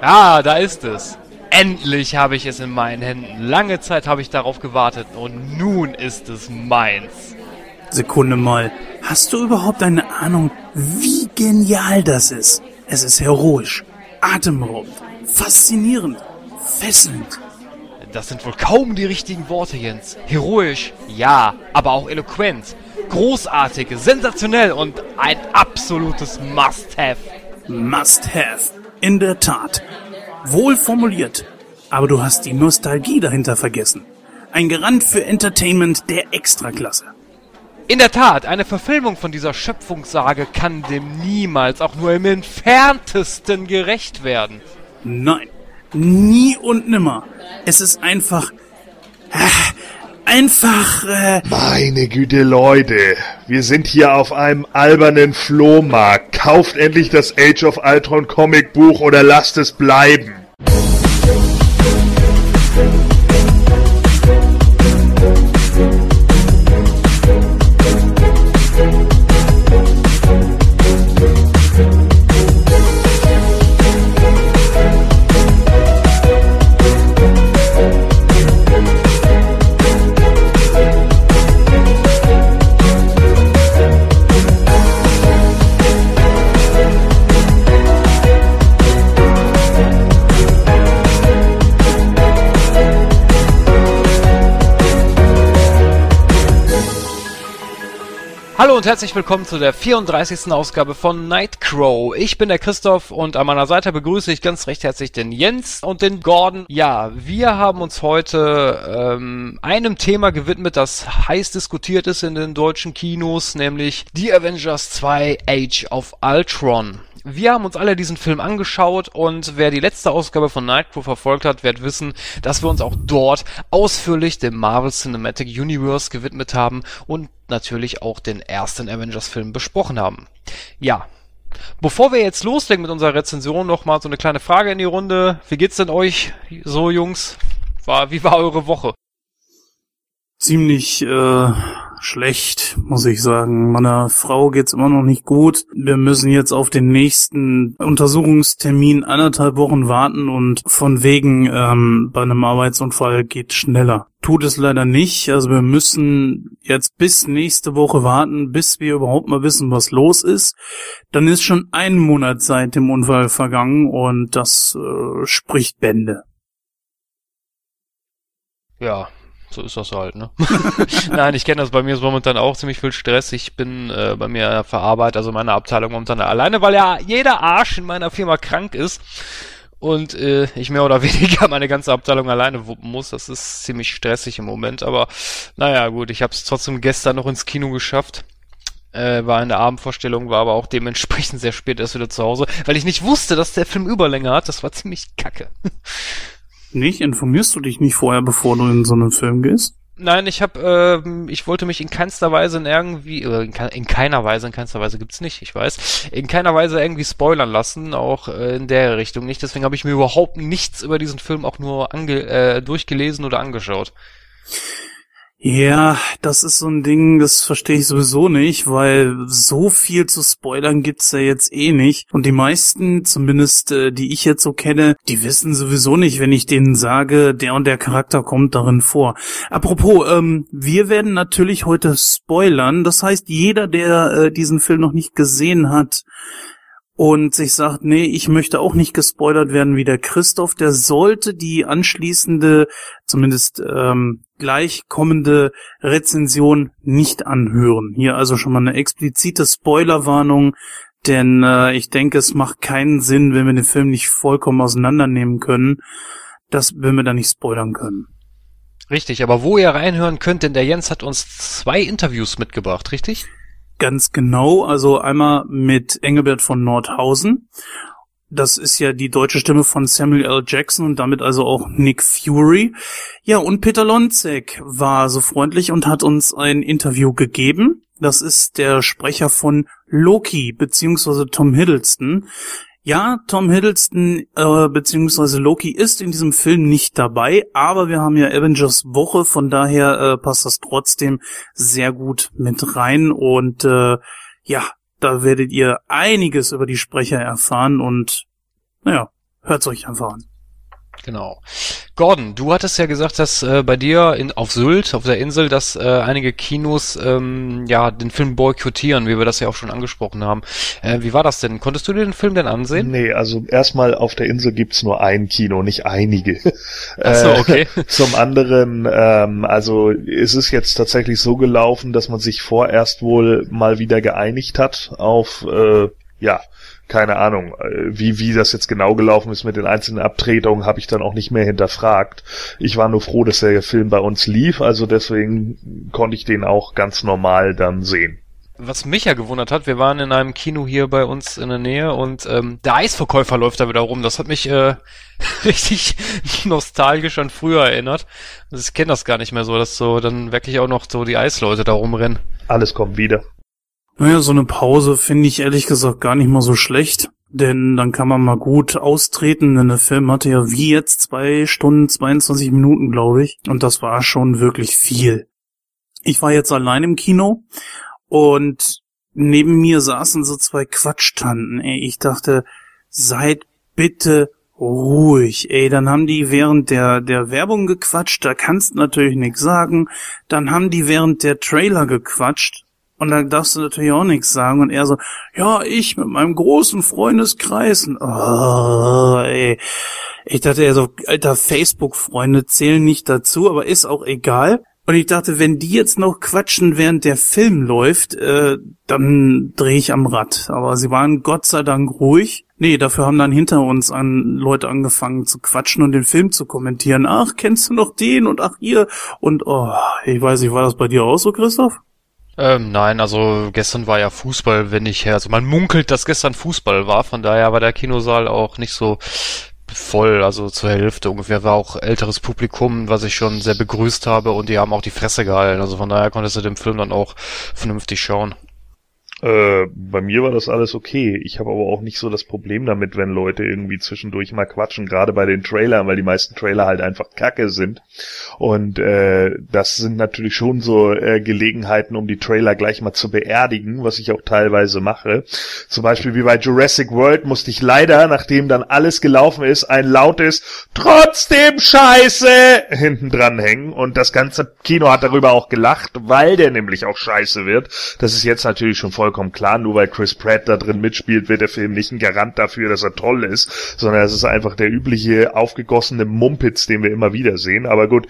Ah, da ist es. Endlich habe ich es in meinen Händen. Lange Zeit habe ich darauf gewartet und nun ist es meins. Sekunde mal. Hast du überhaupt eine Ahnung, wie genial das ist? Es ist heroisch, atemberaubend, faszinierend, fesselnd. Das sind wohl kaum die richtigen Worte, Jens. Heroisch, ja, aber auch eloquent. Großartig, sensationell und ein absolutes Must-Have. Must-Have. In der Tat. Wohl formuliert. Aber du hast die Nostalgie dahinter vergessen. Ein Garant für Entertainment der Extraklasse. In der Tat, eine Verfilmung von dieser Schöpfungssage kann dem niemals auch nur im entferntesten gerecht werden. Nein, nie und nimmer. Es ist einfach. Einfach. Äh, Meine Güte, Leute. Wir sind hier auf einem albernen Flohmarkt. Kauft endlich das Age of Ultron Comicbuch oder lasst es bleiben. Und herzlich willkommen zu der 34. Ausgabe von Nightcrow. Ich bin der Christoph und an meiner Seite begrüße ich ganz recht herzlich den Jens und den Gordon. Ja, wir haben uns heute ähm, einem Thema gewidmet, das heiß diskutiert ist in den deutschen Kinos, nämlich The Avengers 2 Age of Ultron. Wir haben uns alle diesen Film angeschaut und wer die letzte Ausgabe von Nightcrow verfolgt hat, wird wissen, dass wir uns auch dort ausführlich dem Marvel Cinematic Universe gewidmet haben und natürlich auch den ersten Avengers-Film besprochen haben. Ja, Bevor wir jetzt loslegen mit unserer Rezension, noch mal so eine kleine Frage in die Runde. Wie geht's denn euch so, Jungs? War, wie war eure Woche? Ziemlich äh, schlecht, muss ich sagen. Meiner Frau geht's immer noch nicht gut. Wir müssen jetzt auf den nächsten Untersuchungstermin anderthalb Wochen warten und von wegen ähm, bei einem Arbeitsunfall geht schneller. Tut es leider nicht. Also wir müssen jetzt bis nächste Woche warten, bis wir überhaupt mal wissen, was los ist. Dann ist schon ein Monat seit dem Unfall vergangen und das äh, spricht Bände. Ja, so ist das halt, ne? Nein, ich kenne das. Bei mir ist momentan auch ziemlich viel Stress. Ich bin äh, bei mir verarbeitet, also meine Abteilung momentan alleine, weil ja jeder Arsch in meiner Firma krank ist und äh, ich mehr oder weniger meine ganze Abteilung alleine wuppen muss. Das ist ziemlich stressig im Moment, aber naja, gut, ich habe es trotzdem gestern noch ins Kino geschafft. Äh, war in der Abendvorstellung, war aber auch dementsprechend sehr spät erst wieder zu Hause, weil ich nicht wusste, dass der Film Überlänge hat. Das war ziemlich kacke. Nicht? Informierst du dich nicht vorher, bevor du in so einen Film gehst? Nein, ich habe, äh, ich wollte mich in keinster Weise in irgendwie, in, in keiner Weise, in keinster Weise gibt's nicht, ich weiß, in keiner Weise irgendwie spoilern lassen, auch äh, in der Richtung nicht. Deswegen habe ich mir überhaupt nichts über diesen Film auch nur ange äh, durchgelesen oder angeschaut. Ja, das ist so ein Ding, das verstehe ich sowieso nicht, weil so viel zu spoilern gibt's ja jetzt eh nicht. Und die meisten, zumindest äh, die ich jetzt so kenne, die wissen sowieso nicht, wenn ich denen sage, der und der Charakter kommt darin vor. Apropos, ähm, wir werden natürlich heute spoilern. Das heißt, jeder, der äh, diesen Film noch nicht gesehen hat, und sich sagt, nee, ich möchte auch nicht gespoilert werden wie der Christoph, der sollte die anschließende, zumindest ähm, gleich kommende Rezension nicht anhören. Hier also schon mal eine explizite Spoilerwarnung, denn äh, ich denke, es macht keinen Sinn, wenn wir den Film nicht vollkommen auseinandernehmen können, dass wenn wir da nicht spoilern können. Richtig, aber wo ihr reinhören könnt, denn der Jens hat uns zwei Interviews mitgebracht, richtig? Ganz genau, also einmal mit Engelbert von Nordhausen. Das ist ja die deutsche Stimme von Samuel L. Jackson und damit also auch Nick Fury. Ja, und Peter Lonzek war so freundlich und hat uns ein Interview gegeben. Das ist der Sprecher von Loki, beziehungsweise Tom Hiddleston. Ja, Tom Hiddleston äh, beziehungsweise Loki ist in diesem Film nicht dabei, aber wir haben ja Avengers Woche, von daher äh, passt das trotzdem sehr gut mit rein und äh, ja, da werdet ihr einiges über die Sprecher erfahren und naja, hört's euch einfach an. Genau. Gordon, du hattest ja gesagt, dass äh, bei dir in, auf Sylt, auf der Insel, dass äh, einige Kinos ähm, ja den Film boykottieren, wie wir das ja auch schon angesprochen haben. Äh, wie war das denn? Konntest du dir den Film denn ansehen? Nee, also erstmal auf der Insel gibt's nur ein Kino, nicht einige. Ach so, okay. Äh, zum anderen, ähm, also es ist jetzt tatsächlich so gelaufen, dass man sich vorerst wohl mal wieder geeinigt hat auf äh, ja keine Ahnung, äh, wie, wie das jetzt genau gelaufen ist mit den einzelnen Abtretungen, habe ich dann auch nicht mehr hinterfragt. Ich war nur froh, dass der Film bei uns lief, also deswegen konnte ich den auch ganz normal dann sehen. Was mich ja gewundert hat, wir waren in einem Kino hier bei uns in der Nähe und ähm, der Eisverkäufer läuft da wieder rum. Das hat mich äh, richtig nostalgisch an früher erinnert. Also ich kenne das gar nicht mehr so, dass so dann wirklich auch noch so die Eisleute da rumrennen. Alles kommt wieder. Naja, so eine Pause finde ich ehrlich gesagt gar nicht mal so schlecht. Denn dann kann man mal gut austreten, denn der Film hatte ja wie jetzt zwei Stunden, 22 Minuten, glaube ich. Und das war schon wirklich viel. Ich war jetzt allein im Kino und neben mir saßen so zwei Quatschtanten. Ey, ich dachte, seid bitte ruhig. Ey, dann haben die während der, der Werbung gequatscht, da kannst natürlich nichts sagen. Dann haben die während der Trailer gequatscht und da darfst du natürlich auch nichts sagen. Und er so, ja, ich mit meinem großen Freundeskreis. Und, oh, ey. Ich dachte, er so, alter, Facebook-Freunde zählen nicht dazu, aber ist auch egal. Und ich dachte, wenn die jetzt noch quatschen, während der Film läuft, äh, dann drehe ich am Rad. Aber sie waren Gott sei Dank ruhig. Nee, dafür haben dann hinter uns an Leute angefangen zu quatschen und den Film zu kommentieren. Ach, kennst du noch den und ach ihr und oh, ich weiß nicht, war das bei dir auch so, Christoph? Ähm, nein, also gestern war ja Fußball, wenn ich her. Also man munkelt, dass gestern Fußball war, von daher war der Kinosaal auch nicht so voll, also zur Hälfte ungefähr war auch älteres Publikum, was ich schon sehr begrüßt habe und die haben auch die Fresse gehalten. Also von daher konntest du den Film dann auch vernünftig schauen. Äh, bei mir war das alles okay. Ich habe aber auch nicht so das Problem damit, wenn Leute irgendwie zwischendurch mal quatschen, gerade bei den Trailern, weil die meisten Trailer halt einfach kacke sind. Und äh, das sind natürlich schon so äh, Gelegenheiten, um die Trailer gleich mal zu beerdigen, was ich auch teilweise mache. Zum Beispiel wie bei Jurassic World musste ich leider, nachdem dann alles gelaufen ist, ein lautes Trotzdem Scheiße hinten dran hängen. Und das ganze Kino hat darüber auch gelacht, weil der nämlich auch scheiße wird. Das ist jetzt natürlich schon voll vollkommen klar, nur weil Chris Pratt da drin mitspielt, wird der Film nicht ein Garant dafür, dass er toll ist, sondern es ist einfach der übliche aufgegossene Mumpitz, den wir immer wieder sehen. Aber gut,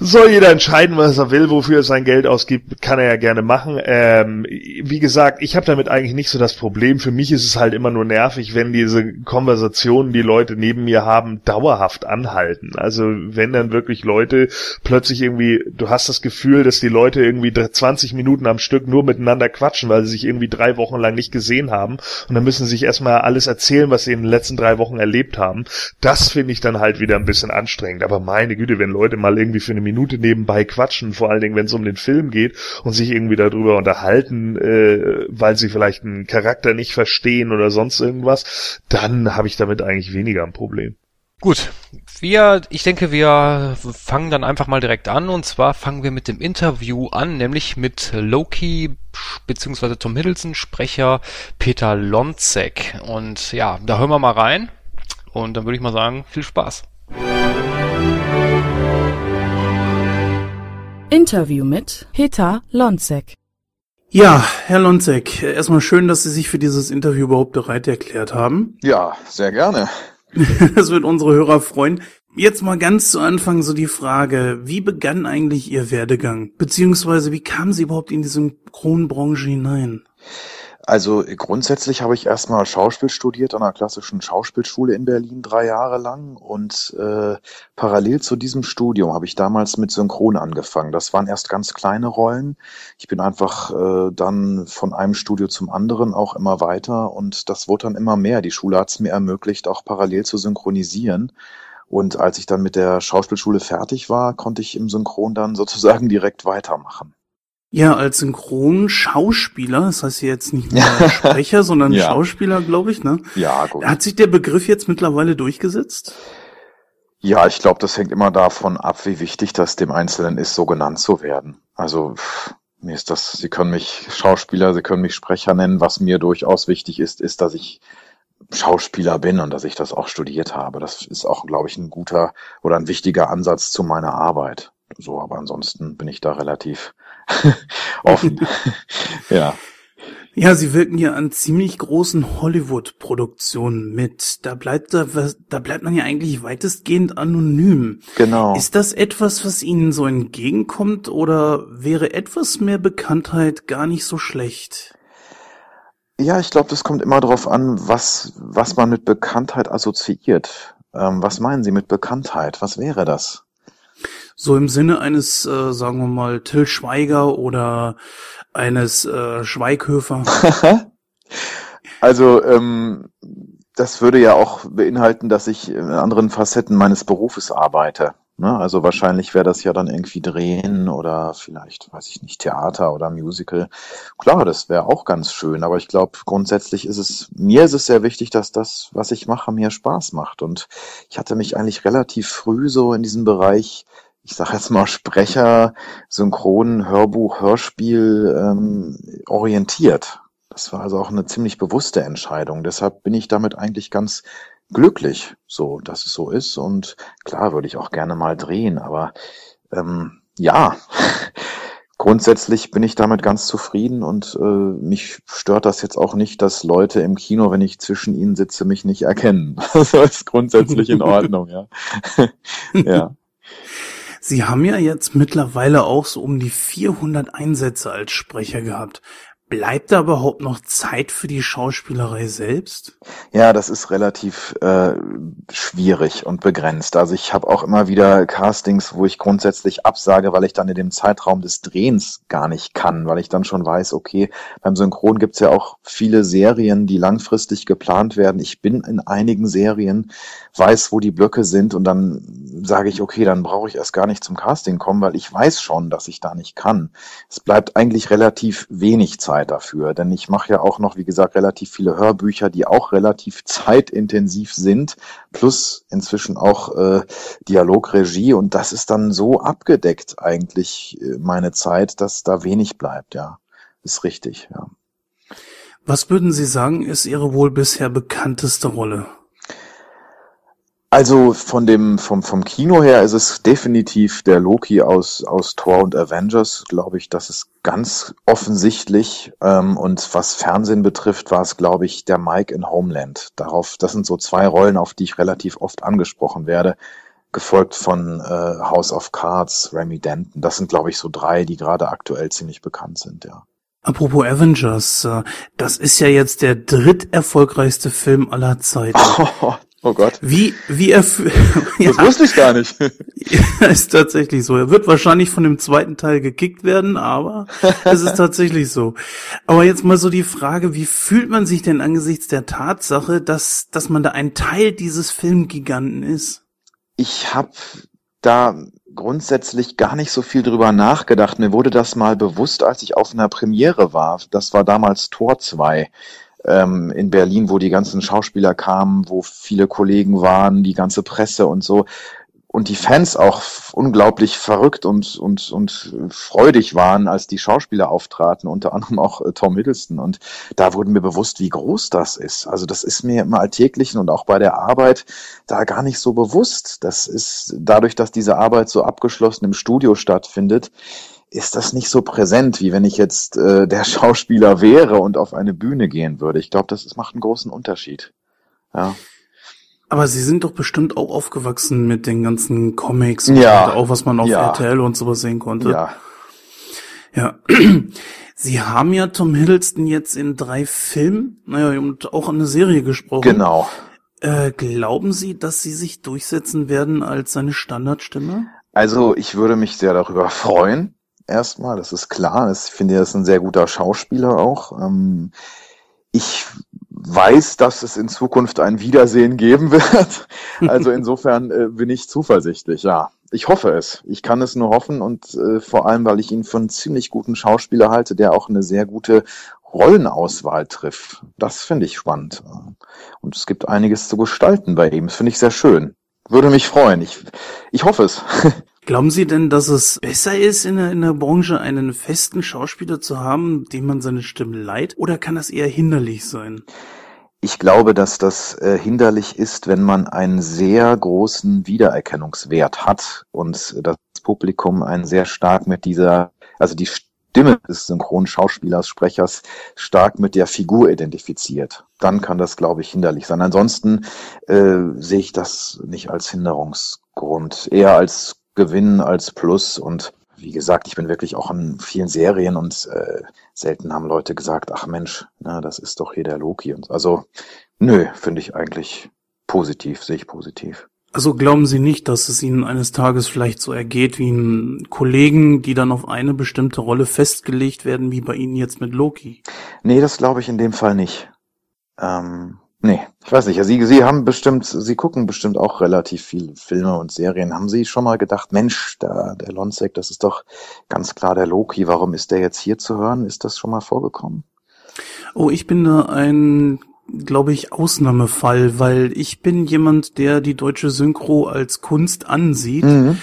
soll jeder entscheiden, was er will, wofür er sein Geld ausgibt, kann er ja gerne machen. Ähm, wie gesagt, ich habe damit eigentlich nicht so das Problem. Für mich ist es halt immer nur nervig, wenn diese Konversationen, die Leute neben mir haben, dauerhaft anhalten. Also wenn dann wirklich Leute plötzlich irgendwie, du hast das Gefühl, dass die Leute irgendwie 20 Minuten am Stück nur miteinander quatschen, weil sie sich irgendwie drei Wochen lang nicht gesehen haben und dann müssen sie sich erstmal alles erzählen, was sie in den letzten drei Wochen erlebt haben. Das finde ich dann halt wieder ein bisschen anstrengend. Aber meine Güte, wenn Leute mal irgendwie für eine Minute nebenbei quatschen, vor allen Dingen, wenn es um den Film geht und sich irgendwie darüber unterhalten, äh, weil sie vielleicht einen Charakter nicht verstehen oder sonst irgendwas, dann habe ich damit eigentlich weniger ein Problem. Gut, wir, ich denke, wir fangen dann einfach mal direkt an und zwar fangen wir mit dem Interview an, nämlich mit Loki bzw. Tom Hiddleston Sprecher Peter Lonzek und ja, da hören wir mal rein und dann würde ich mal sagen, viel Spaß. Interview mit Peter Lonzek. Ja, Herr Lonzek, erstmal schön, dass Sie sich für dieses Interview überhaupt bereit erklärt haben. Ja, sehr gerne. das wird unsere Hörer freuen. Jetzt mal ganz zu Anfang so die Frage, wie begann eigentlich Ihr Werdegang? Beziehungsweise wie kamen Sie überhaupt in diese Kronbranche hinein? Also grundsätzlich habe ich erstmal Schauspiel studiert an einer klassischen Schauspielschule in Berlin drei Jahre lang und äh, parallel zu diesem Studium habe ich damals mit Synchron angefangen. Das waren erst ganz kleine Rollen. Ich bin einfach äh, dann von einem Studio zum anderen auch immer weiter und das wurde dann immer mehr. Die Schule hat es mir ermöglicht, auch parallel zu synchronisieren. Und als ich dann mit der Schauspielschule fertig war, konnte ich im Synchron dann sozusagen direkt weitermachen. Ja, als Synchronschauspieler, das heißt jetzt nicht nur Sprecher, sondern ja. Schauspieler, glaube ich, ne? Ja, gut. Hat sich der Begriff jetzt mittlerweile durchgesetzt? Ja, ich glaube, das hängt immer davon ab, wie wichtig das dem Einzelnen ist, so genannt zu werden. Also mir ist das, Sie können mich Schauspieler, Sie können mich Sprecher nennen. Was mir durchaus wichtig ist, ist, dass ich Schauspieler bin und dass ich das auch studiert habe. Das ist auch, glaube ich, ein guter oder ein wichtiger Ansatz zu meiner Arbeit. So, aber ansonsten bin ich da relativ offen. ja. Ja, sie wirken ja an ziemlich großen Hollywood-Produktionen mit. Da bleibt da, da bleibt man ja eigentlich weitestgehend anonym. Genau. Ist das etwas, was Ihnen so entgegenkommt oder wäre etwas mehr Bekanntheit gar nicht so schlecht? Ja, ich glaube, das kommt immer darauf an, was, was man mit Bekanntheit assoziiert. Ähm, was meinen Sie mit Bekanntheit? Was wäre das? So im Sinne eines, äh, sagen wir mal, Till Schweiger oder eines äh, Schweighöfer. also ähm, das würde ja auch beinhalten, dass ich in anderen Facetten meines Berufes arbeite. Ne? Also wahrscheinlich wäre das ja dann irgendwie Drehen oder vielleicht, weiß ich nicht, Theater oder Musical. Klar, das wäre auch ganz schön, aber ich glaube, grundsätzlich ist es, mir ist es sehr wichtig, dass das, was ich mache, mir Spaß macht. Und ich hatte mich eigentlich relativ früh so in diesem Bereich ich sage jetzt mal Sprecher, Synchron, Hörbuch, Hörspiel ähm, orientiert. Das war also auch eine ziemlich bewusste Entscheidung. Deshalb bin ich damit eigentlich ganz glücklich, so dass es so ist. Und klar würde ich auch gerne mal drehen, aber ähm, ja, grundsätzlich bin ich damit ganz zufrieden und äh, mich stört das jetzt auch nicht, dass Leute im Kino, wenn ich zwischen ihnen sitze, mich nicht erkennen. Das ist grundsätzlich in Ordnung, ja. ja. Sie haben ja jetzt mittlerweile auch so um die 400 Einsätze als Sprecher gehabt. Bleibt da überhaupt noch Zeit für die Schauspielerei selbst? Ja, das ist relativ äh, schwierig und begrenzt. Also ich habe auch immer wieder Castings, wo ich grundsätzlich absage, weil ich dann in dem Zeitraum des Drehens gar nicht kann, weil ich dann schon weiß, okay, beim Synchron gibt's ja auch viele Serien, die langfristig geplant werden. Ich bin in einigen Serien, weiß, wo die Blöcke sind und dann sage ich, okay, dann brauche ich erst gar nicht zum Casting kommen, weil ich weiß schon, dass ich da nicht kann. Es bleibt eigentlich relativ wenig Zeit Zeit dafür, denn ich mache ja auch noch, wie gesagt, relativ viele Hörbücher, die auch relativ zeitintensiv sind, plus inzwischen auch äh, Dialogregie und das ist dann so abgedeckt eigentlich äh, meine Zeit, dass da wenig bleibt, ja. Ist richtig, ja. Was würden Sie sagen, ist Ihre wohl bisher bekannteste Rolle? Also von dem vom vom Kino her ist es definitiv der Loki aus aus Thor und Avengers, glaube ich. Das ist ganz offensichtlich. Ähm, und was Fernsehen betrifft, war es, glaube ich, der Mike in Homeland. Darauf, das sind so zwei Rollen, auf die ich relativ oft angesprochen werde, gefolgt von äh, House of Cards, Remy Denton. Das sind, glaube ich, so drei, die gerade aktuell ziemlich bekannt sind. Ja. Apropos Avengers, äh, das ist ja jetzt der dritterfolgreichste Film aller Zeiten. Oh Gott. Wie, wie er, ja. Das wusste ich gar nicht. ist tatsächlich so. Er wird wahrscheinlich von dem zweiten Teil gekickt werden, aber es ist tatsächlich so. Aber jetzt mal so die Frage, wie fühlt man sich denn angesichts der Tatsache, dass, dass man da ein Teil dieses Filmgiganten ist? Ich habe da grundsätzlich gar nicht so viel drüber nachgedacht. Mir wurde das mal bewusst, als ich auf einer Premiere war. Das war damals Tor 2 ähm, in Berlin, wo die ganzen Schauspieler kamen, wo viele Kollegen waren, die ganze Presse und so. Und die Fans auch unglaublich verrückt und, und, und freudig waren, als die Schauspieler auftraten, unter anderem auch äh, Tom Hiddleston. Und da wurde mir bewusst, wie groß das ist. Also das ist mir im Alltäglichen und auch bei der Arbeit da gar nicht so bewusst. Das ist dadurch, dass diese Arbeit so abgeschlossen im Studio stattfindet, ist das nicht so präsent, wie wenn ich jetzt äh, der Schauspieler wäre und auf eine Bühne gehen würde. Ich glaube, das, das macht einen großen Unterschied. Ja. Aber Sie sind doch bestimmt auch aufgewachsen mit den ganzen Comics ja. und auch was man auf ja. RTL und sowas sehen konnte. Ja. Ja. Sie haben ja Tom Hiddleston jetzt in drei Filmen, naja, und auch an eine Serie gesprochen. Genau. Äh, glauben Sie, dass Sie sich durchsetzen werden als seine Standardstimme? Also ich würde mich sehr darüber freuen erstmal, das ist klar. Ich finde, er ist ein sehr guter Schauspieler auch. Ähm, ich weiß, dass es in Zukunft ein Wiedersehen geben wird. Also insofern äh, bin ich zuversichtlich, ja. Ich hoffe es. Ich kann es nur hoffen und äh, vor allem, weil ich ihn für einen ziemlich guten Schauspieler halte, der auch eine sehr gute Rollenauswahl trifft. Das finde ich spannend. Und es gibt einiges zu gestalten bei ihm. Das finde ich sehr schön. Würde mich freuen. Ich, ich hoffe es. Glauben Sie denn, dass es besser ist, in der, in der Branche einen festen Schauspieler zu haben, dem man seine Stimme leiht, oder kann das eher hinderlich sein? Ich glaube, dass das äh, hinderlich ist, wenn man einen sehr großen Wiedererkennungswert hat und das Publikum einen sehr stark mit dieser, also die Stimme des synchronen Schauspielers, Sprechers stark mit der Figur identifiziert. Dann kann das, glaube ich, hinderlich sein. Ansonsten äh, sehe ich das nicht als Hinderungsgrund, eher als Gewinn, als Plus und wie gesagt, ich bin wirklich auch an vielen Serien und äh, selten haben Leute gesagt, ach Mensch, na, das ist doch hier der Loki. Und also, nö, finde ich eigentlich positiv, sehe ich positiv. Also glauben Sie nicht, dass es Ihnen eines Tages vielleicht so ergeht wie einen Kollegen, die dann auf eine bestimmte Rolle festgelegt werden, wie bei Ihnen jetzt mit Loki? Nee, das glaube ich in dem Fall nicht. Ähm, Nee, ich weiß nicht. Sie, Sie haben bestimmt, Sie gucken bestimmt auch relativ viele Filme und Serien. Haben Sie schon mal gedacht, Mensch, da, der Lonsek, das ist doch ganz klar der Loki. Warum ist der jetzt hier zu hören? Ist das schon mal vorgekommen? Oh, ich bin da ein, glaube ich, Ausnahmefall, weil ich bin jemand, der die deutsche Synchro als Kunst ansieht. Mhm.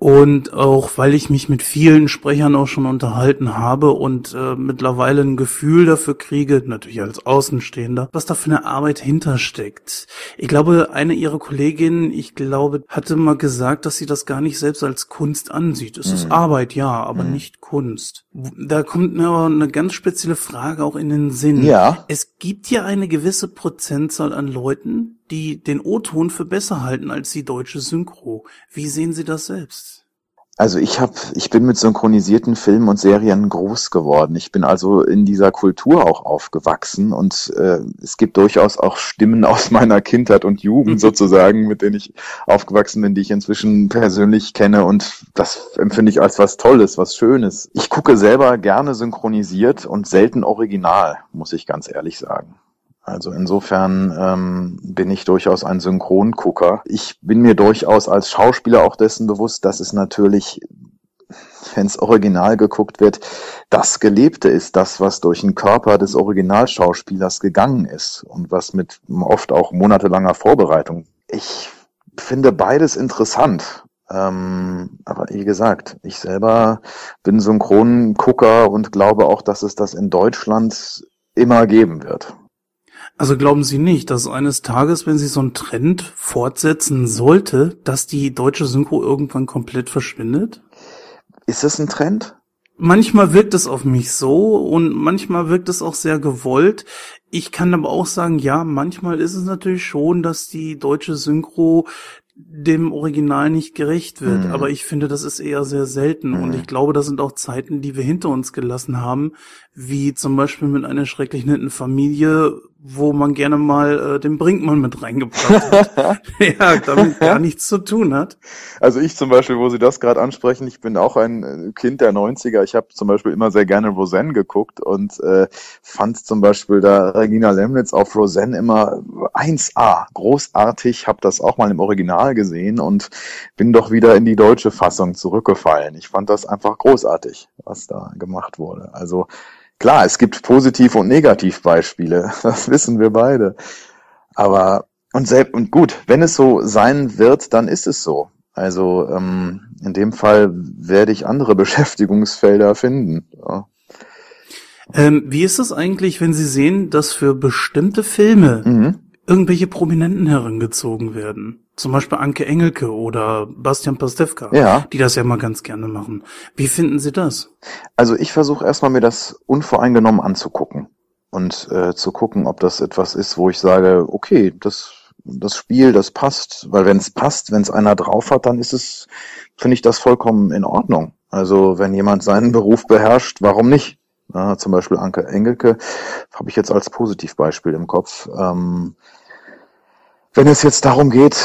Und auch weil ich mich mit vielen Sprechern auch schon unterhalten habe und äh, mittlerweile ein Gefühl dafür kriege, natürlich als Außenstehender, was da für eine Arbeit hintersteckt. Ich glaube, eine ihrer Kolleginnen, ich glaube, hatte mal gesagt, dass sie das gar nicht selbst als Kunst ansieht. Es mhm. ist Arbeit, ja, aber mhm. nicht Kunst. Da kommt mir aber eine ganz spezielle Frage auch in den Sinn. Ja. Es gibt ja eine gewisse Prozentzahl an Leuten, die den O-Ton für besser halten als die deutsche Synchro. Wie sehen Sie das selbst? Also ich habe, ich bin mit synchronisierten Filmen und Serien groß geworden. Ich bin also in dieser Kultur auch aufgewachsen und äh, es gibt durchaus auch Stimmen aus meiner Kindheit und Jugend sozusagen, mit denen ich aufgewachsen bin, die ich inzwischen persönlich kenne und das empfinde ich als was Tolles, was Schönes. Ich gucke selber gerne synchronisiert und selten original, muss ich ganz ehrlich sagen. Also insofern ähm, bin ich durchaus ein Synchrongucker. Ich bin mir durchaus als Schauspieler auch dessen bewusst, dass es natürlich, wenn es original geguckt wird, das Gelebte ist, das, was durch den Körper des Originalschauspielers gegangen ist und was mit oft auch monatelanger Vorbereitung. Ich finde beides interessant. Ähm, aber wie gesagt, ich selber bin Synchrongucker und glaube auch, dass es das in Deutschland immer geben wird. Also glauben Sie nicht, dass eines Tages, wenn sich so ein Trend fortsetzen sollte, dass die deutsche Synchro irgendwann komplett verschwindet? Ist das ein Trend? Manchmal wirkt es auf mich so und manchmal wirkt es auch sehr gewollt. Ich kann aber auch sagen, ja, manchmal ist es natürlich schon, dass die deutsche Synchro dem Original nicht gerecht wird. Mhm. Aber ich finde, das ist eher sehr selten. Mhm. Und ich glaube, das sind auch Zeiten, die wir hinter uns gelassen haben, wie zum Beispiel mit einer schrecklich netten Familie, wo man gerne mal äh, den Brinkmann mit reingebracht hat. ja, damit gar nichts zu tun hat. Also ich zum Beispiel, wo Sie das gerade ansprechen, ich bin auch ein äh, Kind der 90er. Ich habe zum Beispiel immer sehr gerne Roseanne geguckt und äh, fand zum Beispiel da Regina Lemnitz auf Roseanne immer 1A, großartig, habe das auch mal im Original gesehen und bin doch wieder in die deutsche Fassung zurückgefallen. Ich fand das einfach großartig, was da gemacht wurde. Also Klar, es gibt Positiv- und Negativbeispiele, das wissen wir beide. Aber und selbst und gut, wenn es so sein wird, dann ist es so. Also ähm, in dem Fall werde ich andere Beschäftigungsfelder finden. Ja. Ähm, wie ist es eigentlich, wenn Sie sehen, dass für bestimmte Filme mhm. irgendwelche Prominenten herangezogen werden? Zum Beispiel Anke Engelke oder Bastian Pastewka, ja. die das ja mal ganz gerne machen. Wie finden Sie das? Also ich versuche erstmal mir das unvoreingenommen anzugucken und äh, zu gucken, ob das etwas ist, wo ich sage, okay, das das Spiel, das passt, weil wenn es passt, wenn es einer drauf hat, dann ist es, finde ich das vollkommen in Ordnung. Also wenn jemand seinen Beruf beherrscht, warum nicht? Ja, zum Beispiel Anke Engelke habe ich jetzt als Positivbeispiel im Kopf. Ähm, wenn es jetzt darum geht,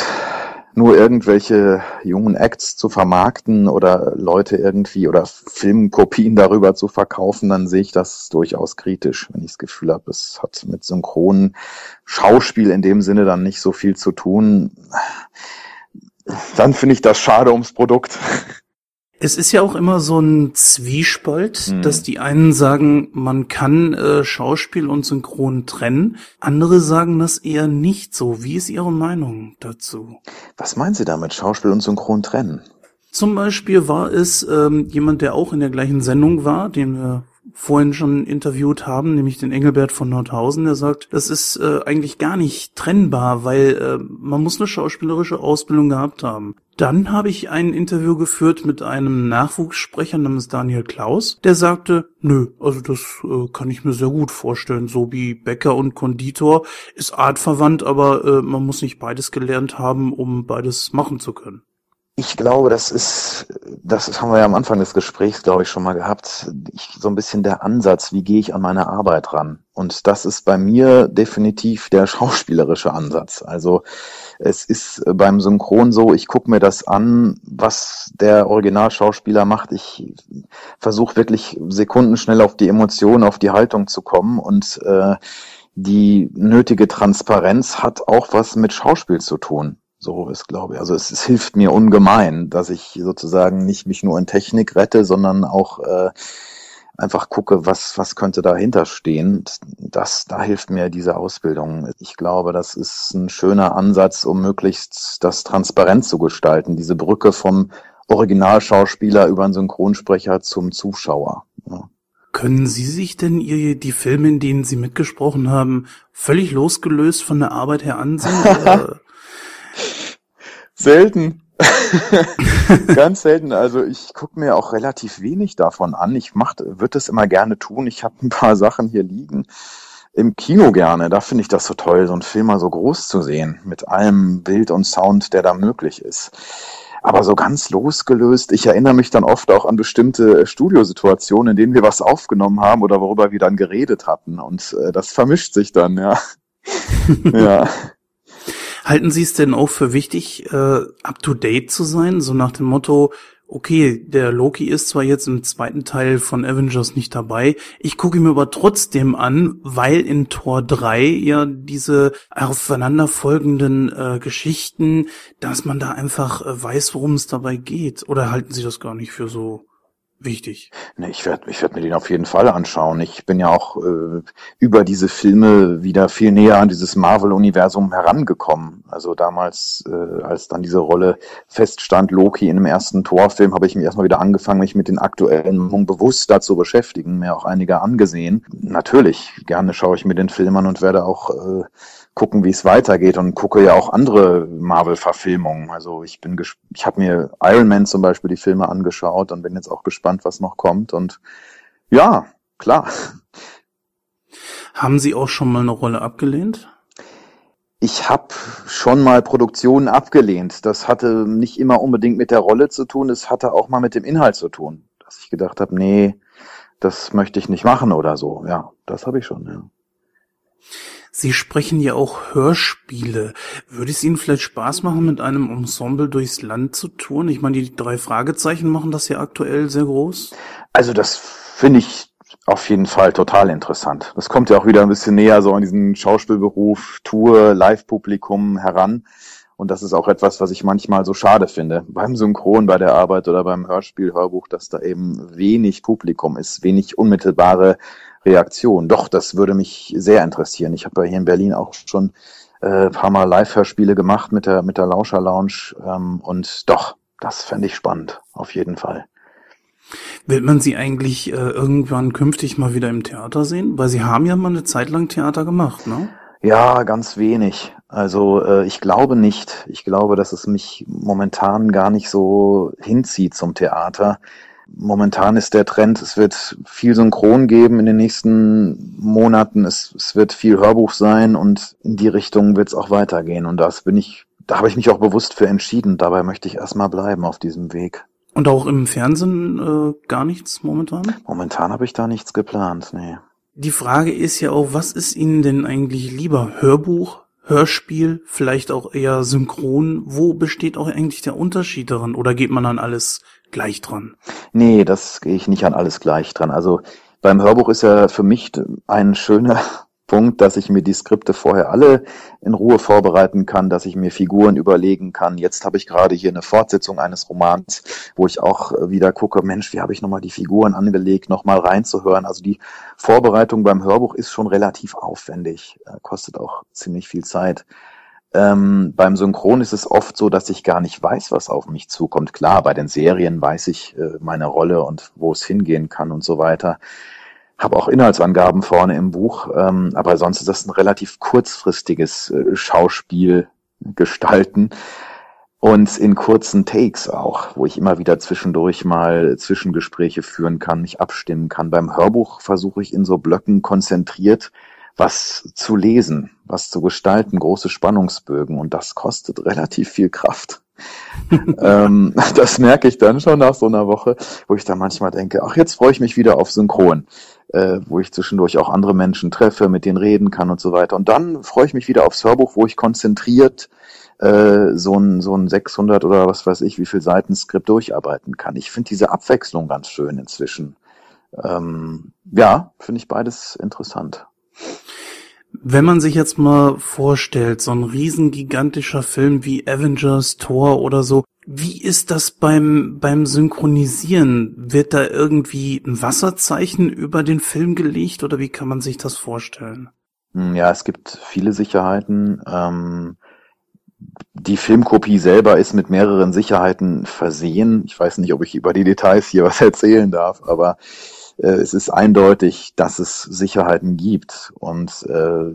nur irgendwelche jungen Acts zu vermarkten oder Leute irgendwie oder Filmkopien darüber zu verkaufen, dann sehe ich das durchaus kritisch, wenn ich das Gefühl habe, es hat mit synchronen Schauspiel in dem Sinne dann nicht so viel zu tun. Dann finde ich das schade ums Produkt. Es ist ja auch immer so ein Zwiespalt, mhm. dass die einen sagen, man kann äh, Schauspiel und Synchron trennen, andere sagen das eher nicht so. Wie ist Ihre Meinung dazu? Was meinen Sie damit, Schauspiel und Synchron trennen? Zum Beispiel war es ähm, jemand, der auch in der gleichen Sendung war, den wir vorhin schon interviewt haben, nämlich den Engelbert von Nordhausen, der sagt, das ist äh, eigentlich gar nicht trennbar, weil äh, man muss eine schauspielerische Ausbildung gehabt haben. Dann habe ich ein Interview geführt mit einem Nachwuchssprecher namens Daniel Klaus, der sagte, nö, also das äh, kann ich mir sehr gut vorstellen, so wie Bäcker und Konditor ist artverwandt, aber äh, man muss nicht beides gelernt haben, um beides machen zu können. Ich glaube, das ist, das haben wir ja am Anfang des Gesprächs, glaube ich, schon mal gehabt. Ich, so ein bisschen der Ansatz, wie gehe ich an meine Arbeit ran? Und das ist bei mir definitiv der schauspielerische Ansatz. Also es ist beim Synchron so, ich gucke mir das an, was der Originalschauspieler macht. Ich versuche wirklich sekundenschnell auf die Emotionen, auf die Haltung zu kommen und äh, die nötige Transparenz hat auch was mit Schauspiel zu tun. So ist, glaube ich. Also es, es, hilft mir ungemein, dass ich sozusagen nicht mich nur in Technik rette, sondern auch äh, einfach gucke, was, was könnte dahinter stehen. Das, da hilft mir diese Ausbildung. Ich glaube, das ist ein schöner Ansatz, um möglichst das transparent zu gestalten. Diese Brücke vom Originalschauspieler über einen Synchronsprecher zum Zuschauer. Ja. Können Sie sich denn ihr, die Filme, in denen Sie mitgesprochen haben, völlig losgelöst von der Arbeit her ansehen? Selten. Ganz selten. Also ich gucke mir auch relativ wenig davon an. Ich würde es immer gerne tun. Ich habe ein paar Sachen hier liegen. Im Kino gerne. Da finde ich das so toll, so einen Film mal so groß zu sehen. Mit allem Bild und Sound, der da möglich ist. Aber so ganz losgelöst, ich erinnere mich dann oft auch an bestimmte Studiosituationen, in denen wir was aufgenommen haben oder worüber wir dann geredet hatten. Und äh, das vermischt sich dann, ja. ja. Halten Sie es denn auch für wichtig, äh, up-to-date zu sein? So nach dem Motto, okay, der Loki ist zwar jetzt im zweiten Teil von Avengers nicht dabei, ich gucke ihn mir aber trotzdem an, weil in Tor 3 ja diese aufeinanderfolgenden äh, Geschichten, dass man da einfach äh, weiß, worum es dabei geht. Oder halten Sie das gar nicht für so wichtig. Nee, ich werde ich werd mir den auf jeden Fall anschauen. Ich bin ja auch äh, über diese Filme wieder viel näher an dieses Marvel-Universum herangekommen. Also damals, äh, als dann diese Rolle feststand, Loki in dem ersten Torfilm, habe ich mich erstmal wieder angefangen, mich mit den aktuellen bewusst dazu beschäftigen, mir auch einige angesehen. Natürlich, gerne schaue ich mir den Film an und werde auch äh, gucken, wie es weitergeht und gucke ja auch andere Marvel-Verfilmungen. Also ich bin, ich habe mir Iron Man zum Beispiel die Filme angeschaut und bin jetzt auch gespannt, was noch kommt. Und ja, klar. Haben Sie auch schon mal eine Rolle abgelehnt? Ich habe schon mal Produktionen abgelehnt. Das hatte nicht immer unbedingt mit der Rolle zu tun, es hatte auch mal mit dem Inhalt zu tun. Dass ich gedacht habe, nee, das möchte ich nicht machen oder so. Ja, das habe ich schon, ja. Sie sprechen ja auch Hörspiele. Würde es Ihnen vielleicht Spaß machen, mit einem Ensemble durchs Land zu touren? Ich meine, die drei Fragezeichen machen das ja aktuell sehr groß. Also das finde ich auf jeden Fall total interessant. Das kommt ja auch wieder ein bisschen näher so an diesen Schauspielberuf, Tour, Live-Publikum heran. Und das ist auch etwas, was ich manchmal so schade finde. Beim Synchron, bei der Arbeit oder beim Hörspiel, Hörbuch, dass da eben wenig Publikum ist, wenig unmittelbare Reaktion. Doch, das würde mich sehr interessieren. Ich habe ja hier in Berlin auch schon äh, paar Mal Live-Hörspiele gemacht mit der, mit der Lauscher Lounge. Ähm, und doch, das fände ich spannend, auf jeden Fall. Will man sie eigentlich äh, irgendwann künftig mal wieder im Theater sehen? Weil sie haben ja mal eine Zeit lang Theater gemacht, ne? Ja, ganz wenig. Also äh, ich glaube nicht. Ich glaube, dass es mich momentan gar nicht so hinzieht zum Theater. Momentan ist der Trend, es wird viel Synchron geben in den nächsten Monaten, es, es wird viel Hörbuch sein und in die Richtung wird es auch weitergehen. Und das bin ich, da habe ich mich auch bewusst für entschieden. Dabei möchte ich erstmal bleiben auf diesem Weg. Und auch im Fernsehen äh, gar nichts momentan? Momentan habe ich da nichts geplant, nee. Die Frage ist ja auch, was ist Ihnen denn eigentlich lieber? Hörbuch, Hörspiel, vielleicht auch eher synchron? Wo besteht auch eigentlich der Unterschied daran? Oder geht man an alles gleich dran? Nee, das gehe ich nicht an alles gleich dran. Also beim Hörbuch ist ja für mich ein schöner Punkt, dass ich mir die Skripte vorher alle in Ruhe vorbereiten kann, dass ich mir Figuren überlegen kann. Jetzt habe ich gerade hier eine Fortsetzung eines Romans, wo ich auch wieder gucke, Mensch, wie habe ich nochmal die Figuren angelegt, nochmal reinzuhören. Also die Vorbereitung beim Hörbuch ist schon relativ aufwendig, äh, kostet auch ziemlich viel Zeit. Ähm, beim Synchron ist es oft so, dass ich gar nicht weiß, was auf mich zukommt. Klar, bei den Serien weiß ich äh, meine Rolle und wo es hingehen kann und so weiter. Habe auch Inhaltsangaben vorne im Buch, ähm, aber sonst ist das ein relativ kurzfristiges äh, Schauspiel gestalten und in kurzen Takes auch, wo ich immer wieder zwischendurch mal Zwischengespräche führen kann, mich abstimmen kann. Beim Hörbuch versuche ich in so Blöcken konzentriert was zu lesen, was zu gestalten, große Spannungsbögen und das kostet relativ viel Kraft. Ähm, das merke ich dann schon nach so einer Woche, wo ich dann manchmal denke, ach, jetzt freue ich mich wieder auf Synchron, äh, wo ich zwischendurch auch andere Menschen treffe, mit denen reden kann und so weiter. Und dann freue ich mich wieder aufs Hörbuch, wo ich konzentriert äh, so ein, so ein 600 oder was weiß ich, wie viel Seiten Skript durcharbeiten kann. Ich finde diese Abwechslung ganz schön inzwischen. Ähm, ja, finde ich beides interessant. Wenn man sich jetzt mal vorstellt, so ein riesengigantischer Film wie Avengers, Thor oder so, wie ist das beim, beim Synchronisieren? Wird da irgendwie ein Wasserzeichen über den Film gelegt oder wie kann man sich das vorstellen? Hm, ja, es gibt viele Sicherheiten. Ähm, die Filmkopie selber ist mit mehreren Sicherheiten versehen. Ich weiß nicht, ob ich über die Details hier was erzählen darf, aber es ist eindeutig, dass es Sicherheiten gibt. Und äh,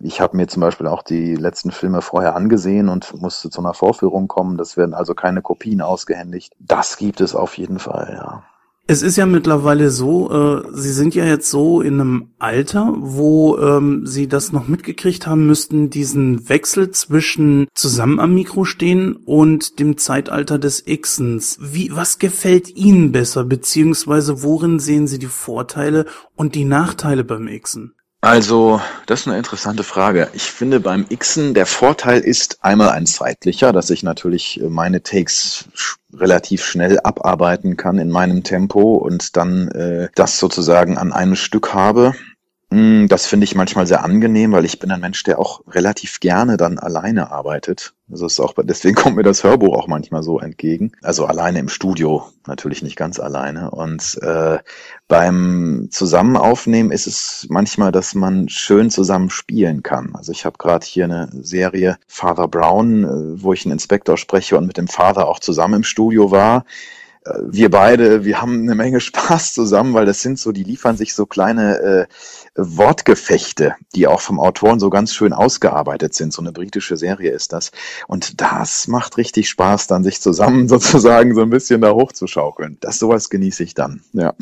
ich habe mir zum Beispiel auch die letzten Filme vorher angesehen und musste zu einer Vorführung kommen. Das werden also keine Kopien ausgehändigt. Das gibt es auf jeden Fall, ja. Es ist ja mittlerweile so, äh, Sie sind ja jetzt so in einem Alter, wo ähm, Sie das noch mitgekriegt haben müssten, diesen Wechsel zwischen zusammen am Mikro stehen und dem Zeitalter des Xens. Wie, was gefällt Ihnen besser, beziehungsweise worin sehen Sie die Vorteile und die Nachteile beim Xen? Also, das ist eine interessante Frage. Ich finde beim Xen der Vorteil ist einmal ein zeitlicher, dass ich natürlich äh, meine Takes relativ schnell abarbeiten kann in meinem Tempo und dann äh, das sozusagen an einem Stück habe. Hm, das finde ich manchmal sehr angenehm, weil ich bin ein Mensch, der auch relativ gerne dann alleine arbeitet. Also ist auch, deswegen kommt mir das Hörbuch auch manchmal so entgegen. Also alleine im Studio, natürlich nicht ganz alleine. Und äh, beim Zusammenaufnehmen ist es manchmal, dass man schön zusammen spielen kann. Also ich habe gerade hier eine Serie Father Brown, äh, wo ich einen Inspektor spreche und mit dem Vater auch zusammen im Studio war wir beide, wir haben eine Menge Spaß zusammen, weil das sind so, die liefern sich so kleine äh, Wortgefechte, die auch vom Autoren so ganz schön ausgearbeitet sind. So eine britische Serie ist das. Und das macht richtig Spaß, dann sich zusammen sozusagen so ein bisschen da hochzuschaukeln. Das sowas genieße ich dann, ja.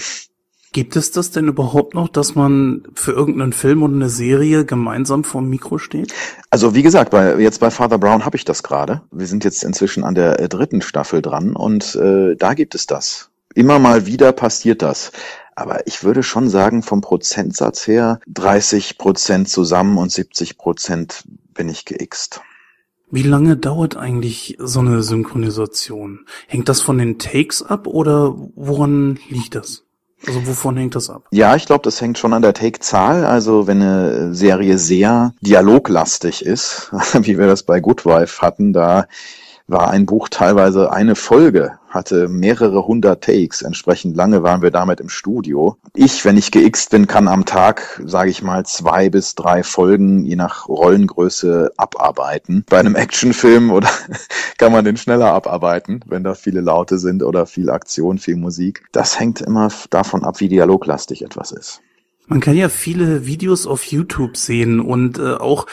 Gibt es das denn überhaupt noch, dass man für irgendeinen Film oder eine Serie gemeinsam vorm Mikro steht? Also wie gesagt, bei, jetzt bei Father Brown habe ich das gerade. Wir sind jetzt inzwischen an der äh, dritten Staffel dran und äh, da gibt es das. Immer mal wieder passiert das. Aber ich würde schon sagen, vom Prozentsatz her 30 Prozent zusammen und 70 Prozent bin ich geixt. Wie lange dauert eigentlich so eine Synchronisation? Hängt das von den Takes ab oder woran liegt das? Also wovon hängt das ab? Ja, ich glaube, das hängt schon an der Take-Zahl. Also wenn eine Serie sehr dialoglastig ist, wie wir das bei Good Wife hatten, da war ein Buch teilweise eine Folge, hatte mehrere hundert Takes. Entsprechend lange waren wir damit im Studio. Ich, wenn ich geixt bin, kann am Tag, sage ich mal, zwei bis drei Folgen, je nach Rollengröße, abarbeiten. Bei einem Actionfilm oder kann man den schneller abarbeiten, wenn da viele Laute sind oder viel Aktion, viel Musik. Das hängt immer davon ab, wie dialoglastig etwas ist. Man kann ja viele Videos auf YouTube sehen und äh, auch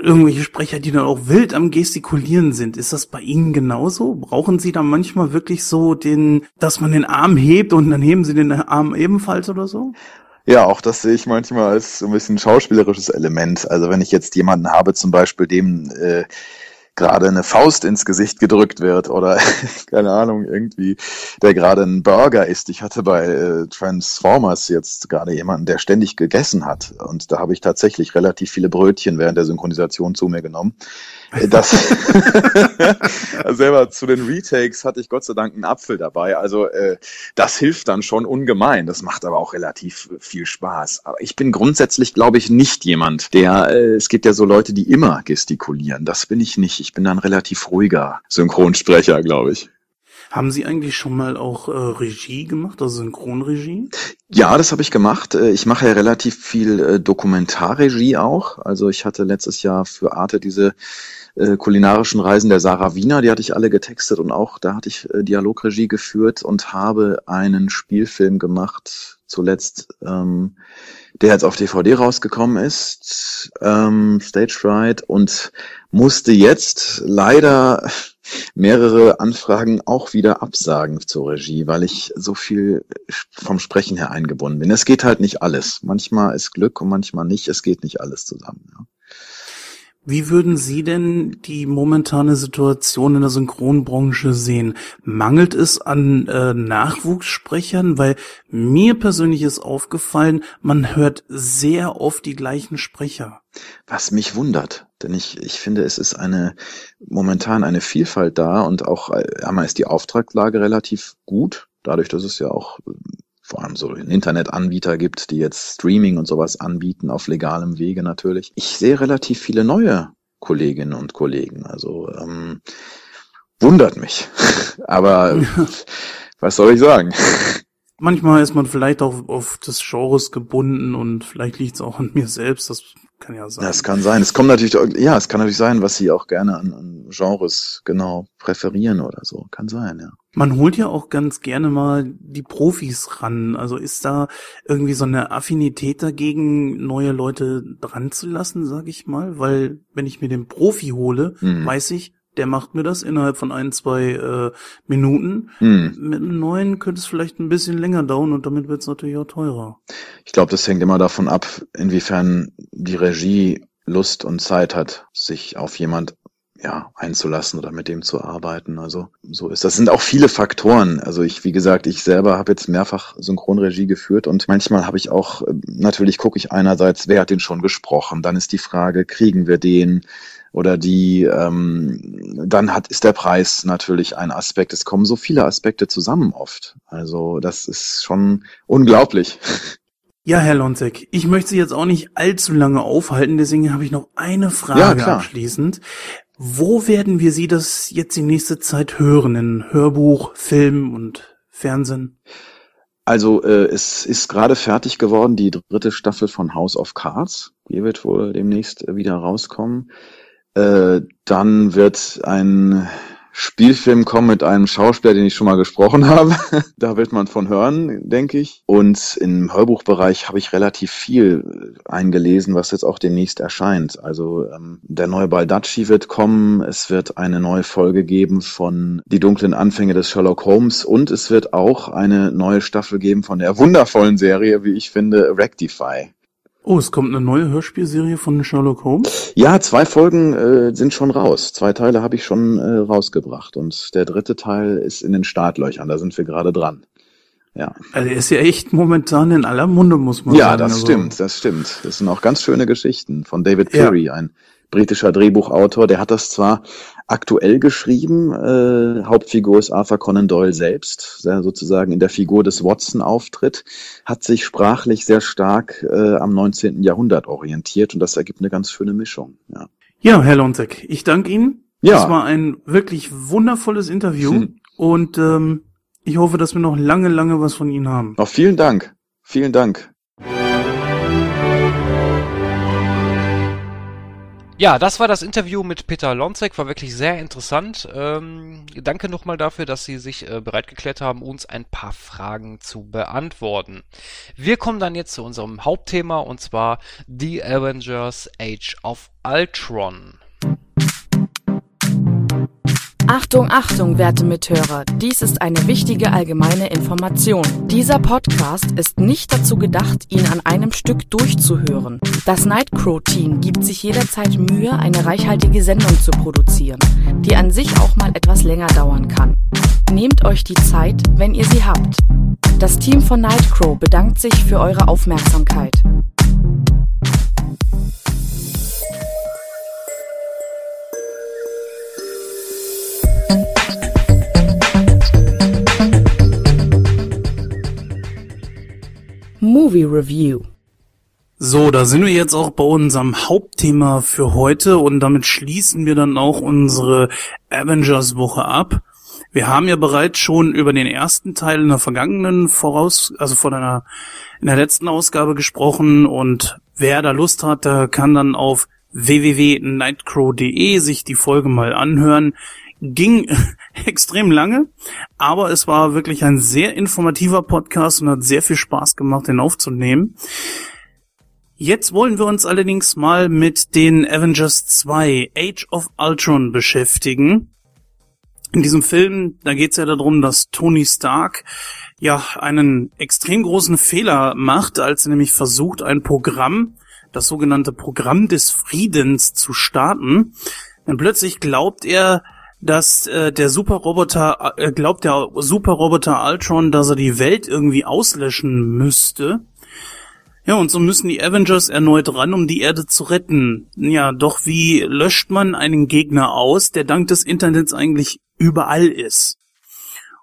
irgendwelche Sprecher, die dann auch wild am Gestikulieren sind. Ist das bei Ihnen genauso? Brauchen Sie da manchmal wirklich so den, dass man den Arm hebt und dann heben Sie den Arm ebenfalls oder so? Ja, auch das sehe ich manchmal als so ein bisschen schauspielerisches Element. Also wenn ich jetzt jemanden habe, zum Beispiel dem äh, gerade eine Faust ins Gesicht gedrückt wird oder keine Ahnung, irgendwie, der gerade einen Burger isst. Ich hatte bei äh, Transformers jetzt gerade jemanden, der ständig gegessen hat. Und da habe ich tatsächlich relativ viele Brötchen während der Synchronisation zu mir genommen. Das selber zu den Retakes hatte ich Gott sei Dank einen Apfel dabei. Also äh, das hilft dann schon ungemein. Das macht aber auch relativ viel Spaß. Aber ich bin grundsätzlich, glaube ich, nicht jemand, der, äh, es gibt ja so Leute, die immer gestikulieren. Das bin ich nicht. Ich bin dann relativ ruhiger Synchronsprecher, glaube ich. Haben Sie eigentlich schon mal auch äh, Regie gemacht, also Synchronregie? Ja, das habe ich gemacht. Äh, ich mache ja relativ viel äh, Dokumentarregie auch. Also ich hatte letztes Jahr für Arte diese äh, kulinarischen Reisen der Sarah Wiener, die hatte ich alle getextet und auch da hatte ich äh, Dialogregie geführt und habe einen Spielfilm gemacht, zuletzt, ähm, der jetzt auf DVD rausgekommen ist, ähm, Stage Fright, und musste jetzt leider mehrere Anfragen auch wieder absagen zur Regie, weil ich so viel vom Sprechen her eingebunden bin. Es geht halt nicht alles. Manchmal ist Glück und manchmal nicht. Es geht nicht alles zusammen. Ja. Wie würden Sie denn die momentane Situation in der Synchronbranche sehen? Mangelt es an äh, Nachwuchssprechern? Weil mir persönlich ist aufgefallen, man hört sehr oft die gleichen Sprecher. Was mich wundert, denn ich, ich finde, es ist eine momentan eine Vielfalt da und auch äh, einmal ist die Auftragslage relativ gut, dadurch, dass es ja auch vor allem so Internetanbieter gibt, die jetzt Streaming und sowas anbieten, auf legalem Wege natürlich. Ich sehe relativ viele neue Kolleginnen und Kollegen. Also ähm, wundert mich. Aber was soll ich sagen? Manchmal ist man vielleicht auch auf des Genres gebunden und vielleicht liegt es auch an mir selbst. Das kann ja sein. Das kann sein. Es kommt natürlich, ja, es kann natürlich sein, was sie auch gerne an, an Genres genau präferieren oder so. Kann sein, ja. Man holt ja auch ganz gerne mal die Profis ran. Also ist da irgendwie so eine Affinität dagegen, neue Leute dran zu lassen, sag ich mal? Weil wenn ich mir den Profi hole, mhm. weiß ich, der macht mir das innerhalb von ein, zwei äh, Minuten. Hm. Mit einem neuen könnte es vielleicht ein bisschen länger dauern und damit wird es natürlich auch teurer. Ich glaube, das hängt immer davon ab, inwiefern die Regie Lust und Zeit hat, sich auf jemand ja, einzulassen oder mit dem zu arbeiten. Also so ist das. sind auch viele Faktoren. Also ich, wie gesagt, ich selber habe jetzt mehrfach Synchronregie geführt und manchmal habe ich auch, äh, natürlich gucke ich einerseits, wer hat den schon gesprochen. Dann ist die Frage, kriegen wir den? Oder die, ähm, dann hat, ist der Preis natürlich ein Aspekt. Es kommen so viele Aspekte zusammen oft. Also das ist schon unglaublich. Ja, Herr Lonzek, ich möchte Sie jetzt auch nicht allzu lange aufhalten, deswegen habe ich noch eine Frage ja, abschließend. Wo werden wir Sie das jetzt die nächste Zeit hören? In Hörbuch, Film und Fernsehen? Also äh, es ist gerade fertig geworden, die dritte Staffel von House of Cards. Die wird wohl demnächst wieder rauskommen. Äh, dann wird ein Spielfilm kommen mit einem Schauspieler, den ich schon mal gesprochen habe. da wird man von hören, denke ich. Und im Hörbuchbereich habe ich relativ viel eingelesen, was jetzt auch demnächst erscheint. Also ähm, der neue Baldacci wird kommen. Es wird eine neue Folge geben von Die dunklen Anfänge des Sherlock Holmes und es wird auch eine neue Staffel geben von der wundervollen Serie, wie ich finde, Rectify. Oh, es kommt eine neue Hörspielserie von Sherlock Holmes? Ja, zwei Folgen äh, sind schon raus. Zwei Teile habe ich schon äh, rausgebracht. Und der dritte Teil ist in den Startlöchern. Da sind wir gerade dran. Ja. Also er ist ja echt momentan in aller Munde, muss man ja, sagen. Ja, das also. stimmt, das stimmt. Das sind auch ganz schöne Geschichten von David Perry, ja. ein britischer Drehbuchautor. Der hat das zwar aktuell geschrieben. Äh, Hauptfigur ist Arthur Conan Doyle selbst, der sozusagen in der Figur des Watson auftritt, hat sich sprachlich sehr stark äh, am 19. Jahrhundert orientiert und das ergibt eine ganz schöne Mischung. Ja, ja Herr Lonzek, ich danke Ihnen. Ja. Das war ein wirklich wundervolles Interview hm. und ähm, ich hoffe, dass wir noch lange, lange was von Ihnen haben. Auch vielen Dank. Vielen Dank. Ja, das war das Interview mit Peter Lonzek, war wirklich sehr interessant. Ähm, danke nochmal dafür, dass Sie sich äh, bereit geklärt haben, uns ein paar Fragen zu beantworten. Wir kommen dann jetzt zu unserem Hauptthema und zwar The Avengers Age of Ultron. Achtung, Achtung, werte Mithörer, dies ist eine wichtige allgemeine Information. Dieser Podcast ist nicht dazu gedacht, ihn an einem Stück durchzuhören. Das Nightcrow-Team gibt sich jederzeit Mühe, eine reichhaltige Sendung zu produzieren, die an sich auch mal etwas länger dauern kann. Nehmt euch die Zeit, wenn ihr sie habt. Das Team von Nightcrow bedankt sich für eure Aufmerksamkeit. Movie Review. So, da sind wir jetzt auch bei unserem Hauptthema für heute und damit schließen wir dann auch unsere Avengers Woche ab. Wir haben ja bereits schon über den ersten Teil in der vergangenen Voraus, also von einer, in der letzten Ausgabe gesprochen und wer da Lust hat, der kann dann auf www.nightcrow.de sich die Folge mal anhören. Ging extrem lange, aber es war wirklich ein sehr informativer Podcast und hat sehr viel Spaß gemacht, den aufzunehmen. Jetzt wollen wir uns allerdings mal mit den Avengers 2 Age of Ultron beschäftigen. In diesem Film, da geht es ja darum, dass Tony Stark ja einen extrem großen Fehler macht, als er nämlich versucht, ein Programm, das sogenannte Programm des Friedens zu starten. Denn plötzlich glaubt er, dass äh, der Superroboter, äh, glaubt der Superroboter Ultron, dass er die Welt irgendwie auslöschen müsste. Ja, und so müssen die Avengers erneut ran, um die Erde zu retten. Ja, doch wie löscht man einen Gegner aus, der dank des Internets eigentlich überall ist?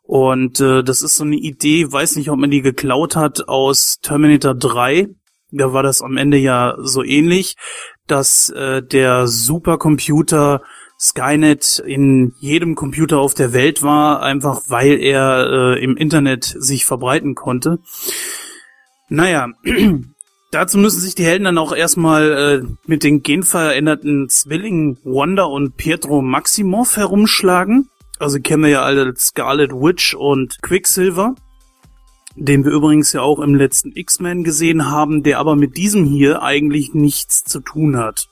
Und äh, das ist so eine Idee, weiß nicht, ob man die geklaut hat aus Terminator 3. Da war das am Ende ja so ähnlich, dass äh, der Supercomputer Skynet in jedem Computer auf der Welt war, einfach weil er äh, im Internet sich verbreiten konnte. Naja, dazu müssen sich die Helden dann auch erstmal äh, mit den genveränderten Zwillingen Wanda und Pietro Maximoff herumschlagen. Also kennen wir ja alle Scarlet Witch und Quicksilver, den wir übrigens ja auch im letzten X-Men gesehen haben, der aber mit diesem hier eigentlich nichts zu tun hat.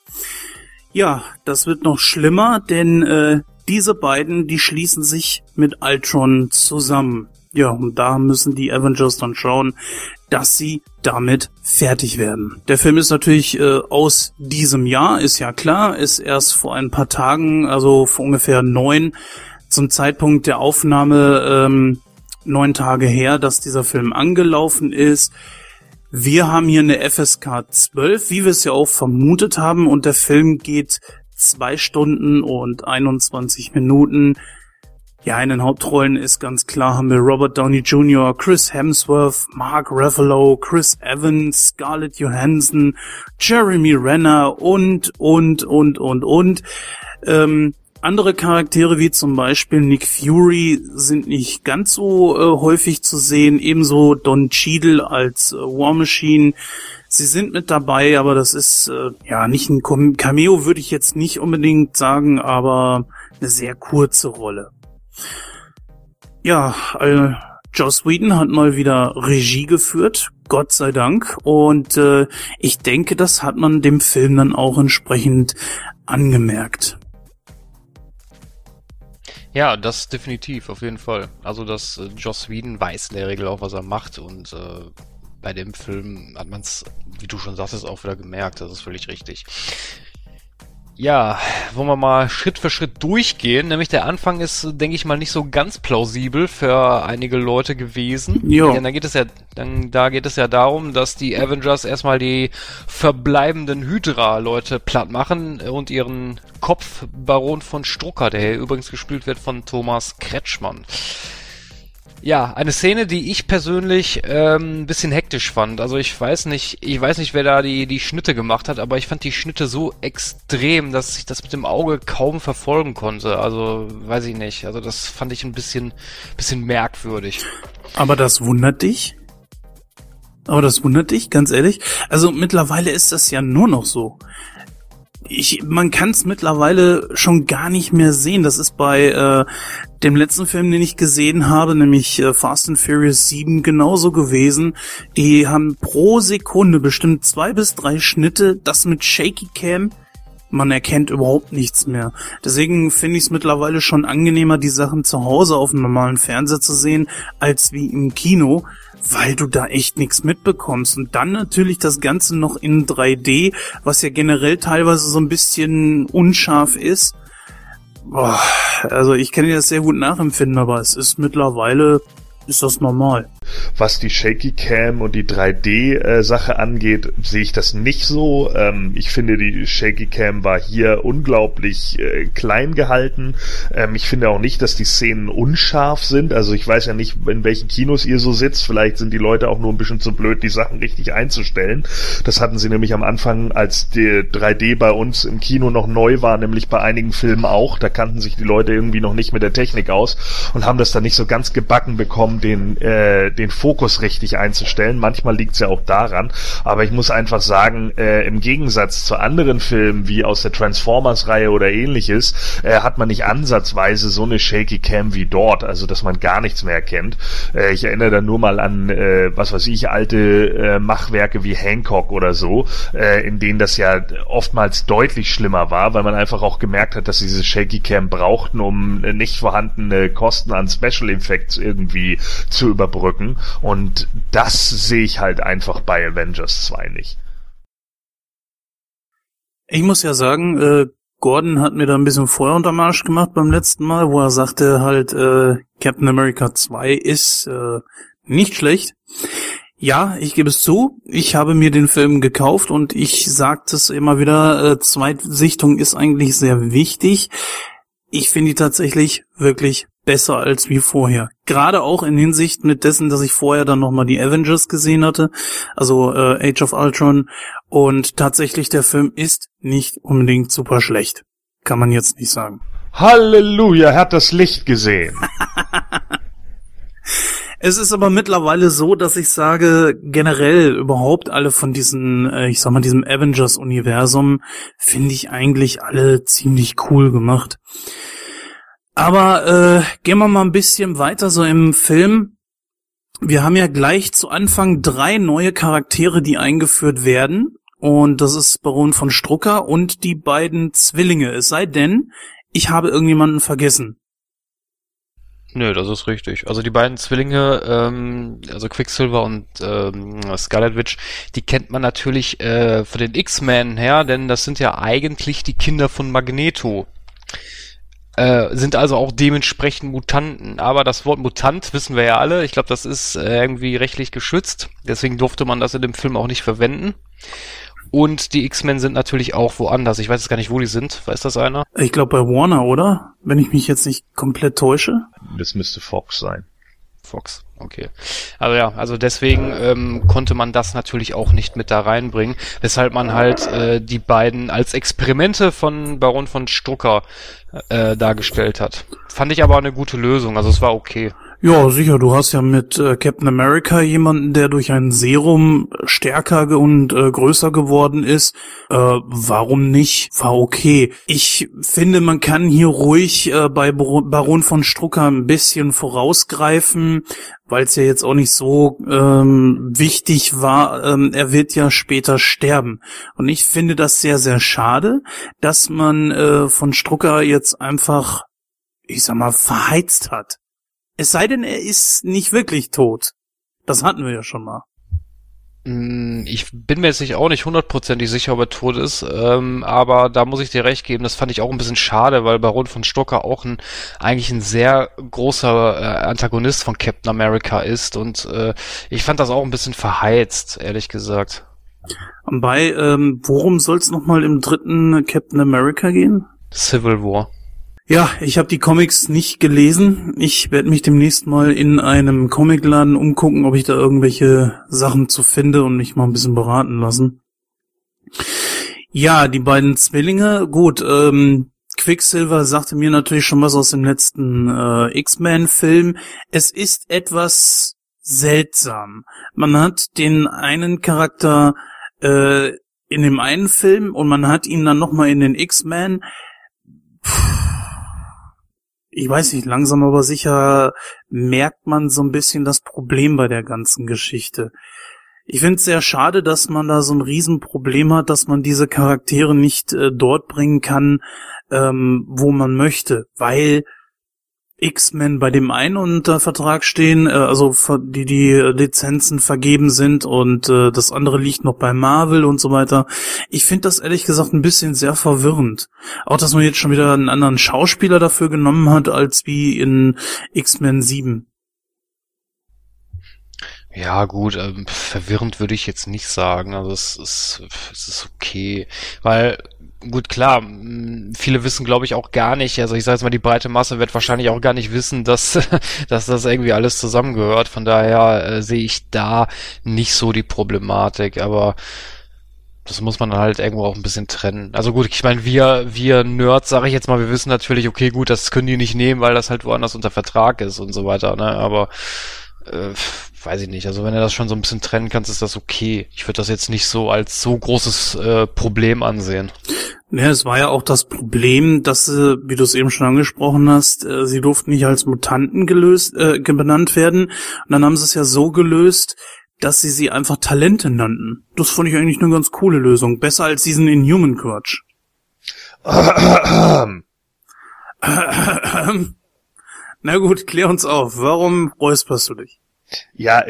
Ja, das wird noch schlimmer, denn äh, diese beiden, die schließen sich mit Ultron zusammen. Ja, und da müssen die Avengers dann schauen, dass sie damit fertig werden. Der Film ist natürlich äh, aus diesem Jahr, ist ja klar, ist erst vor ein paar Tagen, also vor ungefähr neun, zum Zeitpunkt der Aufnahme ähm, neun Tage her, dass dieser Film angelaufen ist. Wir haben hier eine FSK 12, wie wir es ja auch vermutet haben, und der Film geht zwei Stunden und 21 Minuten. Ja, in den Hauptrollen ist ganz klar, haben wir Robert Downey Jr., Chris Hemsworth, Mark Ruffalo, Chris Evans, Scarlett Johansson, Jeremy Renner und, und, und, und, und. Ähm, andere Charaktere wie zum Beispiel Nick Fury sind nicht ganz so äh, häufig zu sehen, ebenso Don Cheadle als äh, War Machine. Sie sind mit dabei, aber das ist äh, ja nicht ein Cameo, würde ich jetzt nicht unbedingt sagen, aber eine sehr kurze Rolle. Ja, äh, Joss Whedon hat mal wieder Regie geführt, Gott sei Dank. Und äh, ich denke, das hat man dem Film dann auch entsprechend angemerkt. Ja, das definitiv, auf jeden Fall. Also, dass äh, Joss Whedon weiß in der Regel auch, was er macht und äh, bei dem Film hat man es, wie du schon sagtest, auch wieder gemerkt. Das ist völlig richtig. Ja, wollen wir mal Schritt für Schritt durchgehen. Nämlich der Anfang ist, denke ich mal, nicht so ganz plausibel für einige Leute gewesen. Ja. Denn da geht es ja, dann, da geht es ja darum, dass die Avengers erstmal die verbleibenden Hydra-Leute platt machen und ihren Kopf Baron von Strucker, der hier übrigens gespielt wird von Thomas Kretschmann. Ja, eine Szene, die ich persönlich ähm, ein bisschen hektisch fand. Also ich weiß nicht, ich weiß nicht, wer da die die Schnitte gemacht hat, aber ich fand die Schnitte so extrem, dass ich das mit dem Auge kaum verfolgen konnte. Also weiß ich nicht. Also das fand ich ein bisschen bisschen merkwürdig. Aber das wundert dich? Aber das wundert dich, ganz ehrlich? Also mittlerweile ist das ja nur noch so ich, man kann es mittlerweile schon gar nicht mehr sehen. Das ist bei äh, dem letzten Film, den ich gesehen habe, nämlich äh, Fast and Furious 7, genauso gewesen. Die haben pro Sekunde bestimmt zwei bis drei Schnitte, das mit Shaky Cam. Man erkennt überhaupt nichts mehr. Deswegen finde ich es mittlerweile schon angenehmer, die Sachen zu Hause auf dem normalen Fernseher zu sehen, als wie im Kino weil du da echt nichts mitbekommst. Und dann natürlich das Ganze noch in 3D, was ja generell teilweise so ein bisschen unscharf ist. Boah, also ich kann dir das sehr gut nachempfinden, aber es ist mittlerweile, ist das normal. Was die Shaky Cam und die 3D-Sache angeht, sehe ich das nicht so. Ähm, ich finde, die Shaky Cam war hier unglaublich äh, klein gehalten. Ähm, ich finde auch nicht, dass die Szenen unscharf sind. Also ich weiß ja nicht, in welchen Kinos ihr so sitzt. Vielleicht sind die Leute auch nur ein bisschen zu blöd, die Sachen richtig einzustellen. Das hatten sie nämlich am Anfang, als die 3D bei uns im Kino noch neu war, nämlich bei einigen Filmen auch. Da kannten sich die Leute irgendwie noch nicht mit der Technik aus und haben das dann nicht so ganz gebacken bekommen, den äh, den Fokus richtig einzustellen. Manchmal liegt es ja auch daran, aber ich muss einfach sagen, äh, im Gegensatz zu anderen Filmen wie aus der Transformers-Reihe oder ähnliches, äh, hat man nicht ansatzweise so eine Shaky Cam wie dort, also dass man gar nichts mehr erkennt. Äh, ich erinnere da nur mal an, äh, was weiß ich, alte äh, Machwerke wie Hancock oder so, äh, in denen das ja oftmals deutlich schlimmer war, weil man einfach auch gemerkt hat, dass sie diese Shaky Cam brauchten, um nicht vorhandene Kosten an Special Effects irgendwie zu überbrücken. Und das sehe ich halt einfach bei Avengers 2 nicht. Ich muss ja sagen, äh, Gordon hat mir da ein bisschen Feuer unterm Arsch gemacht beim letzten Mal, wo er sagte halt, äh, Captain America 2 ist äh, nicht schlecht. Ja, ich gebe es zu, ich habe mir den Film gekauft und ich sagte es immer wieder, äh, Zweitsichtung ist eigentlich sehr wichtig. Ich finde die tatsächlich wirklich besser als wie vorher. Gerade auch in Hinsicht mit dessen, dass ich vorher dann nochmal die Avengers gesehen hatte, also äh, Age of Ultron. Und tatsächlich der Film ist nicht unbedingt super schlecht. Kann man jetzt nicht sagen. Halleluja, er hat das Licht gesehen. Es ist aber mittlerweile so, dass ich sage, generell überhaupt alle von diesen, äh, ich sag mal, diesem Avengers-Universum finde ich eigentlich alle ziemlich cool gemacht. Aber äh, gehen wir mal ein bisschen weiter so im Film. Wir haben ja gleich zu Anfang drei neue Charaktere, die eingeführt werden. Und das ist Baron von Strucker und die beiden Zwillinge. Es sei denn, ich habe irgendjemanden vergessen. Nö, das ist richtig. Also die beiden Zwillinge, ähm, also Quicksilver und ähm, Scarlet Witch, die kennt man natürlich äh, von den X-Men her, denn das sind ja eigentlich die Kinder von Magneto. Äh, sind also auch dementsprechend Mutanten. Aber das Wort Mutant wissen wir ja alle. Ich glaube, das ist äh, irgendwie rechtlich geschützt. Deswegen durfte man das in dem Film auch nicht verwenden. Und die X-Men sind natürlich auch woanders. Ich weiß jetzt gar nicht, wo die sind. Weiß das einer? Ich glaube bei Warner, oder? Wenn ich mich jetzt nicht komplett täusche. Das müsste Fox sein. Fox, okay. Also ja, also deswegen ähm, konnte man das natürlich auch nicht mit da reinbringen, weshalb man halt äh, die beiden als Experimente von Baron von Strucker äh, dargestellt hat. Fand ich aber eine gute Lösung, also es war okay. Ja, sicher. Du hast ja mit äh, Captain America jemanden, der durch ein Serum stärker und äh, größer geworden ist. Äh, warum nicht? War okay. Ich finde, man kann hier ruhig äh, bei Baron von Strucker ein bisschen vorausgreifen, weil es ja jetzt auch nicht so ähm, wichtig war. Ähm, er wird ja später sterben. Und ich finde das sehr, sehr schade, dass man äh, von Strucker jetzt einfach, ich sag mal, verheizt hat. Es sei denn, er ist nicht wirklich tot. Das hatten wir ja schon mal. Mm, ich bin mir jetzt nicht auch nicht hundertprozentig sicher, ob er tot ist, ähm, aber da muss ich dir recht geben, das fand ich auch ein bisschen schade, weil Baron von Stocker auch ein eigentlich ein sehr großer äh, Antagonist von Captain America ist und äh, ich fand das auch ein bisschen verheizt, ehrlich gesagt. Bei, ähm, worum soll es nochmal im dritten Captain America gehen? Civil War. Ja, ich habe die Comics nicht gelesen. Ich werde mich demnächst mal in einem Comicladen umgucken, ob ich da irgendwelche Sachen zu finde und mich mal ein bisschen beraten lassen. Ja, die beiden Zwillinge, gut, ähm, Quicksilver sagte mir natürlich schon was aus dem letzten äh, X-Men-Film. Es ist etwas seltsam. Man hat den einen Charakter äh, in dem einen Film und man hat ihn dann nochmal in den X-Men ich weiß nicht, langsam aber sicher merkt man so ein bisschen das Problem bei der ganzen Geschichte. Ich finde es sehr schade, dass man da so ein Riesenproblem hat, dass man diese Charaktere nicht äh, dort bringen kann, ähm, wo man möchte, weil X-Men bei dem einen unter Vertrag stehen, äh, also die die Lizenzen vergeben sind und äh, das andere liegt noch bei Marvel und so weiter. Ich finde das ehrlich gesagt ein bisschen sehr verwirrend. Auch, dass man jetzt schon wieder einen anderen Schauspieler dafür genommen hat, als wie in X-Men 7. Ja, gut, ähm, verwirrend würde ich jetzt nicht sagen. Also es ist, es ist okay. Weil Gut, klar, viele wissen, glaube ich, auch gar nicht, also ich sage jetzt mal, die breite Masse wird wahrscheinlich auch gar nicht wissen, dass, dass das irgendwie alles zusammengehört. Von daher äh, sehe ich da nicht so die Problematik, aber das muss man halt irgendwo auch ein bisschen trennen. Also gut, ich meine, wir, wir Nerds, sage ich jetzt mal, wir wissen natürlich, okay, gut, das können die nicht nehmen, weil das halt woanders unter Vertrag ist und so weiter, ne? Aber äh, weiß ich nicht. Also wenn du das schon so ein bisschen trennen kannst, ist das okay. Ich würde das jetzt nicht so als so großes äh, Problem ansehen. Ja, es war ja auch das Problem, dass, äh, wie du es eben schon angesprochen hast, äh, sie durften nicht als Mutanten gelöst, äh, benannt werden. Und dann haben sie es ja so gelöst, dass sie sie einfach Talente nannten. Das fand ich eigentlich eine ganz coole Lösung. Besser als diesen Inhuman Quatsch. Na gut, klär uns auf. Warum räusperst du dich? Ja,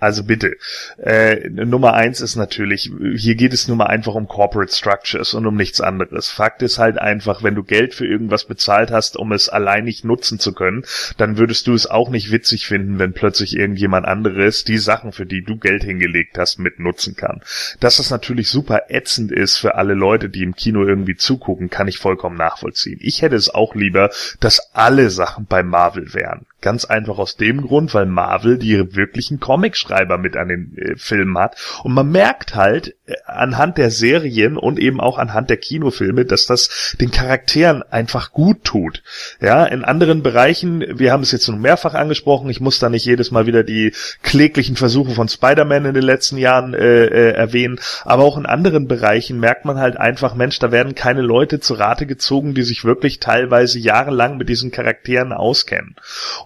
also bitte. Äh, Nummer eins ist natürlich, hier geht es nur mal einfach um Corporate Structures und um nichts anderes. Fakt ist halt einfach, wenn du Geld für irgendwas bezahlt hast, um es allein nicht nutzen zu können, dann würdest du es auch nicht witzig finden, wenn plötzlich irgendjemand anderes die Sachen, für die du Geld hingelegt hast, mit nutzen kann. Dass das natürlich super ätzend ist für alle Leute, die im Kino irgendwie zugucken, kann ich vollkommen nachvollziehen. Ich hätte es auch lieber, dass alle Sachen bei Marvel wären. Ganz einfach aus dem Grund, weil Marvel die wirklichen Comicschreiber mit an den äh, Filmen hat. Und man merkt halt äh, anhand der Serien und eben auch anhand der Kinofilme, dass das den Charakteren einfach gut tut. Ja, in anderen Bereichen, wir haben es jetzt schon mehrfach angesprochen, ich muss da nicht jedes Mal wieder die kläglichen Versuche von Spider-Man in den letzten Jahren äh, äh, erwähnen, aber auch in anderen Bereichen merkt man halt einfach, Mensch, da werden keine Leute zu Rate gezogen, die sich wirklich teilweise jahrelang mit diesen Charakteren auskennen.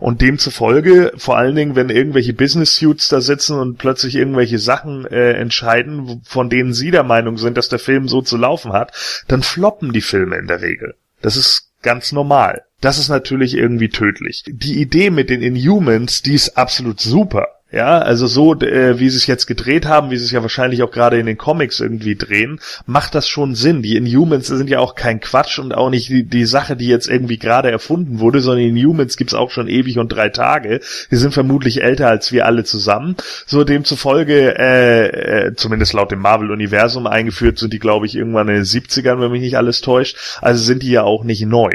Und demzufolge, vor allen Dingen, wenn irgendwelche Business Suits da sitzen und plötzlich irgendwelche Sachen äh, entscheiden, von denen sie der Meinung sind, dass der Film so zu laufen hat, dann floppen die Filme in der Regel. Das ist ganz normal. Das ist natürlich irgendwie tödlich. Die Idee mit den Inhumans, die ist absolut super. Ja, also so, äh, wie sie es jetzt gedreht haben, wie sie es ja wahrscheinlich auch gerade in den Comics irgendwie drehen, macht das schon Sinn. Die Inhumans sind ja auch kein Quatsch und auch nicht die, die Sache, die jetzt irgendwie gerade erfunden wurde, sondern Inhumans gibt's auch schon ewig und drei Tage. Die sind vermutlich älter als wir alle zusammen. So demzufolge, äh, äh, zumindest laut dem Marvel-Universum eingeführt sind die, glaube ich, irgendwann in den 70ern, wenn mich nicht alles täuscht. Also sind die ja auch nicht neu.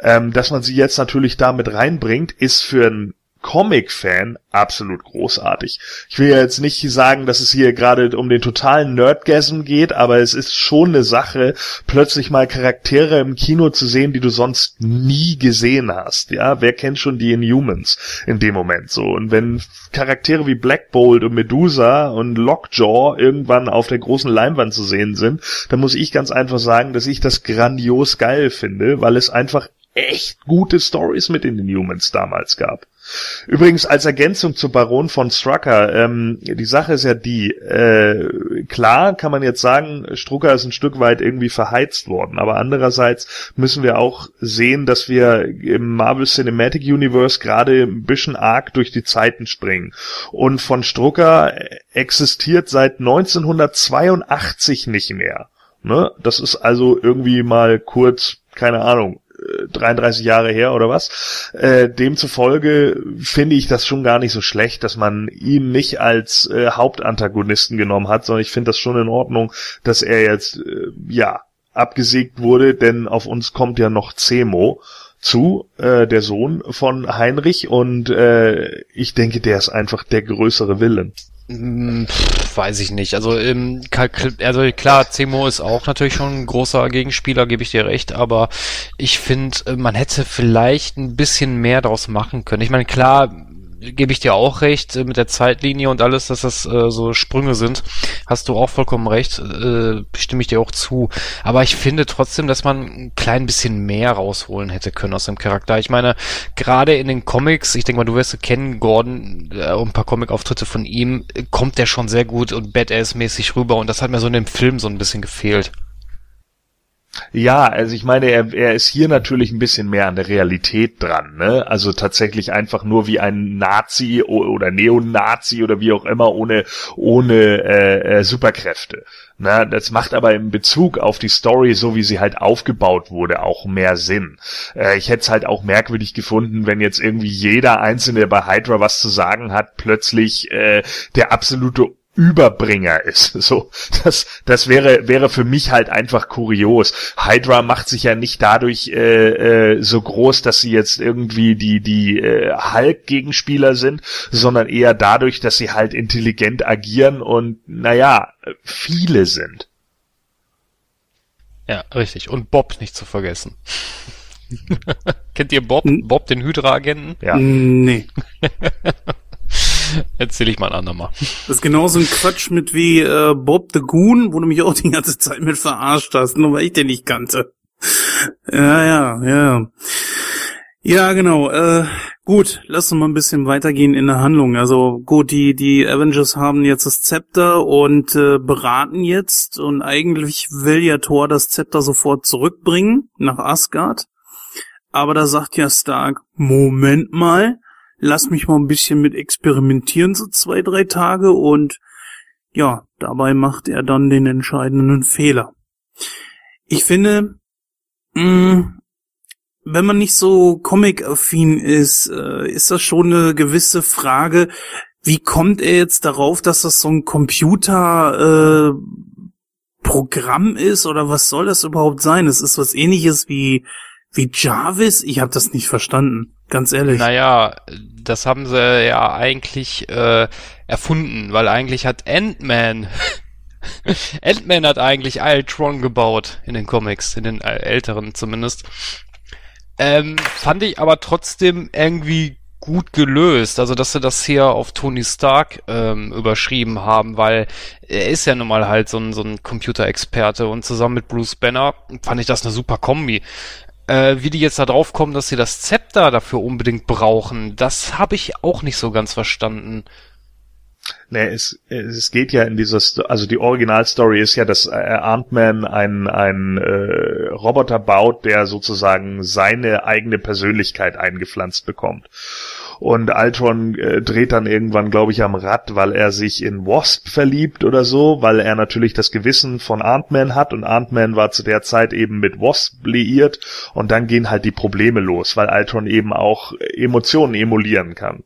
Ähm, dass man sie jetzt natürlich damit reinbringt, ist für ein Comic-Fan absolut großartig. Ich will ja jetzt nicht sagen, dass es hier gerade um den totalen Nerdgasm geht, aber es ist schon eine Sache, plötzlich mal Charaktere im Kino zu sehen, die du sonst nie gesehen hast. Ja, wer kennt schon die Inhumans in dem Moment so? Und wenn Charaktere wie Black Bolt und Medusa und Lockjaw irgendwann auf der großen Leinwand zu sehen sind, dann muss ich ganz einfach sagen, dass ich das grandios geil finde, weil es einfach echt gute Stories mit den Inhumans damals gab. Übrigens als Ergänzung zu Baron von Strucker, ähm, die Sache ist ja die, äh, klar kann man jetzt sagen, Strucker ist ein Stück weit irgendwie verheizt worden, aber andererseits müssen wir auch sehen, dass wir im Marvel Cinematic Universe gerade ein bisschen arg durch die Zeiten springen. Und von Strucker existiert seit 1982 nicht mehr. Ne? Das ist also irgendwie mal kurz, keine Ahnung, 33 Jahre her oder was. Äh, demzufolge finde ich das schon gar nicht so schlecht, dass man ihn nicht als äh, Hauptantagonisten genommen hat, sondern ich finde das schon in Ordnung, dass er jetzt äh, ja abgesägt wurde, denn auf uns kommt ja noch Zemo zu, äh, der Sohn von Heinrich und äh, ich denke, der ist einfach der größere Willen. Hm, pff, weiß ich nicht. Also, ähm, also klar, Zemo ist auch natürlich schon ein großer Gegenspieler, gebe ich dir recht, aber ich finde, äh, man hätte vielleicht ein bisschen mehr daraus machen können. Ich meine, klar, gebe ich dir auch recht äh, mit der Zeitlinie und alles, dass das äh, so Sprünge sind. Hast du auch vollkommen recht, äh, stimme ich dir auch zu. Aber ich finde trotzdem, dass man ein klein bisschen mehr rausholen hätte können aus dem Charakter. Ich meine, gerade in den Comics, ich denke mal, du wirst kennen, Gordon, äh, ein paar Comic-Auftritte von ihm, kommt der schon sehr gut und Badass-mäßig rüber und das hat mir so in dem Film so ein bisschen gefehlt. Ja, also ich meine, er, er ist hier natürlich ein bisschen mehr an der Realität dran, ne? Also tatsächlich einfach nur wie ein Nazi oder Neonazi oder wie auch immer ohne ohne äh, äh, Superkräfte. Na, das macht aber im Bezug auf die Story, so wie sie halt aufgebaut wurde, auch mehr Sinn. Äh, ich hätte es halt auch merkwürdig gefunden, wenn jetzt irgendwie jeder Einzelne, der bei Hydra was zu sagen hat, plötzlich äh, der absolute Überbringer ist. So, das, das wäre, wäre für mich halt einfach kurios. Hydra macht sich ja nicht dadurch äh, äh, so groß, dass sie jetzt irgendwie die, die äh, Hulk-Gegenspieler sind, sondern eher dadurch, dass sie halt intelligent agieren und, naja, viele sind. Ja, richtig. Und Bob nicht zu vergessen. Kennt ihr Bob? Bob, den Hydra-Agenten? Ja. Nee. Erzähl ich mal ein andermal. Das ist genauso ein Quatsch mit wie äh, Bob the Goon, wo du mich auch die ganze Zeit mit verarscht hast, nur weil ich den nicht kannte. Ja, ja, ja. Ja, genau. Äh, gut, lass uns mal ein bisschen weitergehen in der Handlung. Also gut, die die Avengers haben jetzt das Zepter und äh, beraten jetzt und eigentlich will ja Thor das Zepter sofort zurückbringen nach Asgard. Aber da sagt ja Stark, Moment mal, lass mich mal ein bisschen mit experimentieren so zwei, drei Tage und ja, dabei macht er dann den entscheidenden Fehler. Ich finde, mh, mm, wenn man nicht so comic-affin ist, äh, ist das schon eine gewisse Frage, wie kommt er jetzt darauf, dass das so ein Computer äh, Programm ist oder was soll das überhaupt sein? Es ist was ähnliches wie wie Jarvis? Ich habe das nicht verstanden, ganz ehrlich. Naja, das haben sie ja eigentlich äh, erfunden, weil eigentlich hat Ant-Man Ant-Man hat eigentlich Ultron gebaut in den Comics, in den älteren zumindest. Ähm, fand ich aber trotzdem irgendwie gut gelöst. Also, dass sie das hier auf Tony Stark ähm, überschrieben haben, weil er ist ja nun mal halt so ein, so ein Computerexperte und zusammen mit Bruce Banner fand ich das eine super Kombi. Äh, wie die jetzt da drauf kommen, dass sie das Zepter dafür unbedingt brauchen, das habe ich auch nicht so ganz verstanden. Nee, es, es geht ja in dieses, also die Originalstory ist ja, dass äh, Ant-Man ein, ein äh, Roboter baut, der sozusagen seine eigene Persönlichkeit eingepflanzt bekommt. Und Ultron äh, dreht dann irgendwann, glaube ich, am Rad, weil er sich in Wasp verliebt oder so, weil er natürlich das Gewissen von Ant-Man hat und Ant-Man war zu der Zeit eben mit Wasp liiert und dann gehen halt die Probleme los, weil Ultron eben auch Emotionen emulieren kann.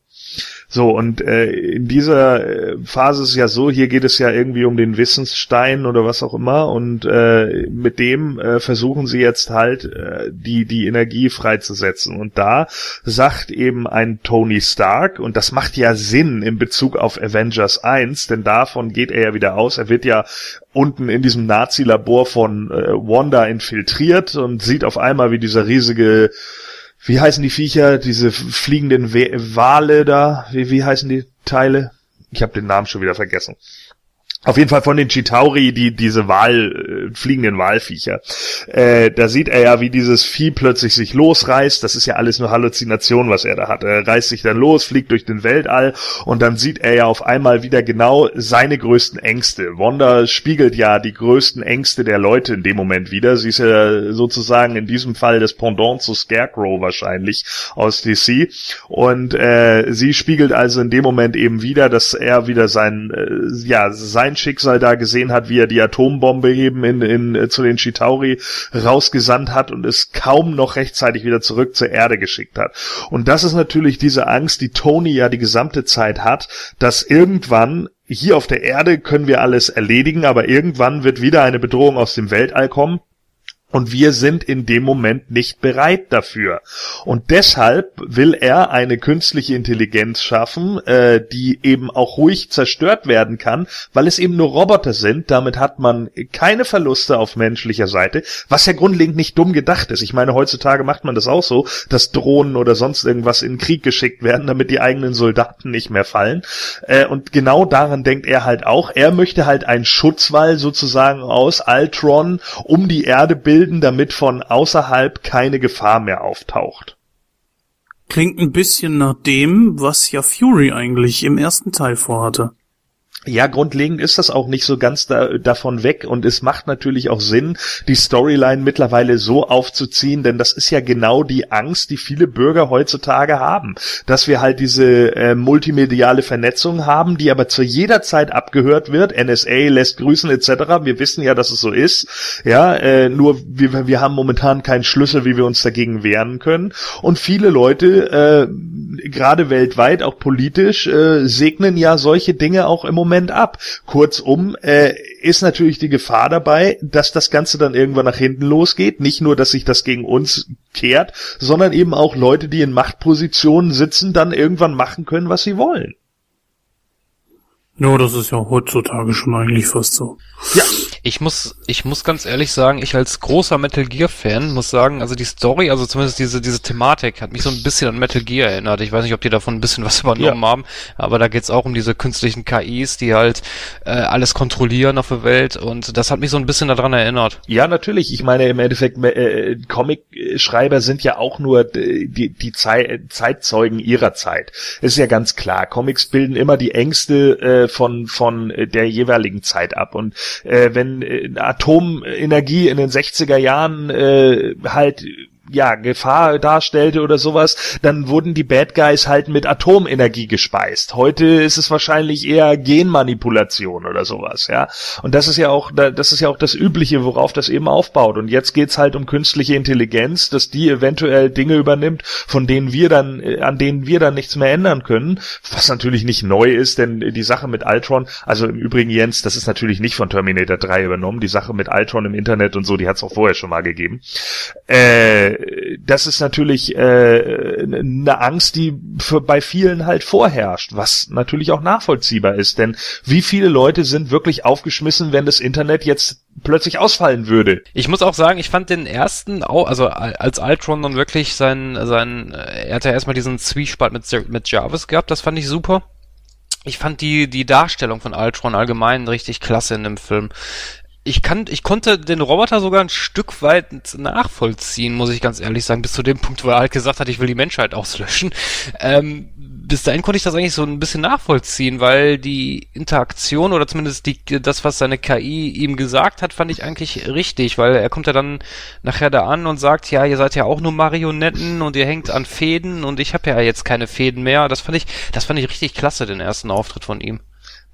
So, und äh, in dieser äh, Phase ist es ja so, hier geht es ja irgendwie um den Wissensstein oder was auch immer und äh, mit dem äh, versuchen sie jetzt halt äh, die, die Energie freizusetzen. Und da sagt eben ein Tony Stark, und das macht ja Sinn in Bezug auf Avengers 1, denn davon geht er ja wieder aus, er wird ja unten in diesem Nazi-Labor von äh, Wanda infiltriert und sieht auf einmal, wie dieser riesige wie heißen die Viecher, diese fliegenden Wale da, wie, wie heißen die Teile? Ich habe den Namen schon wieder vergessen. Auf jeden Fall von den Chitauri, die diese Wal, äh, fliegenden Walviecher. Äh, da sieht er ja, wie dieses Vieh plötzlich sich losreißt. Das ist ja alles nur Halluzination, was er da hat. Er reißt sich dann los, fliegt durch den Weltall und dann sieht er ja auf einmal wieder genau seine größten Ängste. Wanda spiegelt ja die größten Ängste der Leute in dem Moment wieder. Sie ist ja sozusagen in diesem Fall das Pendant zu Scarecrow wahrscheinlich aus DC. Und äh, sie spiegelt also in dem Moment eben wieder, dass er wieder sein, äh, ja, sein sein Schicksal da gesehen hat, wie er die Atombombe eben in, in, äh, zu den Chitauri rausgesandt hat und es kaum noch rechtzeitig wieder zurück zur Erde geschickt hat. Und das ist natürlich diese Angst, die Tony ja die gesamte Zeit hat, dass irgendwann hier auf der Erde können wir alles erledigen, aber irgendwann wird wieder eine Bedrohung aus dem Weltall kommen und wir sind in dem Moment nicht bereit dafür. Und deshalb will er eine künstliche Intelligenz schaffen, äh, die eben auch ruhig zerstört werden kann, weil es eben nur Roboter sind. Damit hat man keine Verluste auf menschlicher Seite, was ja grundlegend nicht dumm gedacht ist. Ich meine, heutzutage macht man das auch so, dass Drohnen oder sonst irgendwas in Krieg geschickt werden, damit die eigenen Soldaten nicht mehr fallen. Äh, und genau daran denkt er halt auch. Er möchte halt einen Schutzwall sozusagen aus Altron um die Erde bilden, bilden, damit von außerhalb keine Gefahr mehr auftaucht. Klingt ein bisschen nach dem, was ja Fury eigentlich im ersten Teil vorhatte. Ja, grundlegend ist das auch nicht so ganz da, davon weg und es macht natürlich auch Sinn, die Storyline mittlerweile so aufzuziehen, denn das ist ja genau die Angst, die viele Bürger heutzutage haben, dass wir halt diese äh, multimediale Vernetzung haben, die aber zu jeder Zeit abgehört wird. NSA lässt grüßen etc. Wir wissen ja, dass es so ist. Ja, äh, nur wir, wir haben momentan keinen Schlüssel, wie wir uns dagegen wehren können. Und viele Leute, äh, gerade weltweit, auch politisch, äh, segnen ja solche Dinge auch im Moment Moment ab. Kurzum, äh, ist natürlich die Gefahr dabei, dass das Ganze dann irgendwann nach hinten losgeht. Nicht nur, dass sich das gegen uns kehrt, sondern eben auch Leute, die in Machtpositionen sitzen, dann irgendwann machen können, was sie wollen. Ja, das ist ja heutzutage schon eigentlich fast so. Ja, Ich muss, ich muss ganz ehrlich sagen, ich als großer Metal Gear Fan muss sagen, also die Story, also zumindest diese, diese Thematik hat mich so ein bisschen an Metal Gear erinnert. Ich weiß nicht, ob die davon ein bisschen was übernommen ja. haben, aber da geht's auch um diese künstlichen KIs, die halt äh, alles kontrollieren auf der Welt und das hat mich so ein bisschen daran erinnert. Ja, natürlich. Ich meine, im Endeffekt, äh, Comic-Schreiber sind ja auch nur die, die Zei Zeitzeugen ihrer Zeit. ist ja ganz klar. Comics bilden immer die Ängste äh, von, von der jeweiligen Zeit ab und äh, wenn wenn äh, Atomenergie in den 60er Jahren äh, halt ja, Gefahr darstellte oder sowas, dann wurden die Bad Guys halt mit Atomenergie gespeist. Heute ist es wahrscheinlich eher Genmanipulation oder sowas, ja. Und das ist ja auch, das ist ja auch das Übliche, worauf das eben aufbaut. Und jetzt geht's halt um künstliche Intelligenz, dass die eventuell Dinge übernimmt, von denen wir dann, äh, an denen wir dann nichts mehr ändern können. Was natürlich nicht neu ist, denn die Sache mit Ultron, also im Übrigen Jens, das ist natürlich nicht von Terminator 3 übernommen. Die Sache mit Ultron im Internet und so, die hat's auch vorher schon mal gegeben. Äh, das ist natürlich äh, eine Angst, die für, bei vielen halt vorherrscht, was natürlich auch nachvollziehbar ist. Denn wie viele Leute sind wirklich aufgeschmissen, wenn das Internet jetzt plötzlich ausfallen würde? Ich muss auch sagen, ich fand den ersten, also als Ultron dann wirklich sein, sein, er hat ja erstmal diesen Zwiespalt mit, mit Jarvis gehabt, das fand ich super. Ich fand die, die Darstellung von Ultron allgemein richtig klasse in dem Film ich kann, ich konnte den Roboter sogar ein Stück weit nachvollziehen, muss ich ganz ehrlich sagen, bis zu dem Punkt, wo er halt gesagt hat, ich will die Menschheit auslöschen. Ähm, bis dahin konnte ich das eigentlich so ein bisschen nachvollziehen, weil die Interaktion oder zumindest die, das, was seine KI ihm gesagt hat, fand ich eigentlich richtig, weil er kommt ja dann nachher da an und sagt, ja, ihr seid ja auch nur Marionetten und ihr hängt an Fäden und ich habe ja jetzt keine Fäden mehr. Das fand ich, das fand ich richtig klasse, den ersten Auftritt von ihm.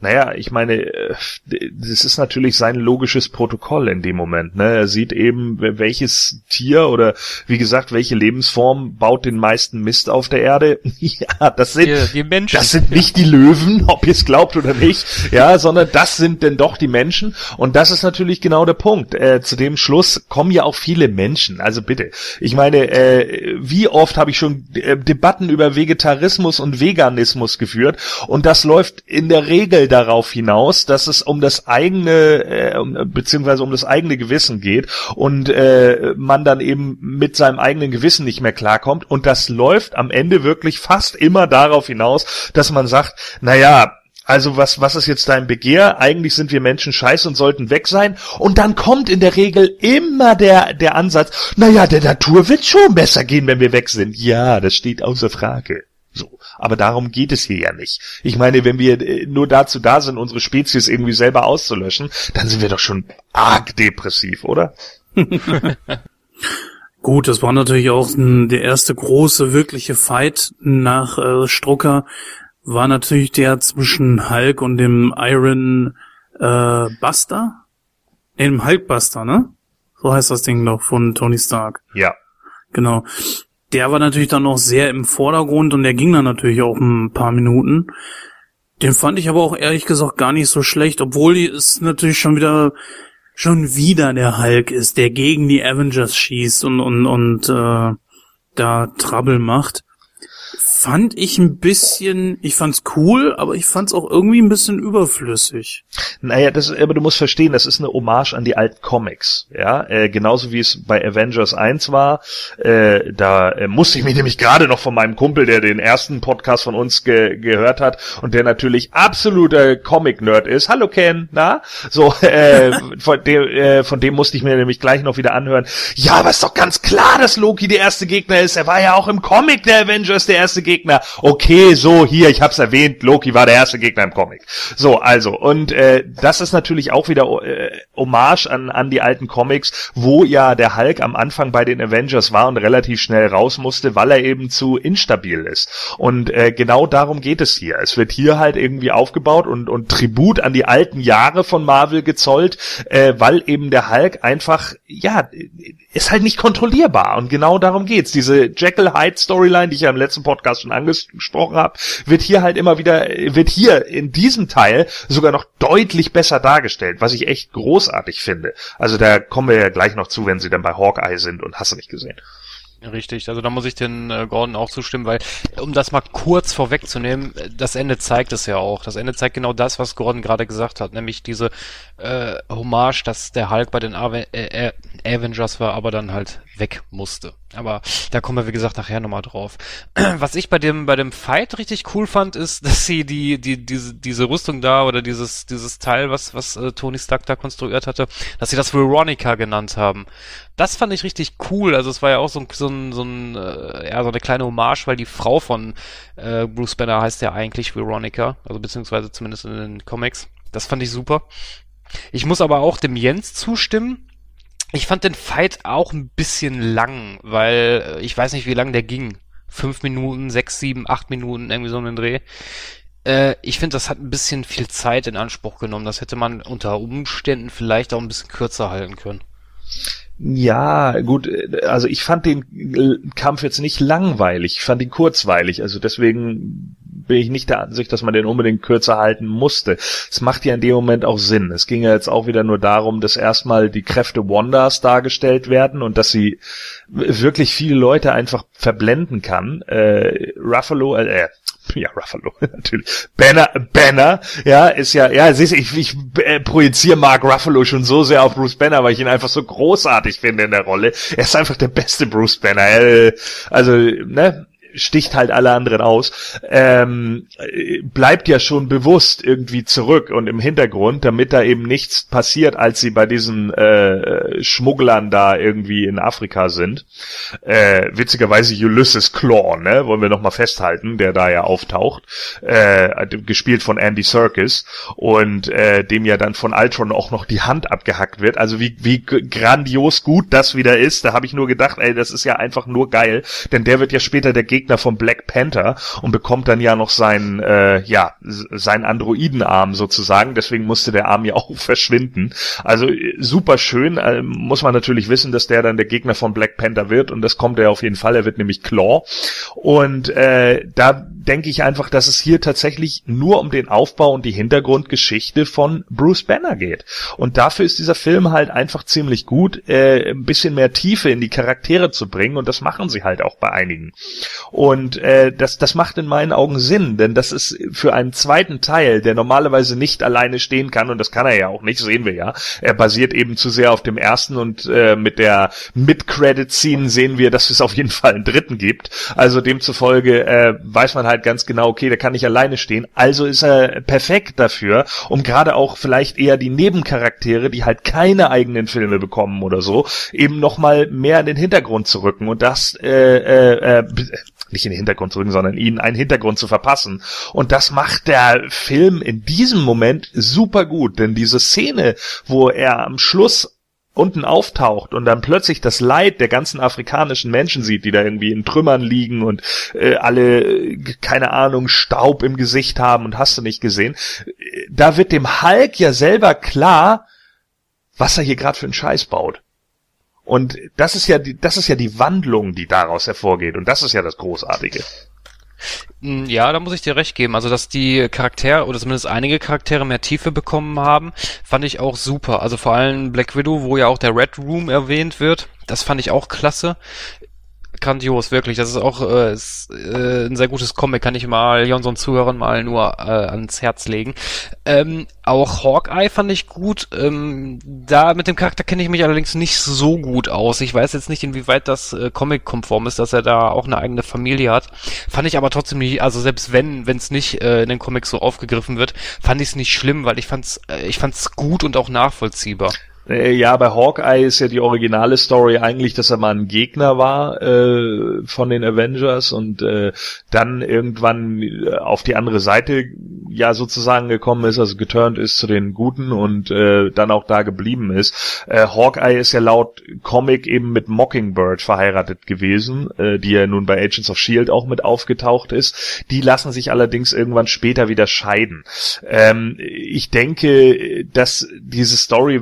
Naja, ich meine, äh, das ist natürlich sein logisches Protokoll in dem Moment. Ne? Er sieht eben, welches Tier oder wie gesagt, welche Lebensform baut den meisten Mist auf der Erde. ja, das sind, die, die Menschen. das sind nicht die Löwen, ob ihr es glaubt oder nicht, ja, sondern das sind denn doch die Menschen. Und das ist natürlich genau der Punkt. Äh, zu dem Schluss kommen ja auch viele Menschen. Also bitte, ich meine, äh, wie oft habe ich schon äh, Debatten über Vegetarismus und Veganismus geführt und das läuft in der Regel darauf hinaus, dass es um das eigene äh, beziehungsweise um das eigene Gewissen geht und äh, man dann eben mit seinem eigenen Gewissen nicht mehr klarkommt und das läuft am Ende wirklich fast immer darauf hinaus, dass man sagt, na also was, was ist jetzt dein Begehr? Eigentlich sind wir Menschen scheiße und sollten weg sein. Und dann kommt in der Regel immer der, der Ansatz, naja, der Natur wird schon besser gehen, wenn wir weg sind. Ja, das steht außer Frage. So. Aber darum geht es hier ja nicht. Ich meine, wenn wir äh, nur dazu da sind, unsere Spezies irgendwie selber auszulöschen, dann sind wir doch schon arg depressiv, oder? Gut, das war natürlich auch der erste große wirkliche Fight nach äh, Strucker, war natürlich der zwischen Hulk und dem Iron äh, Buster? Nee, dem Hulkbuster, ne? So heißt das Ding doch von Tony Stark. Ja. Genau der war natürlich dann noch sehr im Vordergrund und der ging dann natürlich auch ein paar Minuten. Den fand ich aber auch ehrlich gesagt gar nicht so schlecht, obwohl es natürlich schon wieder schon wieder der Hulk ist, der gegen die Avengers schießt und und und äh, da Trouble macht fand ich ein bisschen, ich fand's cool, aber ich fand's auch irgendwie ein bisschen überflüssig. Naja, das, aber du musst verstehen, das ist eine Hommage an die alten Comics, ja, äh, genauso wie es bei Avengers 1 war, äh, da äh, musste ich mich nämlich gerade noch von meinem Kumpel, der den ersten Podcast von uns ge gehört hat und der natürlich absoluter Comic-Nerd ist, hallo Ken, na, so, äh, von, dem, äh, von dem musste ich mir nämlich gleich noch wieder anhören, ja, aber ist doch ganz klar, dass Loki der erste Gegner ist, er war ja auch im Comic der Avengers der erste Gegner, Gegner. Okay, so hier, ich hab's erwähnt, Loki war der erste Gegner im Comic. So, also und äh, das ist natürlich auch wieder äh, Hommage an an die alten Comics, wo ja der Hulk am Anfang bei den Avengers war und relativ schnell raus musste, weil er eben zu instabil ist. Und äh, genau darum geht es hier. Es wird hier halt irgendwie aufgebaut und und Tribut an die alten Jahre von Marvel gezollt, äh, weil eben der Hulk einfach ja ist halt nicht kontrollierbar und genau darum geht's. Diese Jekyll Hyde Storyline, die ich ja im letzten Podcast schon angesprochen habe, wird hier halt immer wieder, wird hier in diesem Teil sogar noch deutlich besser dargestellt, was ich echt großartig finde. Also da kommen wir ja gleich noch zu, wenn sie dann bei Hawkeye sind und hast du nicht gesehen. Richtig, also da muss ich den äh, Gordon auch zustimmen, weil, um das mal kurz vorwegzunehmen, äh, das Ende zeigt es ja auch. Das Ende zeigt genau das, was Gordon gerade gesagt hat, nämlich diese äh, Hommage, dass der Hulk bei den Ave äh, Avengers war, aber dann halt weg musste. Aber da kommen wir, wie gesagt, nachher nochmal drauf. Was ich bei dem, bei dem Fight richtig cool fand, ist, dass sie die, die, diese, diese Rüstung da oder dieses, dieses Teil, was, was äh, Tony Stark da konstruiert hatte, dass sie das Veronica genannt haben. Das fand ich richtig cool. Also es war ja auch so ein, so ein, so ein äh, ja, so eine kleine Hommage, weil die Frau von äh, Bruce Banner heißt ja eigentlich Veronica, also beziehungsweise zumindest in den Comics. Das fand ich super. Ich muss aber auch dem Jens zustimmen. Ich fand den Fight auch ein bisschen lang, weil äh, ich weiß nicht, wie lang der ging. Fünf Minuten, sechs, sieben, acht Minuten, irgendwie so einen Dreh. Äh, ich finde, das hat ein bisschen viel Zeit in Anspruch genommen. Das hätte man unter Umständen vielleicht auch ein bisschen kürzer halten können. Ja, gut, also ich fand den Kampf jetzt nicht langweilig, ich fand ihn kurzweilig, also deswegen bin ich nicht der Ansicht, dass man den unbedingt kürzer halten musste. Es macht ja in dem Moment auch Sinn. Es ging ja jetzt auch wieder nur darum, dass erstmal die Kräfte Wanders dargestellt werden und dass sie wirklich viele Leute einfach verblenden kann. Äh, Ruffalo, äh, ja, Ruffalo, natürlich. Banner, Banner, ja, ist ja, ja, siehst du, ich, ich äh, projiziere Mark Ruffalo schon so sehr auf Bruce Banner, weil ich ihn einfach so großartig finde in der Rolle. Er ist einfach der beste Bruce Banner. Äh, also, ne, sticht halt alle anderen aus, ähm, bleibt ja schon bewusst irgendwie zurück und im Hintergrund, damit da eben nichts passiert, als sie bei diesen äh, Schmugglern da irgendwie in Afrika sind. Äh, witzigerweise Ulysses Claw, ne, wollen wir nochmal festhalten, der da ja auftaucht, äh, gespielt von Andy Serkis und äh, dem ja dann von Ultron auch noch die Hand abgehackt wird. Also wie, wie grandios gut das wieder ist, da habe ich nur gedacht, ey, das ist ja einfach nur geil, denn der wird ja später der Gegner Gegner vom Black Panther und bekommt dann ja noch seinen, äh, ja, seinen Androidenarm sozusagen. Deswegen musste der Arm ja auch verschwinden. Also äh, super schön. Äh, muss man natürlich wissen, dass der dann der Gegner von Black Panther wird und das kommt er auf jeden Fall. Er wird nämlich Claw. Und äh, da denke ich einfach, dass es hier tatsächlich nur um den Aufbau und die Hintergrundgeschichte von Bruce Banner geht. Und dafür ist dieser Film halt einfach ziemlich gut, äh, ein bisschen mehr Tiefe in die Charaktere zu bringen und das machen sie halt auch bei einigen. Und äh, das, das macht in meinen Augen Sinn, denn das ist für einen zweiten Teil, der normalerweise nicht alleine stehen kann, und das kann er ja auch nicht, sehen wir ja. Er basiert eben zu sehr auf dem ersten und äh, mit der Mid-Credit-Scene sehen wir, dass es auf jeden Fall einen dritten gibt. Also demzufolge äh, weiß man halt ganz genau, okay, der kann nicht alleine stehen. Also ist er perfekt dafür, um gerade auch vielleicht eher die Nebencharaktere, die halt keine eigenen Filme bekommen oder so, eben nochmal mehr in den Hintergrund zu rücken. Und das äh, äh, äh, nicht in den Hintergrund zu rücken, sondern ihnen einen Hintergrund zu verpassen. Und das macht der Film in diesem Moment super gut, denn diese Szene, wo er am Schluss unten auftaucht und dann plötzlich das Leid der ganzen afrikanischen Menschen sieht, die da irgendwie in Trümmern liegen und äh, alle, keine Ahnung, Staub im Gesicht haben und hast du nicht gesehen, da wird dem Hulk ja selber klar, was er hier gerade für einen Scheiß baut. Und das ist ja die, das ist ja die Wandlung, die daraus hervorgeht. Und das ist ja das Großartige. Hm, ja, da muss ich dir recht geben. Also, dass die Charaktere oder zumindest einige Charaktere mehr Tiefe bekommen haben, fand ich auch super. Also vor allem Black Widow, wo ja auch der Red Room erwähnt wird, das fand ich auch klasse grandios, wirklich. Das ist auch äh, ist, äh, ein sehr gutes Comic, kann ich mal unseren Zuhörern mal nur äh, ans Herz legen. Ähm, auch Hawkeye fand ich gut. Ähm, da mit dem Charakter kenne ich mich allerdings nicht so gut aus. Ich weiß jetzt nicht, inwieweit das äh, Comic-konform ist, dass er da auch eine eigene Familie hat. Fand ich aber trotzdem nicht, also selbst wenn, wenn es nicht äh, in den Comics so aufgegriffen wird, fand ich es nicht schlimm, weil ich fand's, äh, ich fand's gut und auch nachvollziehbar. Äh, ja, bei Hawkeye ist ja die originale Story eigentlich, dass er mal ein Gegner war äh, von den Avengers und äh, dann irgendwann äh, auf die andere Seite ja sozusagen gekommen ist, also geturnt ist zu den Guten und äh, dann auch da geblieben ist. Äh, Hawkeye ist ja laut Comic eben mit Mockingbird verheiratet gewesen, äh, die ja nun bei Agents of Shield auch mit aufgetaucht ist. Die lassen sich allerdings irgendwann später wieder scheiden. Ähm, ich denke, dass diese Story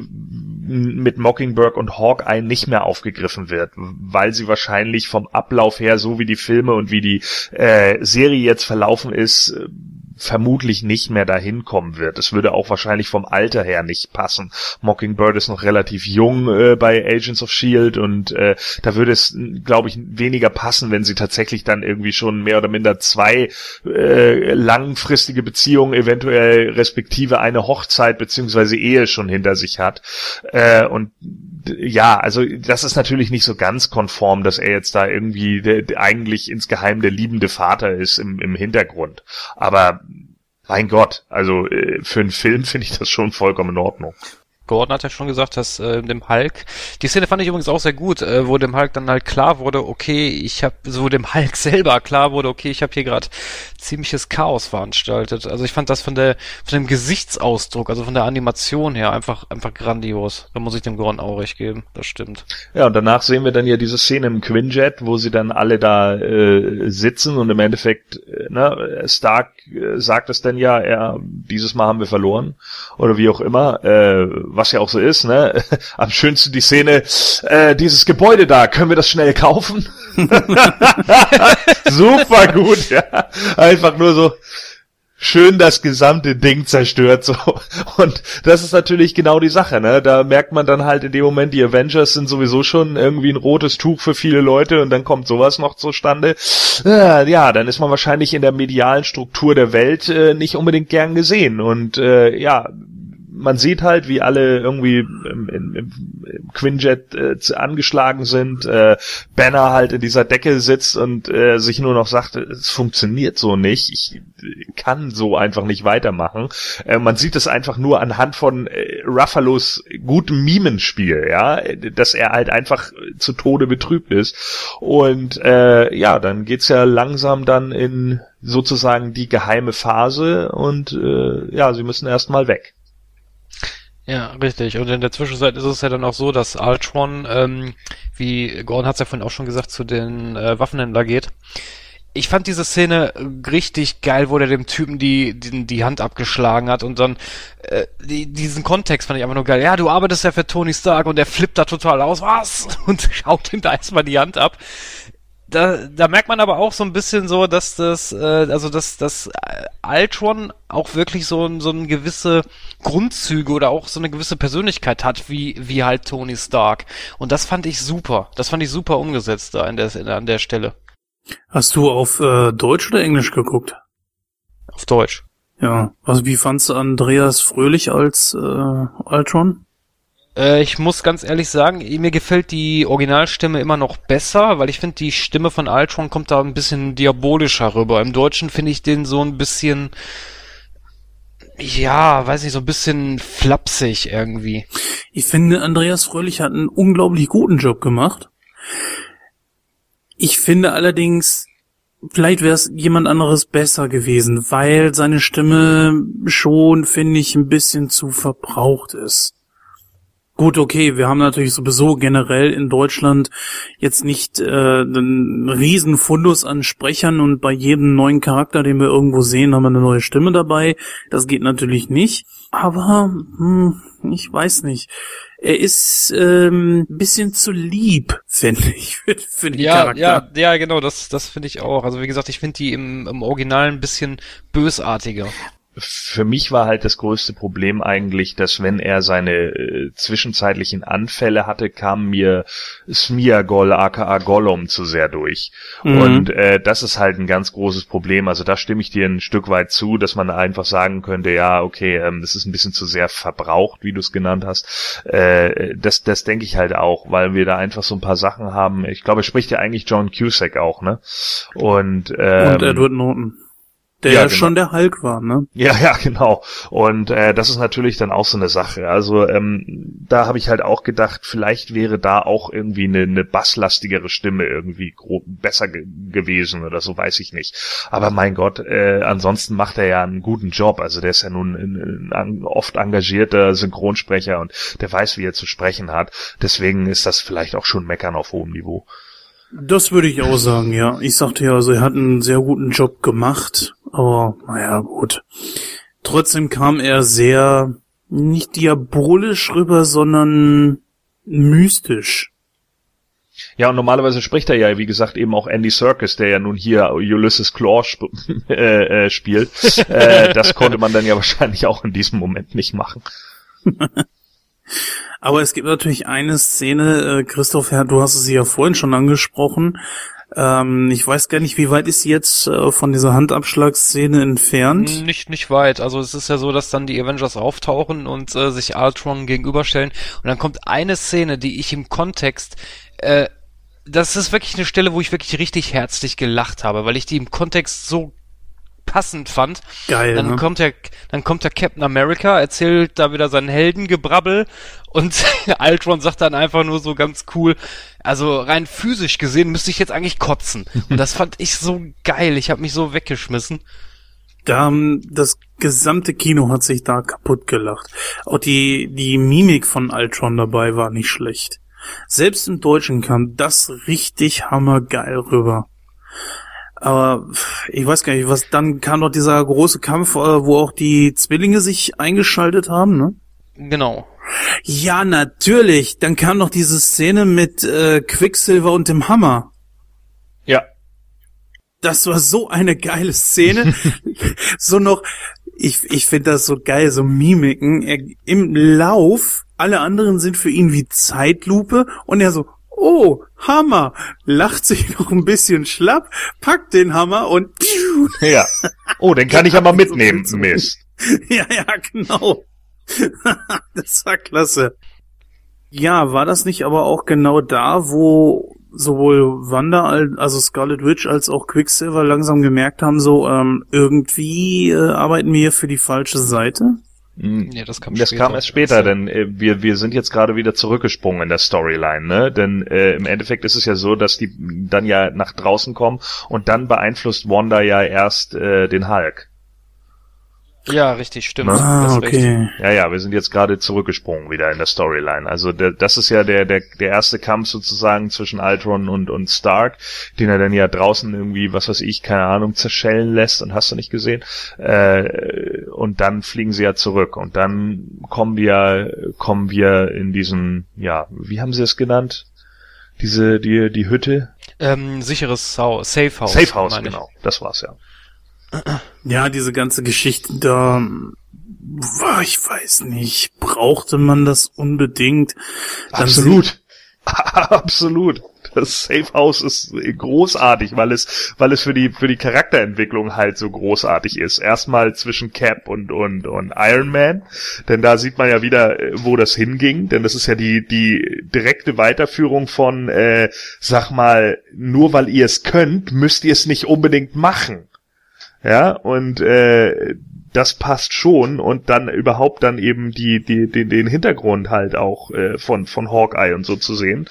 mit Mockingbird und Hawkeye nicht mehr aufgegriffen wird, weil sie wahrscheinlich vom Ablauf her, so wie die Filme und wie die äh, Serie jetzt verlaufen ist, vermutlich nicht mehr dahin kommen wird. Es würde auch wahrscheinlich vom Alter her nicht passen. Mockingbird ist noch relativ jung äh, bei Agents of Shield und äh, da würde es, glaube ich, weniger passen, wenn sie tatsächlich dann irgendwie schon mehr oder minder zwei äh, langfristige Beziehungen, eventuell respektive eine Hochzeit beziehungsweise Ehe schon hinter sich hat. Äh, und ja, also das ist natürlich nicht so ganz konform, dass er jetzt da irgendwie der, der eigentlich insgeheim der liebende Vater ist im, im Hintergrund. Aber mein Gott, also äh, für einen Film finde ich das schon vollkommen in Ordnung. Gordon hat ja schon gesagt, dass äh, dem Hulk, die Szene fand ich übrigens auch sehr gut, äh, wo dem Hulk dann halt klar wurde, okay, ich habe so dem Hulk selber klar wurde, okay, ich habe hier gerade ziemliches Chaos veranstaltet. Also ich fand das von der von dem Gesichtsausdruck, also von der Animation her einfach einfach grandios. Da muss ich dem Gordon auch recht geben, das stimmt. Ja, und danach sehen wir dann ja diese Szene im Quinjet, wo sie dann alle da äh, sitzen und im Endeffekt, äh, ne, Stark äh, sagt es dann ja, er dieses Mal haben wir verloren oder wie auch immer. Äh, was ja auch so ist, ne? Am schönsten die Szene, äh, dieses Gebäude da, können wir das schnell kaufen? Super gut, ja. Einfach nur so schön das gesamte Ding zerstört so. Und das ist natürlich genau die Sache, ne? Da merkt man dann halt in dem Moment, die Avengers sind sowieso schon irgendwie ein rotes Tuch für viele Leute und dann kommt sowas noch zustande. Äh, ja, dann ist man wahrscheinlich in der medialen Struktur der Welt äh, nicht unbedingt gern gesehen. Und äh, ja, man sieht halt, wie alle irgendwie im, im, im Quinjet äh, angeschlagen sind, äh, Banner halt in dieser Decke sitzt und äh, sich nur noch sagt, es funktioniert so nicht, ich kann so einfach nicht weitermachen. Äh, man sieht es einfach nur anhand von äh, Ruffalos gutem Mimenspiel, ja, dass er halt einfach zu Tode betrübt ist. Und äh, ja, dann geht's ja langsam dann in sozusagen die geheime Phase und äh, ja, sie müssen erstmal weg. Ja, richtig. Und in der Zwischenzeit ist es ja dann auch so, dass Ultron, ähm, wie Gordon hat es ja vorhin auch schon gesagt, zu den äh, Waffenhändler geht. Ich fand diese Szene richtig geil, wo der dem Typen die, die, die Hand abgeschlagen hat und dann äh, die, diesen Kontext fand ich einfach nur geil. Ja, du arbeitest ja für Tony Stark und der flippt da total aus, was? Und schaut ihm da erstmal die Hand ab da, da merkt man aber auch so ein bisschen so, dass das, äh, also dass das Ultron auch wirklich so, so eine gewisse Grundzüge oder auch so eine gewisse Persönlichkeit hat, wie, wie halt Tony Stark. Und das fand ich super. Das fand ich super umgesetzt da in der, in, an der Stelle. Hast du auf äh, Deutsch oder Englisch geguckt? Auf Deutsch. Ja. Also wie fandst du Andreas Fröhlich als äh, Ultron? Äh, ich muss ganz ehrlich sagen, mir gefällt die Originalstimme immer noch besser, weil ich finde, die Stimme von Ultron kommt da ein bisschen diabolischer rüber. Im Deutschen finde ich den so ein bisschen, ja, weiß nicht, so ein bisschen flapsig irgendwie. Ich finde, Andreas Fröhlich hat einen unglaublich guten Job gemacht. Ich finde allerdings, vielleicht wäre es jemand anderes besser gewesen, weil seine Stimme schon, finde ich, ein bisschen zu verbraucht ist. Gut, okay, wir haben natürlich sowieso generell in Deutschland jetzt nicht äh, einen riesen Fundus an Sprechern und bei jedem neuen Charakter, den wir irgendwo sehen, haben wir eine neue Stimme dabei. Das geht natürlich nicht. Aber hm, ich weiß nicht. Er ist ähm, bisschen zu lieb, finde ich, für, für den ja, Charakter. Ja, ja, genau, das, das finde ich auch. Also wie gesagt, ich finde die im, im Original ein bisschen bösartiger für mich war halt das größte Problem eigentlich, dass wenn er seine äh, zwischenzeitlichen Anfälle hatte, kam mir Smiagol aka Gollum zu sehr durch. Mhm. Und äh, das ist halt ein ganz großes Problem. Also da stimme ich dir ein Stück weit zu, dass man einfach sagen könnte, ja, okay, ähm, das ist ein bisschen zu sehr verbraucht, wie du es genannt hast. Äh, das, das denke ich halt auch, weil wir da einfach so ein paar Sachen haben. Ich glaube, spricht ja eigentlich John Cusack auch, ne? Und, ähm, Und Edward Norton. Der ja, genau. schon der Hulk war, ne? Ja, ja, genau. Und äh, das ist natürlich dann auch so eine Sache. Also ähm, da habe ich halt auch gedacht, vielleicht wäre da auch irgendwie eine, eine basslastigere Stimme irgendwie besser ge gewesen oder so, weiß ich nicht. Aber mein Gott, äh, ansonsten macht er ja einen guten Job. Also der ist ja nun ein, ein oft engagierter Synchronsprecher und der weiß, wie er zu sprechen hat. Deswegen ist das vielleicht auch schon Meckern auf hohem Niveau. Das würde ich auch sagen, ja. Ich sagte ja, also er hat einen sehr guten Job gemacht, aber naja, gut. Trotzdem kam er sehr nicht diabolisch rüber, sondern mystisch. Ja, und normalerweise spricht er ja, wie gesagt, eben auch Andy Serkis, der ja nun hier Ulysses Claw sp äh, äh, spielt. äh, das konnte man dann ja wahrscheinlich auch in diesem Moment nicht machen. Aber es gibt natürlich eine Szene, äh, Christoph, du hast sie ja vorhin schon angesprochen. Ähm, ich weiß gar nicht, wie weit ist sie jetzt äh, von dieser Handabschlagsszene entfernt? Nicht, nicht weit. Also es ist ja so, dass dann die Avengers auftauchen und äh, sich Ultron gegenüberstellen. Und dann kommt eine Szene, die ich im Kontext äh, das ist wirklich eine Stelle, wo ich wirklich richtig herzlich gelacht habe, weil ich die im Kontext so passend fand. Geil. Dann ne? kommt der, dann kommt der Captain America, erzählt da wieder seinen Heldengebrabbel und Ultron sagt dann einfach nur so ganz cool, also rein physisch gesehen müsste ich jetzt eigentlich kotzen. Und das fand ich so geil. Ich habe mich so weggeschmissen. Da, ähm, das gesamte Kino hat sich da kaputt gelacht. Auch die, die Mimik von Ultron dabei war nicht schlecht. Selbst im Deutschen kam das richtig hammergeil rüber. Aber ich weiß gar nicht, was dann kam noch dieser große Kampf, äh, wo auch die Zwillinge sich eingeschaltet haben, ne? Genau. Ja, natürlich. Dann kam noch diese Szene mit äh, Quicksilver und dem Hammer. Ja. Das war so eine geile Szene. so noch, ich, ich finde das so geil, so Mimiken. Er, Im Lauf, alle anderen sind für ihn wie Zeitlupe und er so, oh, Hammer, lacht sich noch ein bisschen schlapp, packt den Hammer und Ja. Oh, den kann ich ja mal mitnehmen, Mist. ja, ja, genau. das war klasse. Ja, war das nicht aber auch genau da, wo sowohl Wanda, also Scarlet Witch, als auch Quicksilver langsam gemerkt haben, so ähm, irgendwie äh, arbeiten wir hier für die falsche Seite? Nee, das kam das später. kam erst später, denn äh, wir, wir sind jetzt gerade wieder zurückgesprungen in der Storyline, ne? Denn äh, im Endeffekt ist es ja so, dass die dann ja nach draußen kommen und dann beeinflusst Wanda ja erst äh, den Hulk. Ja, richtig, stimmt. Ah, Das ist recht. okay. Ja, ja, wir sind jetzt gerade zurückgesprungen wieder in der Storyline. Also der, das ist ja der, der, der erste Kampf sozusagen zwischen Ultron und, und Stark, den er dann ja draußen irgendwie, was weiß ich, keine Ahnung, zerschellen lässt und hast du nicht gesehen. Äh, und dann fliegen sie ja zurück und dann kommen wir, kommen wir in diesen, ja, wie haben sie es genannt? Diese, die, die Hütte? Ähm, sicheres Sau Safe House. Safe House, genau. Das war's ja. Ja, diese ganze Geschichte da, ich weiß nicht, brauchte man das unbedingt? Absolut. Absolut. Das Safe House ist großartig, weil es, weil es für die, für die Charakterentwicklung halt so großartig ist. Erstmal zwischen Cap und, und, und Iron Man. Denn da sieht man ja wieder, äh, wo das hinging. Denn das ist ja die, die direkte Weiterführung von, äh, sag mal, nur weil ihr es könnt, müsst ihr es nicht unbedingt machen. Ja, und, äh, das passt schon und dann überhaupt dann eben die, die, den, den Hintergrund halt auch äh, von, von Hawkeye und so zu sehen,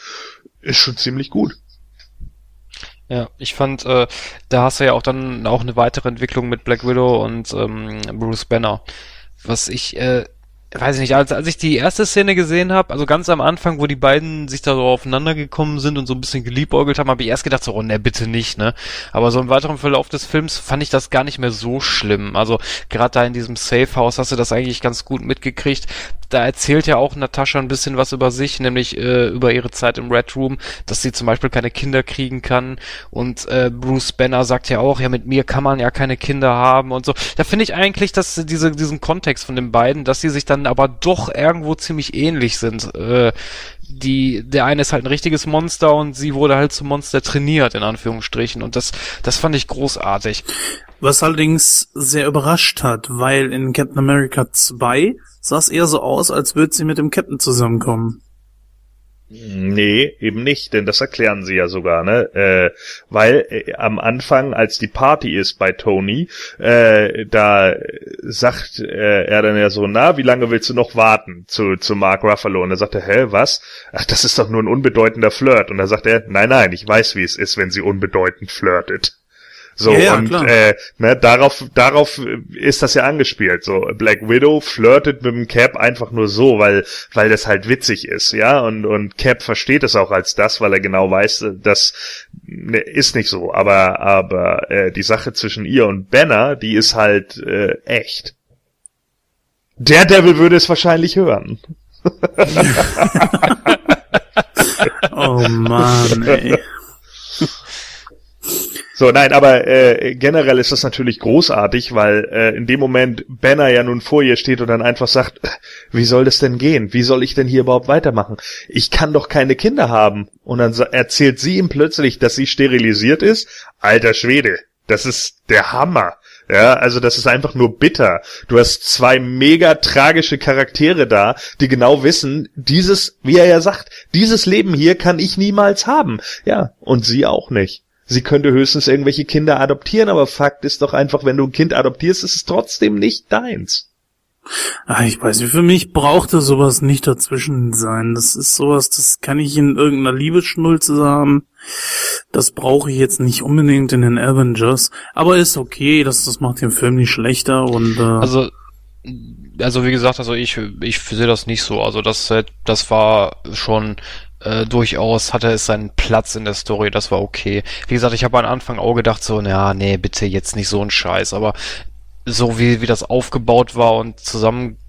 ist schon ziemlich gut. Ja, ich fand, äh, da hast du ja auch dann auch eine weitere Entwicklung mit Black Widow und ähm, Bruce Banner. Was ich, äh, weiß ich nicht, als, als ich die erste Szene gesehen habe, also ganz am Anfang, wo die beiden sich da so aufeinander gekommen sind und so ein bisschen geliebäugelt haben, habe ich erst gedacht, so, oh ne, bitte nicht, ne? Aber so im weiteren Verlauf des Films fand ich das gar nicht mehr so schlimm. Also gerade da in diesem Safe House hast du das eigentlich ganz gut mitgekriegt. Da erzählt ja auch Natascha ein bisschen was über sich, nämlich äh, über ihre Zeit im Red Room, dass sie zum Beispiel keine Kinder kriegen kann. Und äh, Bruce Banner sagt ja auch, ja, mit mir kann man ja keine Kinder haben und so. Da finde ich eigentlich, dass diese, diesen Kontext von den beiden, dass sie sich dann aber doch irgendwo ziemlich ähnlich sind. Äh, die, der eine ist halt ein richtiges Monster und sie wurde halt zum Monster trainiert, in Anführungsstrichen. Und das, das fand ich großartig. Was allerdings sehr überrascht hat, weil in Captain America 2 sah es eher so aus, als würde sie mit dem Captain zusammenkommen. Nee, eben nicht, denn das erklären sie ja sogar, ne? Äh, weil äh, am Anfang, als die Party ist bei Tony, äh, da sagt äh, er dann ja so, na, wie lange willst du noch warten zu, zu Mark Ruffalo? Und er sagt er, hä, was? Ach, das ist doch nur ein unbedeutender Flirt. Und da sagt er, nein, nein, ich weiß, wie es ist, wenn sie unbedeutend flirtet. So, Ja, und klar. äh, ne, darauf, darauf ist das ja angespielt. So, Black Widow flirtet mit dem Cap einfach nur so, weil, weil das halt witzig ist, ja. Und, und Cap versteht es auch als das, weil er genau weiß, das ne, ist nicht so. Aber, aber äh, die Sache zwischen ihr und Banner, die ist halt äh, echt. Daredevil würde es wahrscheinlich hören. Oh Mann, ey. So, nein, aber äh, generell ist das natürlich großartig, weil äh, in dem Moment Banner ja nun vor ihr steht und dann einfach sagt, wie soll das denn gehen? Wie soll ich denn hier überhaupt weitermachen? Ich kann doch keine Kinder haben. Und dann erzählt sie ihm plötzlich, dass sie sterilisiert ist. Alter Schwede, das ist der Hammer. Ja, also das ist einfach nur bitter. Du hast zwei mega tragische Charaktere da, die genau wissen, dieses, wie er ja sagt, dieses Leben hier kann ich niemals haben. Ja, und sie auch nicht. Sie könnte höchstens irgendwelche Kinder adoptieren, aber Fakt ist doch einfach, wenn du ein Kind adoptierst, ist es trotzdem nicht deins. Ach, ich weiß nicht, für mich brauchte sowas nicht dazwischen sein. Das ist sowas, das kann ich in irgendeiner Liebesschnulze haben. Das brauche ich jetzt nicht unbedingt in den Avengers. Aber ist okay, das, das macht den Film nicht schlechter und äh Also also wie gesagt, also ich ich sehe das nicht so. Also das das war schon äh, durchaus hatte es seinen Platz in der Story, das war okay. Wie gesagt, ich habe am Anfang auch gedacht so, na nee, bitte jetzt nicht so ein Scheiß, aber so wie, wie das aufgebaut war und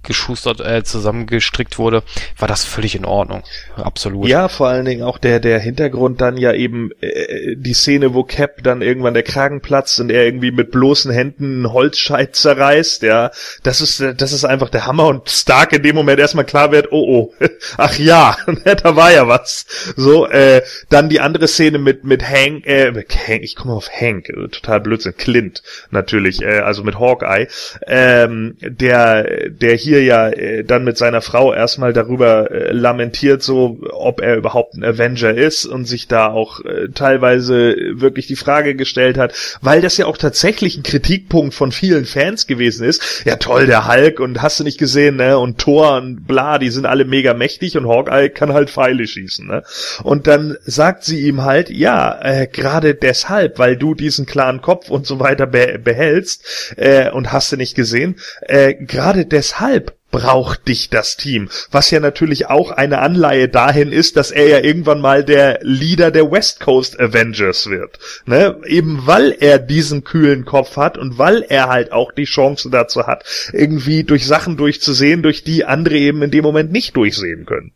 zusammengeschustert, äh, zusammengestrickt wurde, war das völlig in Ordnung. Absolut. Ja, vor allen Dingen auch der, der Hintergrund dann ja eben äh, die Szene, wo Cap dann irgendwann der Kragen platzt und er irgendwie mit bloßen Händen einen Holzscheit zerreißt, ja. Das ist, das ist einfach der Hammer und Stark in dem Moment erstmal klar wird, oh oh, ach ja, da war ja was. So, äh, dann die andere Szene mit, mit Hank, äh, Hank, ich komme auf Hank, total Blödsinn, Clint natürlich, äh, also mit Hawk Hawkeye, ähm, der, der hier ja äh, dann mit seiner Frau erstmal darüber äh, lamentiert, so ob er überhaupt ein Avenger ist und sich da auch äh, teilweise wirklich die Frage gestellt hat, weil das ja auch tatsächlich ein Kritikpunkt von vielen Fans gewesen ist. Ja toll, der Hulk und hast du nicht gesehen, ne? Und Thor und bla, die sind alle mega mächtig und Hawkeye kann halt Pfeile schießen, ne? Und dann sagt sie ihm halt, ja, äh, gerade deshalb, weil du diesen klaren Kopf und so weiter be behältst, äh, und hast du nicht gesehen. Äh, Gerade deshalb braucht dich das Team. Was ja natürlich auch eine Anleihe dahin ist, dass er ja irgendwann mal der Leader der West Coast Avengers wird. Ne? Eben weil er diesen kühlen Kopf hat und weil er halt auch die Chance dazu hat, irgendwie durch Sachen durchzusehen, durch die andere eben in dem Moment nicht durchsehen können.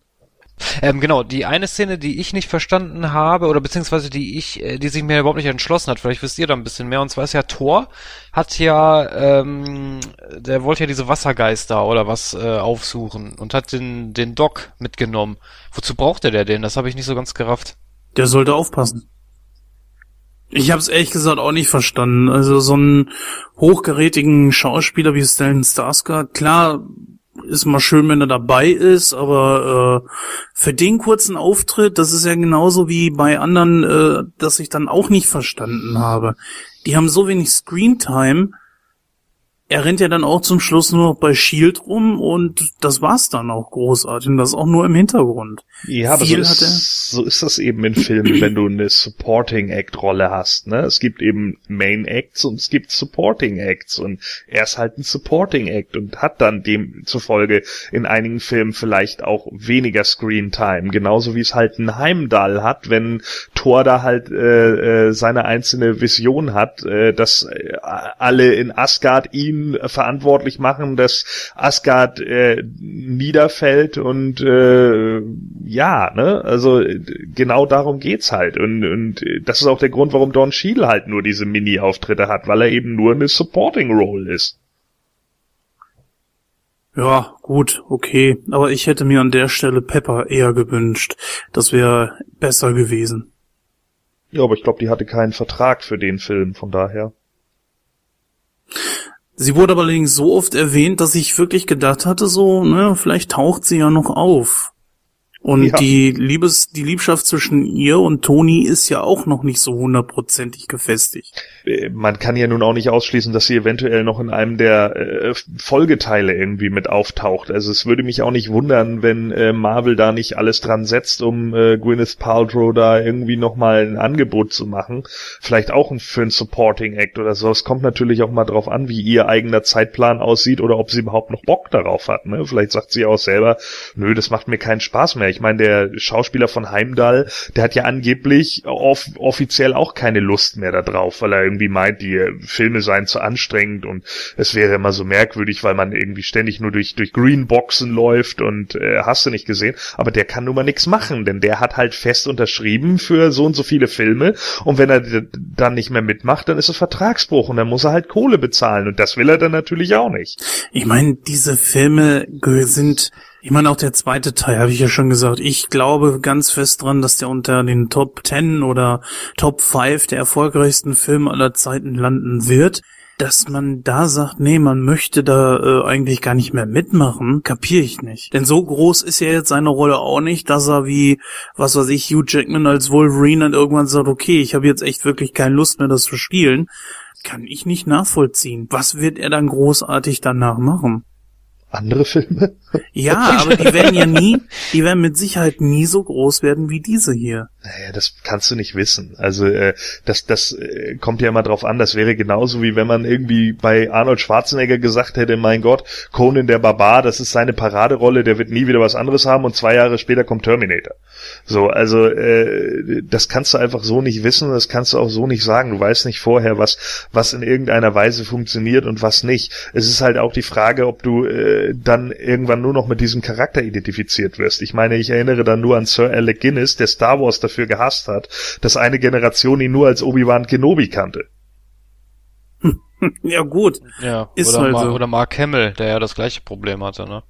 Ähm, genau, die eine Szene, die ich nicht verstanden habe, oder beziehungsweise die ich, äh, die sich mir überhaupt nicht entschlossen hat, vielleicht wisst ihr da ein bisschen mehr, und zwar ist ja Thor, hat ja, ähm, der wollte ja diese Wassergeister oder was äh, aufsuchen und hat den, den Doc mitgenommen. Wozu brauchte der den? Das habe ich nicht so ganz gerafft. Der sollte aufpassen. Ich habe es ehrlich gesagt auch nicht verstanden. Also so einen hochgerätigen Schauspieler wie Stellan Skarsgård, klar ist mal schön, wenn er dabei ist, aber äh, für den kurzen Auftritt, das ist ja genauso wie bei anderen, äh, dass ich dann auch nicht verstanden habe. Die haben so wenig Screentime, er rennt ja dann auch zum Schluss nur noch bei Shield rum und das war's dann auch großartig und das auch nur im Hintergrund. Ja, aber so ist, so ist, das eben in Filmen, wenn du eine Supporting Act Rolle hast, ne? Es gibt eben Main Acts und es gibt Supporting Acts und er ist halt ein Supporting Act und hat dann demzufolge in einigen Filmen vielleicht auch weniger Screen Time, genauso wie es halt ein Heimdall hat, wenn Thor da halt äh, äh, seine einzelne Vision hat, äh, dass äh, alle in Asgard ihn ihn verantwortlich machen, dass Asgard äh, niederfällt und äh, ja, ne, also genau darum geht's halt und und das ist auch der Grund, warum Don Cheadle halt nur diese Mini-Auftritte hat, weil er eben nur eine Supporting Role ist. Ja, gut, okay. Aber ich hätte mir an der Stelle Pepper eher gewünscht. Das wäre besser gewesen. Ja, aber ich glaube, die hatte keinen Vertrag für den Film, von daher. Sie wurde aber allerdings so oft erwähnt, dass ich wirklich gedacht hatte, so, ne, vielleicht taucht sie ja noch auf. Und ja. die Liebes, die Liebschaft zwischen ihr und Toni ist ja auch noch nicht so hundertprozentig gefestigt. Man kann ja nun auch nicht ausschließen, dass sie eventuell noch in einem der äh, Folgeteile irgendwie mit auftaucht. Also es würde mich auch nicht wundern, wenn äh, Marvel da nicht alles dran setzt, um äh, Gwyneth Paltrow da irgendwie nochmal ein Angebot zu machen. Vielleicht auch für ein Supporting Act oder so. Es kommt natürlich auch mal drauf an, wie ihr eigener Zeitplan aussieht oder ob sie überhaupt noch Bock darauf hat. Ne? Vielleicht sagt sie auch selber, nö, das macht mir keinen Spaß mehr Ich meine, der Schauspieler von Heimdall, der hat ja angeblich off offiziell auch keine Lust mehr darauf, weil er irgendwie meint, die Filme seien zu anstrengend und es wäre immer so merkwürdig, weil man irgendwie ständig nur durch, durch Greenboxen läuft und äh, hast du nicht gesehen. Aber der kann nun mal nichts machen, denn der hat halt fest unterschrieben für so und so viele Filme und wenn er dann nicht mehr mitmacht, dann ist es Vertragsbruch und dann muss er halt Kohle bezahlen und das will er dann natürlich auch nicht. Ich meine, diese Filme sind ich meine, auch der zweite Teil, habe ich ja schon gesagt. Ich glaube ganz fest dran, dass der unter den Top 10 oder Top 5 der erfolgreichsten Filme aller Zeiten landen wird. Dass man da sagt, nee, man möchte da äh, eigentlich gar nicht mehr mitmachen, kapiere ich nicht. Denn so groß ist ja jetzt seine Rolle auch nicht, dass er wie, was weiß ich, Hugh Jackman als Wolverine dann irgendwann sagt, okay, ich habe jetzt echt wirklich keine Lust mehr, das zu spielen. Kann ich nicht nachvollziehen. Was wird er dann großartig danach machen? Andere Filme. Ja, aber die werden ja nie, die werden mit Sicherheit nie so groß werden wie diese hier. Naja, das kannst du nicht wissen. Also äh, das, das äh, kommt ja immer drauf an. Das wäre genauso wie wenn man irgendwie bei Arnold Schwarzenegger gesagt hätte, mein Gott, Conan der Barbar, das ist seine Paraderolle, der wird nie wieder was anderes haben und zwei Jahre später kommt Terminator. So, also äh, das kannst du einfach so nicht wissen, das kannst du auch so nicht sagen. Du weißt nicht vorher, was was in irgendeiner Weise funktioniert und was nicht. Es ist halt auch die Frage, ob du äh, dann irgendwann nur noch mit diesem Charakter identifiziert wirst. Ich meine, ich erinnere dann nur an Sir Alec Guinness, der Star Wars dafür gehasst hat, dass eine Generation ihn nur als Obi-Wan Kenobi kannte. Ja, gut. Ja, ist oder, halt Mar so. oder Mark Hamill, der ja das gleiche Problem hatte, ne?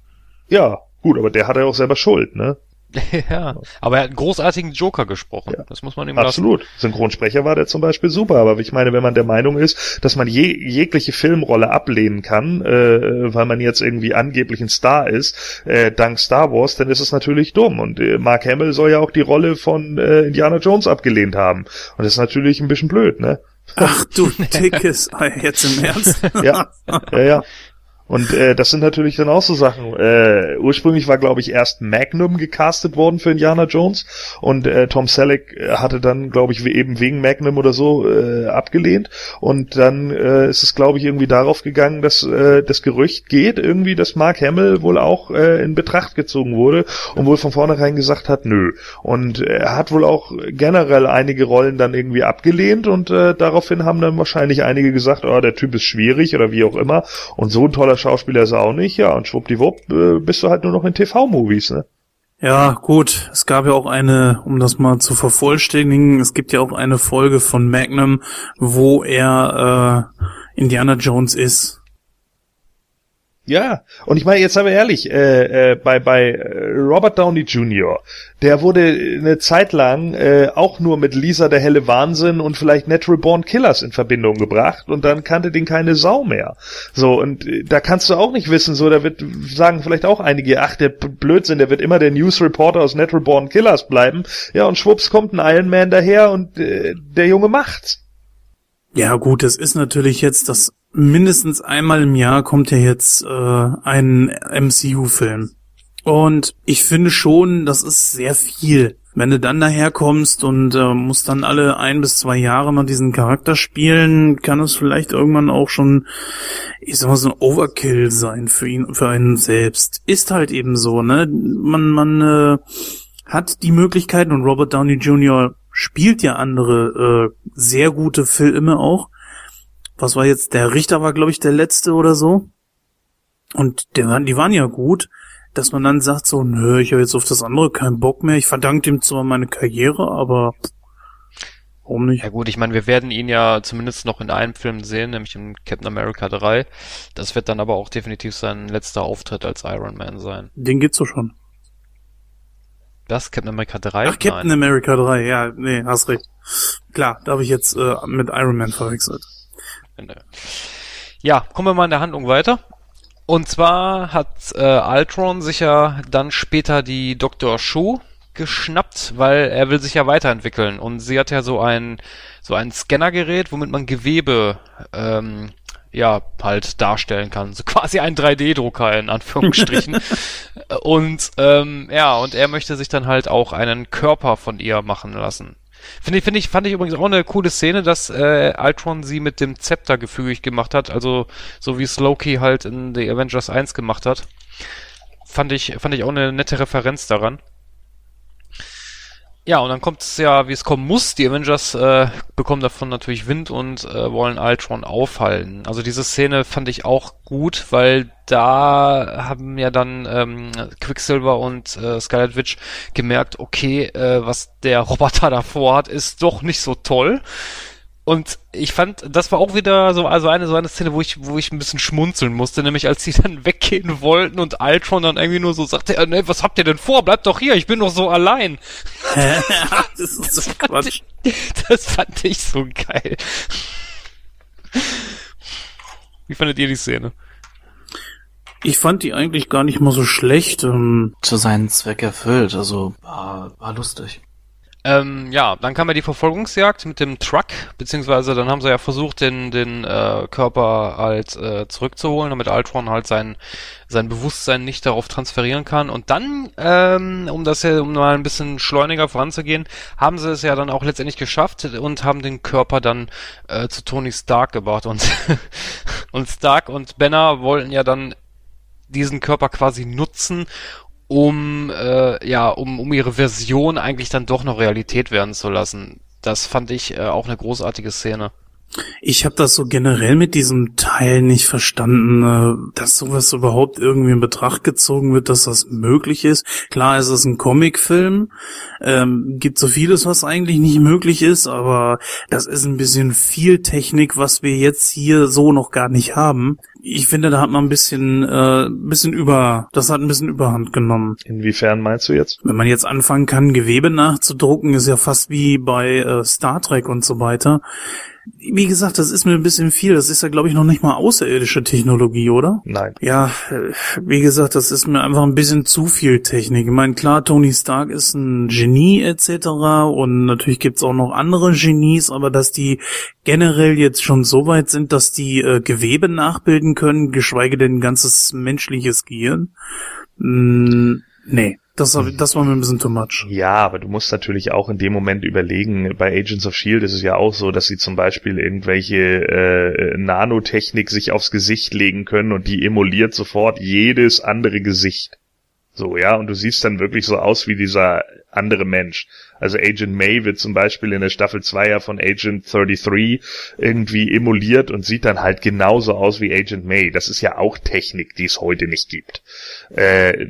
Ja, gut, aber der hat ja auch selber Schuld, ne? ja, aber er hat einen großartigen Joker gesprochen. Ja. Das muss man ihm Absolut. Lassen. Synchronsprecher war der zum Beispiel super, aber ich meine, wenn man der Meinung ist, dass man je, jegliche Filmrolle ablehnen kann, äh, weil man jetzt irgendwie angeblich ein Star ist, äh, dank Star Wars, dann ist es natürlich dumm. Und äh, Mark Hamill soll ja auch die Rolle von äh, Indiana Jones abgelehnt haben. Und das ist natürlich ein bisschen blöd, ne? Ach du dickes Ei, jetzt im Ernst? ja, ja, ja. Und äh, das sind natürlich dann auch so Sachen. Äh, ursprünglich war, glaube ich, erst Magnum gecastet worden für Indiana Jones und äh, Tom Selleck äh, hatte dann, glaube ich, eben wegen Magnum oder so äh, abgelehnt. Und dann äh, ist es, glaube ich, irgendwie darauf gegangen, dass äh, das Gerücht geht, irgendwie, dass Mark Hamill wohl auch äh, in Betracht gezogen wurde und wohl von vornherein gesagt hat, nö. Und er hat wohl auch generell einige Rollen dann irgendwie abgelehnt und äh, daraufhin haben dann wahrscheinlich einige gesagt, oh, der Typ ist schwierig oder wie auch immer. Und so ein toller Schauspieler ist er auch nicht, ja, und schwuppdiwupp äh, bist du halt nur noch in TV-Movies, ne? Ja, gut. Es gab ja auch eine, um das mal zu vervollständigen, es gibt ja auch eine Folge von Magnum, wo er äh, Indiana Jones ist. Ja, und ich meine, jetzt aber ehrlich, äh, äh, bei, bei äh, Robert Downey Jr., der wurde eine Zeit lang äh, auch nur mit Lisa der helle Wahnsinn und vielleicht Natural Born Killers in Verbindung gebracht und dann kannte den keine Sau mehr. So, und äh, da kannst du auch nicht wissen, so, da wird, sagen vielleicht auch einige, ach, der Blödsinn, der wird immer der News Reporter aus Natural Born Killers bleiben. Ja, und schwupps kommt ein Iron Man daher und äh, der Junge macht's. Ja, gut, es ist natürlich jetzt das mindestens einmal im Jahr kommt ja jetzt äh, ein MCU-Film. Und ich finde schon, das ist sehr viel. Wenn du dann daherkommst und äh, musst dann alle ein bis zwei Jahre mal diesen Charakter spielen, kann es vielleicht irgendwann auch schon, ich sag mal, so ein Overkill sein für ihn, für einen selbst. Ist halt eben so, ne? Man, man äh, hat die Möglichkeiten und Robert Downey Jr. spielt ja andere äh, sehr gute Filme auch was war jetzt, der Richter war, glaube ich, der letzte oder so. Und der, die waren ja gut, dass man dann sagt so, nö, ich habe jetzt auf das andere keinen Bock mehr. Ich verdanke dem zwar meine Karriere, aber warum nicht? Ja gut, ich meine, wir werden ihn ja zumindest noch in einem Film sehen, nämlich in Captain America 3. Das wird dann aber auch definitiv sein letzter Auftritt als Iron Man sein. Den gibt's doch schon. Das Captain America 3? Ach, Captain Nein. America 3, ja, nee, hast recht. Klar, da habe ich jetzt äh, mit Iron Man verwechselt. Ja, kommen wir mal in der Handlung weiter. Und zwar hat äh, Altron sich ja dann später die Dr. Shu geschnappt, weil er will sich ja weiterentwickeln. Und sie hat ja so ein so ein Scannergerät, womit man Gewebe ähm, ja halt darstellen kann. So quasi ein 3D-Drucker in Anführungsstrichen. und ähm, ja, und er möchte sich dann halt auch einen Körper von ihr machen lassen. Finde ich, finde ich, fand ich übrigens auch eine coole Szene, dass äh, Ultron sie mit dem Zepter gefügig gemacht hat, also so wie es Loki halt in The Avengers 1 gemacht hat. Fand ich, fand ich auch eine nette Referenz daran. Ja, und dann kommt es ja, wie es kommen muss. Die Avengers äh, bekommen davon natürlich Wind und äh, wollen Ultron aufhalten. Also diese Szene fand ich auch gut, weil da haben ja dann ähm, Quicksilver und äh, Scarlet Witch gemerkt, okay, äh, was der Roboter davor hat, ist doch nicht so toll. Und ich fand, das war auch wieder so also eine so eine Szene, wo ich wo ich ein bisschen schmunzeln musste, nämlich als sie dann weggehen wollten und Ultron dann irgendwie nur so sagte, ne, was habt ihr denn vor? Bleibt doch hier, ich bin doch so allein. das ist so Quatsch. das fand ich so geil. Wie fandet ihr die Szene? Ich fand die eigentlich gar nicht mal so schlecht. Ähm. Zu seinen Zweck erfüllt, also war, war lustig. Ähm, ja, dann kam ja die Verfolgungsjagd mit dem Truck, beziehungsweise dann haben sie ja versucht, den, den äh, Körper halt äh, zurückzuholen, damit Ultron halt sein, sein Bewusstsein nicht darauf transferieren kann. Und dann, ähm, um das ja, um mal ein bisschen schleuniger voranzugehen, haben sie es ja dann auch letztendlich geschafft und haben den Körper dann äh, zu Tony Stark gebracht. Und, und Stark und Banner wollten ja dann diesen Körper quasi nutzen, um äh, ja um um ihre Version eigentlich dann doch noch Realität werden zu lassen. Das fand ich äh, auch eine großartige Szene. Ich habe das so generell mit diesem Teil nicht verstanden, äh, dass sowas überhaupt irgendwie in Betracht gezogen wird, dass das möglich ist. Klar ist es ein Comicfilm, ähm, gibt so vieles, was eigentlich nicht möglich ist, aber das ist ein bisschen viel Technik, was wir jetzt hier so noch gar nicht haben. Ich finde, da hat man ein bisschen, äh, bisschen über, das hat ein bisschen Überhand genommen. Inwiefern meinst du jetzt? Wenn man jetzt anfangen kann, Gewebe nachzudrucken, ist ja fast wie bei äh, Star Trek und so weiter wie gesagt, das ist mir ein bisschen viel. Das ist ja, glaube ich, noch nicht mal außerirdische Technologie, oder? Nein. Ja, äh, wie gesagt, das ist mir einfach ein bisschen zu viel Technik. Ich meine, klar, Tony Stark ist ein Genie etc. Und natürlich gibt's auch noch andere Genies, aber dass die generell jetzt schon so weit sind, dass die äh, Gewebe nachbilden können, geschweige denn ein ganzes menschliches Gehirn, mm, nee. Das, das war mir ein bisschen too much. Ja, aber du musst natürlich auch in dem Moment überlegen, bei Agents of Shield ist es ja auch so, dass sie zum Beispiel irgendwelche äh, Nanotechnik sich aufs Gesicht legen können und die emuliert sofort jedes andere Gesicht. So, ja, und du siehst dann wirklich so aus wie dieser andere Mensch. Also Agent May wird zum Beispiel in der Staffel 2 ja von Agent 33 irgendwie emuliert und sieht dann halt genauso aus wie Agent May. Das ist ja auch Technik, die es heute nicht gibt. Äh,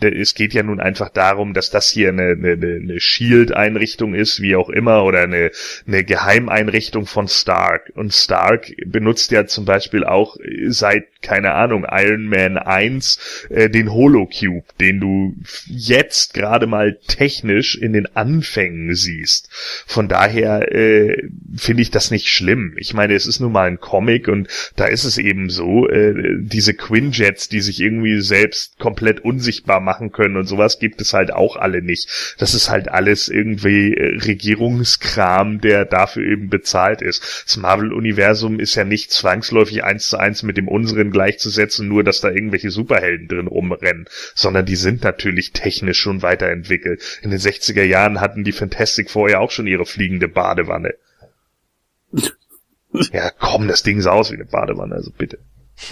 es geht ja nun einfach darum, dass das hier eine, eine, eine Shield-Einrichtung ist, wie auch immer, oder eine, eine Geheimeinrichtung von Stark. Und Stark benutzt ja zum Beispiel auch seit, keine Ahnung, Iron Man 1 äh, den Holocube, den du jetzt gerade mal technisch in den Anfängen Anfängen siehst. Von daher äh, finde ich das nicht schlimm. Ich meine, es ist nun mal ein Comic und da ist es eben so, äh, diese Quinjets, die sich irgendwie selbst komplett unsichtbar machen können und sowas gibt es halt auch alle nicht. Das ist halt alles irgendwie äh, Regierungskram, der dafür eben bezahlt ist. Das Marvel-Universum ist ja nicht zwangsläufig eins zu eins mit dem unseren gleichzusetzen, nur dass da irgendwelche Superhelden drin rumrennen, sondern die sind natürlich technisch schon weiterentwickelt. In den 60er Jahren hatten die Fantastic vorher auch schon ihre fliegende Badewanne. ja, komm, das Ding sah aus wie eine Badewanne, also bitte.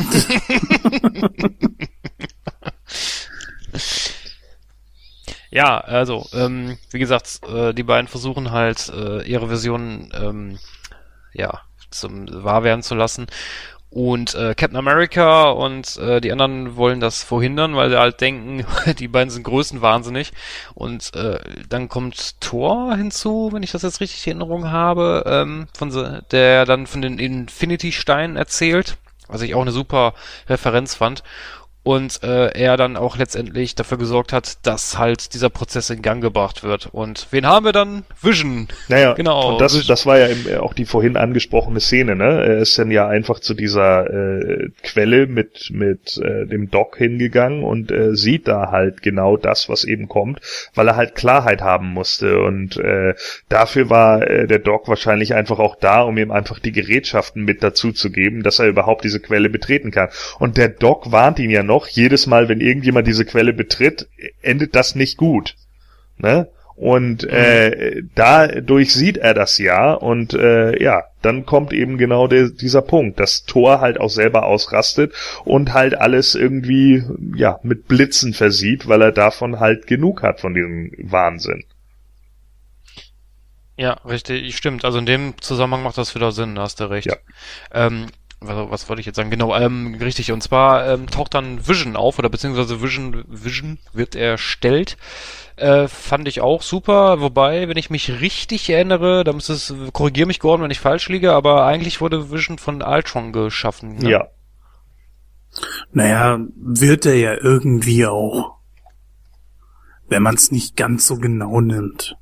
ja, also, ähm, wie gesagt, äh, die beiden versuchen halt, äh, ihre Version, ähm, ja, zum wahr werden zu lassen. Und äh, Captain America und äh, die anderen wollen das verhindern, weil sie halt denken, die beiden sind größenwahnsinnig. Und äh, dann kommt Thor hinzu, wenn ich das jetzt richtig in Erinnerung habe, ähm, von der dann von den Infinity-Steinen erzählt, was ich auch eine super Referenz fand und äh, er dann auch letztendlich dafür gesorgt hat, dass halt dieser Prozess in Gang gebracht wird. Und wen haben wir dann? Vision. Naja, genau. Und das, das war ja im, auch die vorhin angesprochene Szene, ne? Er ist dann ja einfach zu dieser äh, Quelle mit mit äh, dem Doc hingegangen und äh, sieht da halt genau das, was eben kommt, weil er halt Klarheit haben musste. Und äh, dafür war äh, der Doc wahrscheinlich einfach auch da, um ihm einfach die Gerätschaften mit dazu zu geben, dass er überhaupt diese Quelle betreten kann. Und der Doc warnt ihn ja noch noch, jedes Mal, wenn irgendjemand diese Quelle betritt, endet das nicht gut. Ne? Und äh, dadurch sieht er das ja und äh, ja, dann kommt eben genau de, dieser Punkt, dass Thor halt auch selber ausrastet und halt alles irgendwie ja mit Blitzen versieht, weil er davon halt genug hat von diesem Wahnsinn. Ja, richtig, stimmt. Also in dem Zusammenhang macht das wieder Sinn, da hast du recht. Ja. Ähm, was, was wollte ich jetzt sagen? Genau, ähm, richtig. Und zwar ähm, taucht dann Vision auf oder beziehungsweise Vision, Vision wird erstellt. Äh, fand ich auch super. Wobei, wenn ich mich richtig erinnere, da muss es, korrigier mich Gordon, wenn ich falsch liege, aber eigentlich wurde Vision von Ultron geschaffen. Ne? Ja. Naja, wird er ja irgendwie auch. Wenn man es nicht ganz so genau nimmt.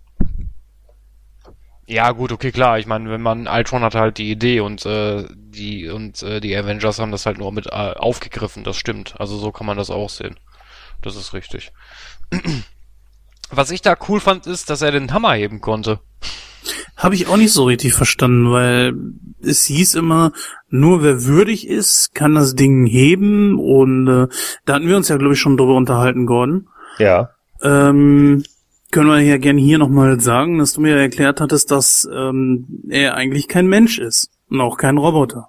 Ja, gut, okay, klar. Ich meine, wenn man Ultron hat halt die Idee und äh, die und äh, die Avengers haben das halt nur mit äh, aufgegriffen. Das stimmt. Also so kann man das auch sehen. Das ist richtig. Was ich da cool fand, ist, dass er den Hammer heben konnte. Habe ich auch nicht so richtig verstanden, weil es hieß immer, nur wer würdig ist, kann das Ding heben und äh, da hatten wir uns ja, glaube ich, schon drüber unterhalten, Gordon. Ja. Ähm, können wir ja gerne hier nochmal sagen, dass du mir erklärt hattest, dass ähm, er eigentlich kein Mensch ist und auch kein Roboter.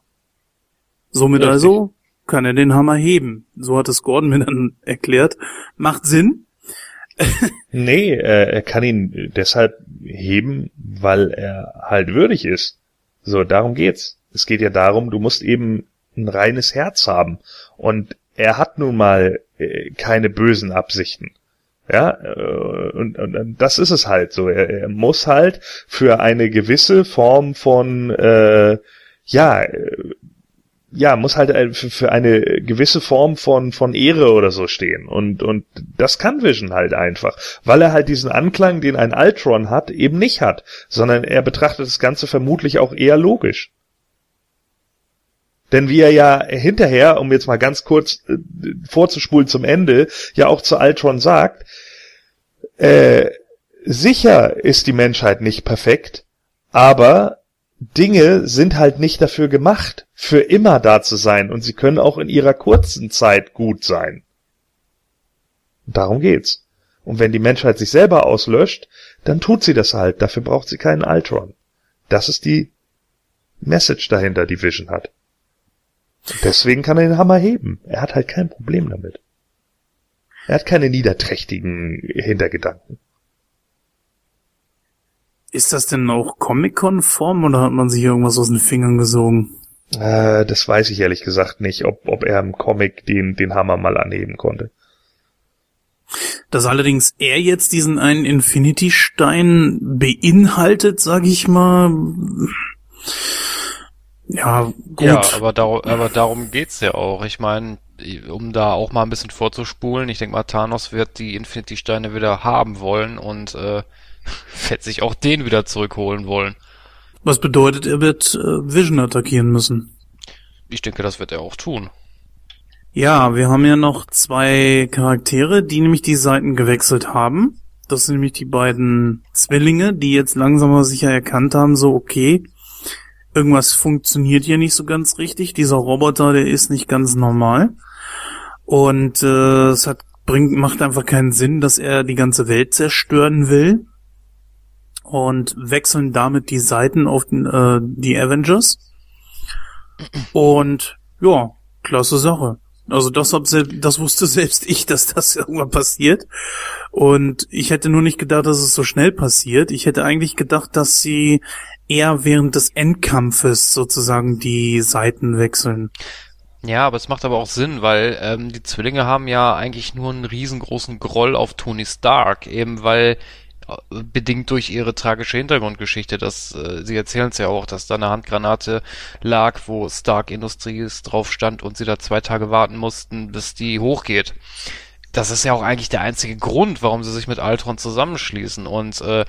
Somit Richtig. also kann er den Hammer heben. So hat es Gordon mir dann erklärt. Macht Sinn. Nee, äh, er kann ihn deshalb heben, weil er halt würdig ist. So, darum geht's. Es geht ja darum, du musst eben ein reines Herz haben. Und er hat nun mal äh, keine bösen Absichten. Ja, äh, und, und, das ist es halt so. Er, er muss halt für eine gewisse Form von, äh, ja, äh, ja, muss halt äh, für, eine gewisse Form von, von Ehre oder so stehen. Und, und das kann Vision halt einfach, weil er halt diesen Anklang, den ein Ultron hat, eben nicht hat, sondern er betrachtet das Ganze vermutlich auch eher logisch. Denn wie er ja hinterher, um jetzt mal ganz kurz äh, vorzuspulen zum Ende, ja auch zu Ultron sagt, äh, sicher ist die Menschheit nicht perfekt, aber Dinge sind halt nicht dafür gemacht, für immer da zu sein und sie können auch in ihrer kurzen Zeit gut sein. Darum geht's. Und wenn die Menschheit sich selber auslöscht, dann tut sie das halt. Dafür braucht sie keinen Ultron. Das ist die Message dahinter, die Vision hat. Und deswegen kann er den Hammer heben. Er hat halt kein Problem damit. Er hat keine niederträchtigen Hintergedanken. Ist das denn auch Comic-konform oder hat man sich irgendwas aus den Fingern gesogen? Äh, das weiß ich ehrlich gesagt nicht, ob, ob er im Comic den, den Hammer mal anheben konnte. Dass allerdings er jetzt diesen einen Infinity-Stein beinhaltet, sag ich mal. Ja, gut. Ja, aber, darum, aber darum geht's ja auch. Ich meine, um da auch mal ein bisschen vorzuspulen, ich denke mal, Thanos wird die Infinity-Steine wieder haben wollen und äh, wird sich auch den wieder zurückholen wollen. Was bedeutet, er wird äh, Vision attackieren müssen. Ich denke, das wird er auch tun. Ja, wir haben ja noch zwei Charaktere, die nämlich die Seiten gewechselt haben. Das sind nämlich die beiden Zwillinge, die jetzt langsam aber sicher erkannt haben, so okay, irgendwas funktioniert hier nicht so ganz richtig. Dieser Roboter, der ist nicht ganz normal. Und äh, es hat bringt macht einfach keinen Sinn, dass er die ganze Welt zerstören will. Und wechseln damit die Seiten auf den, äh, die Avengers. Und ja, klasse Sache. Also das, das wusste selbst ich, dass das irgendwann passiert. Und ich hätte nur nicht gedacht, dass es so schnell passiert. Ich hätte eigentlich gedacht, dass sie eher während des Endkampfes sozusagen die Seiten wechseln. Ja, aber es macht aber auch Sinn, weil ähm, die Zwillinge haben ja eigentlich nur einen riesengroßen Groll auf Tony Stark, eben weil bedingt durch ihre tragische Hintergrundgeschichte, dass äh, sie erzählen es ja auch, dass da eine Handgranate lag, wo Stark Industries drauf stand und sie da zwei Tage warten mussten, bis die hochgeht. Das ist ja auch eigentlich der einzige Grund, warum sie sich mit Ultron zusammenschließen und äh,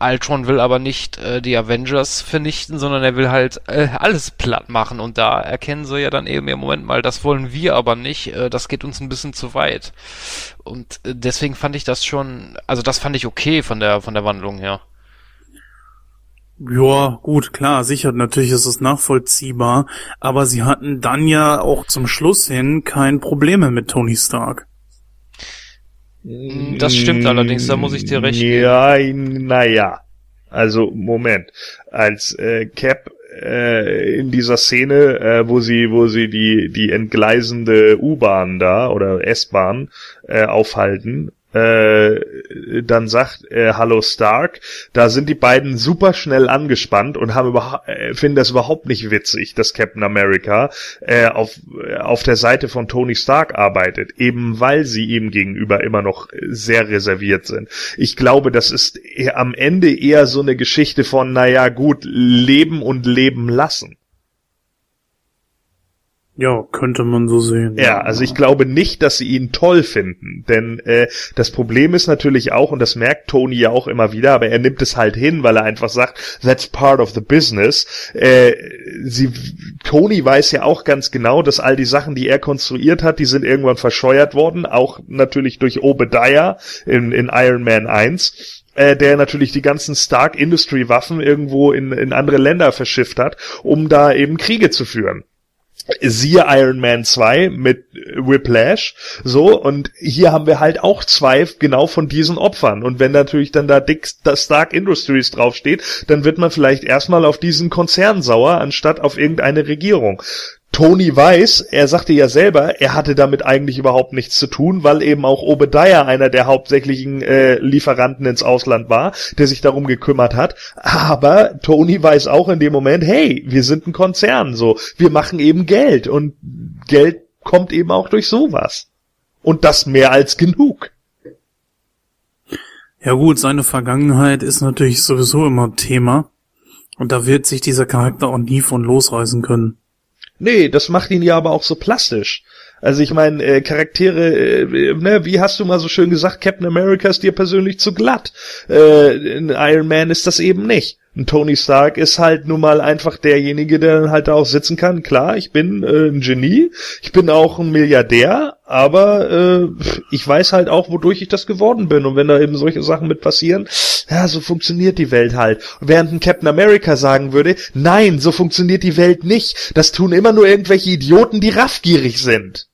Ultron will aber nicht äh, die Avengers vernichten, sondern er will halt äh, alles platt machen. Und da erkennen sie ja dann eben, im Moment mal, das wollen wir aber nicht, äh, das geht uns ein bisschen zu weit. Und äh, deswegen fand ich das schon, also das fand ich okay von der, von der Wandlung her. Ja, gut, klar, sicher, natürlich ist es nachvollziehbar, aber sie hatten dann ja auch zum Schluss hin kein Probleme mit Tony Stark. Das stimmt allerdings, da muss ich dir recht geben. Ja, naja. Also, Moment. Als äh, Cap äh, in dieser Szene, äh, wo sie, wo sie die, die entgleisende U-Bahn da oder S-Bahn äh, aufhalten, äh, dann sagt äh, Hallo Stark, da sind die beiden super schnell angespannt und haben äh, finden das überhaupt nicht witzig, dass Captain America äh, auf, äh, auf der Seite von Tony Stark arbeitet, eben weil sie ihm gegenüber immer noch sehr reserviert sind. Ich glaube, das ist eher, am Ende eher so eine Geschichte von, naja gut, leben und leben lassen. Ja, könnte man so sehen. Ja, also ich glaube nicht, dass sie ihn toll finden, denn äh, das Problem ist natürlich auch, und das merkt Tony ja auch immer wieder, aber er nimmt es halt hin, weil er einfach sagt, that's part of the business. Äh, sie, Tony weiß ja auch ganz genau, dass all die Sachen, die er konstruiert hat, die sind irgendwann verscheuert worden, auch natürlich durch Obadiah in, in Iron Man 1 äh, der natürlich die ganzen Stark Industry Waffen irgendwo in, in andere Länder verschifft hat, um da eben Kriege zu führen siehe Iron Man 2 mit Whiplash, so, und hier haben wir halt auch zwei genau von diesen Opfern. Und wenn natürlich dann da Dick Stark Industries draufsteht, dann wird man vielleicht erstmal auf diesen Konzern sauer, anstatt auf irgendeine Regierung. Tony weiß, er sagte ja selber, er hatte damit eigentlich überhaupt nichts zu tun, weil eben auch Obadiah einer der hauptsächlichen äh, Lieferanten ins Ausland war, der sich darum gekümmert hat. Aber Tony weiß auch in dem Moment, hey, wir sind ein Konzern, so, wir machen eben Geld und Geld kommt eben auch durch sowas. Und das mehr als genug. Ja gut, seine Vergangenheit ist natürlich sowieso immer Thema. Und da wird sich dieser Charakter auch nie von losreißen können. Nee, das macht ihn ja aber auch so plastisch. Also ich meine, äh, Charaktere, äh, ne, wie hast du mal so schön gesagt, Captain America ist dir persönlich zu glatt. Äh, in Iron Man ist das eben nicht. Und Tony Stark ist halt nun mal einfach derjenige, der dann halt da auch sitzen kann. Klar, ich bin äh, ein Genie, ich bin auch ein Milliardär, aber äh, ich weiß halt auch, wodurch ich das geworden bin. Und wenn da eben solche Sachen mit passieren, ja, so funktioniert die Welt halt. Während ein Captain America sagen würde, nein, so funktioniert die Welt nicht. Das tun immer nur irgendwelche Idioten, die raffgierig sind.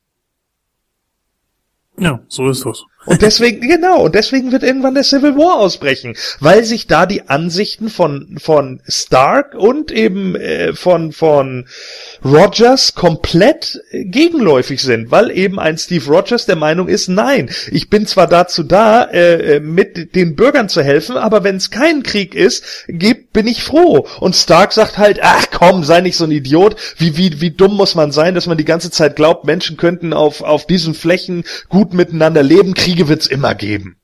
Ja, so ist das. Und deswegen, genau, und deswegen wird irgendwann der Civil War ausbrechen, weil sich da die Ansichten von, von Stark und eben äh, von, von Rogers komplett äh, gegenläufig sind, weil eben ein Steve Rogers der Meinung ist, nein, ich bin zwar dazu da, äh, äh mit den Bürgern zu helfen, aber wenn es kein Krieg ist, gibt, bin ich froh. Und Stark sagt halt, ach komm, sei nicht so ein Idiot, wie, wie, wie dumm muss man sein, dass man die ganze Zeit glaubt, Menschen könnten auf, auf diesen Flächen gut miteinander leben, Krieg Kriege wird's immer geben.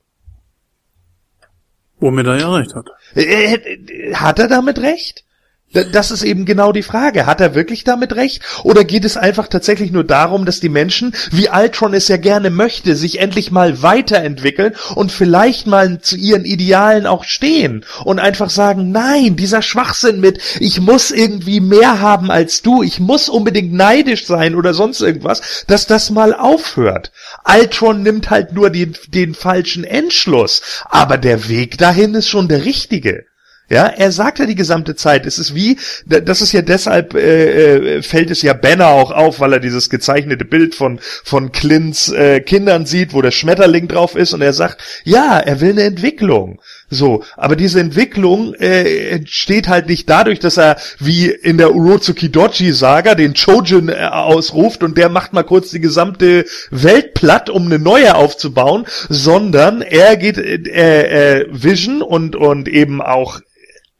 Womit er ja recht hat. Äh, äh, hat er damit recht? Das ist eben genau die Frage. Hat er wirklich damit recht? Oder geht es einfach tatsächlich nur darum, dass die Menschen, wie Ultron es ja gerne möchte, sich endlich mal weiterentwickeln und vielleicht mal zu ihren Idealen auch stehen und einfach sagen, nein, dieser Schwachsinn mit, ich muss irgendwie mehr haben als du, ich muss unbedingt neidisch sein oder sonst irgendwas, dass das mal aufhört. Ultron nimmt halt nur den, den falschen Entschluss, aber der Weg dahin ist schon der richtige. Ja, er sagt ja die gesamte Zeit, es ist wie, das ist ja deshalb, äh, äh, fällt es ja Banner auch auf, weil er dieses gezeichnete Bild von, von Clints äh, Kindern sieht, wo der Schmetterling drauf ist und er sagt, ja, er will eine Entwicklung. So, aber diese Entwicklung äh, entsteht halt nicht dadurch, dass er wie in der Urozuki Doji Saga den Chojin äh, ausruft und der macht mal kurz die gesamte Welt platt, um eine neue aufzubauen, sondern er geht äh, äh, Vision und und eben auch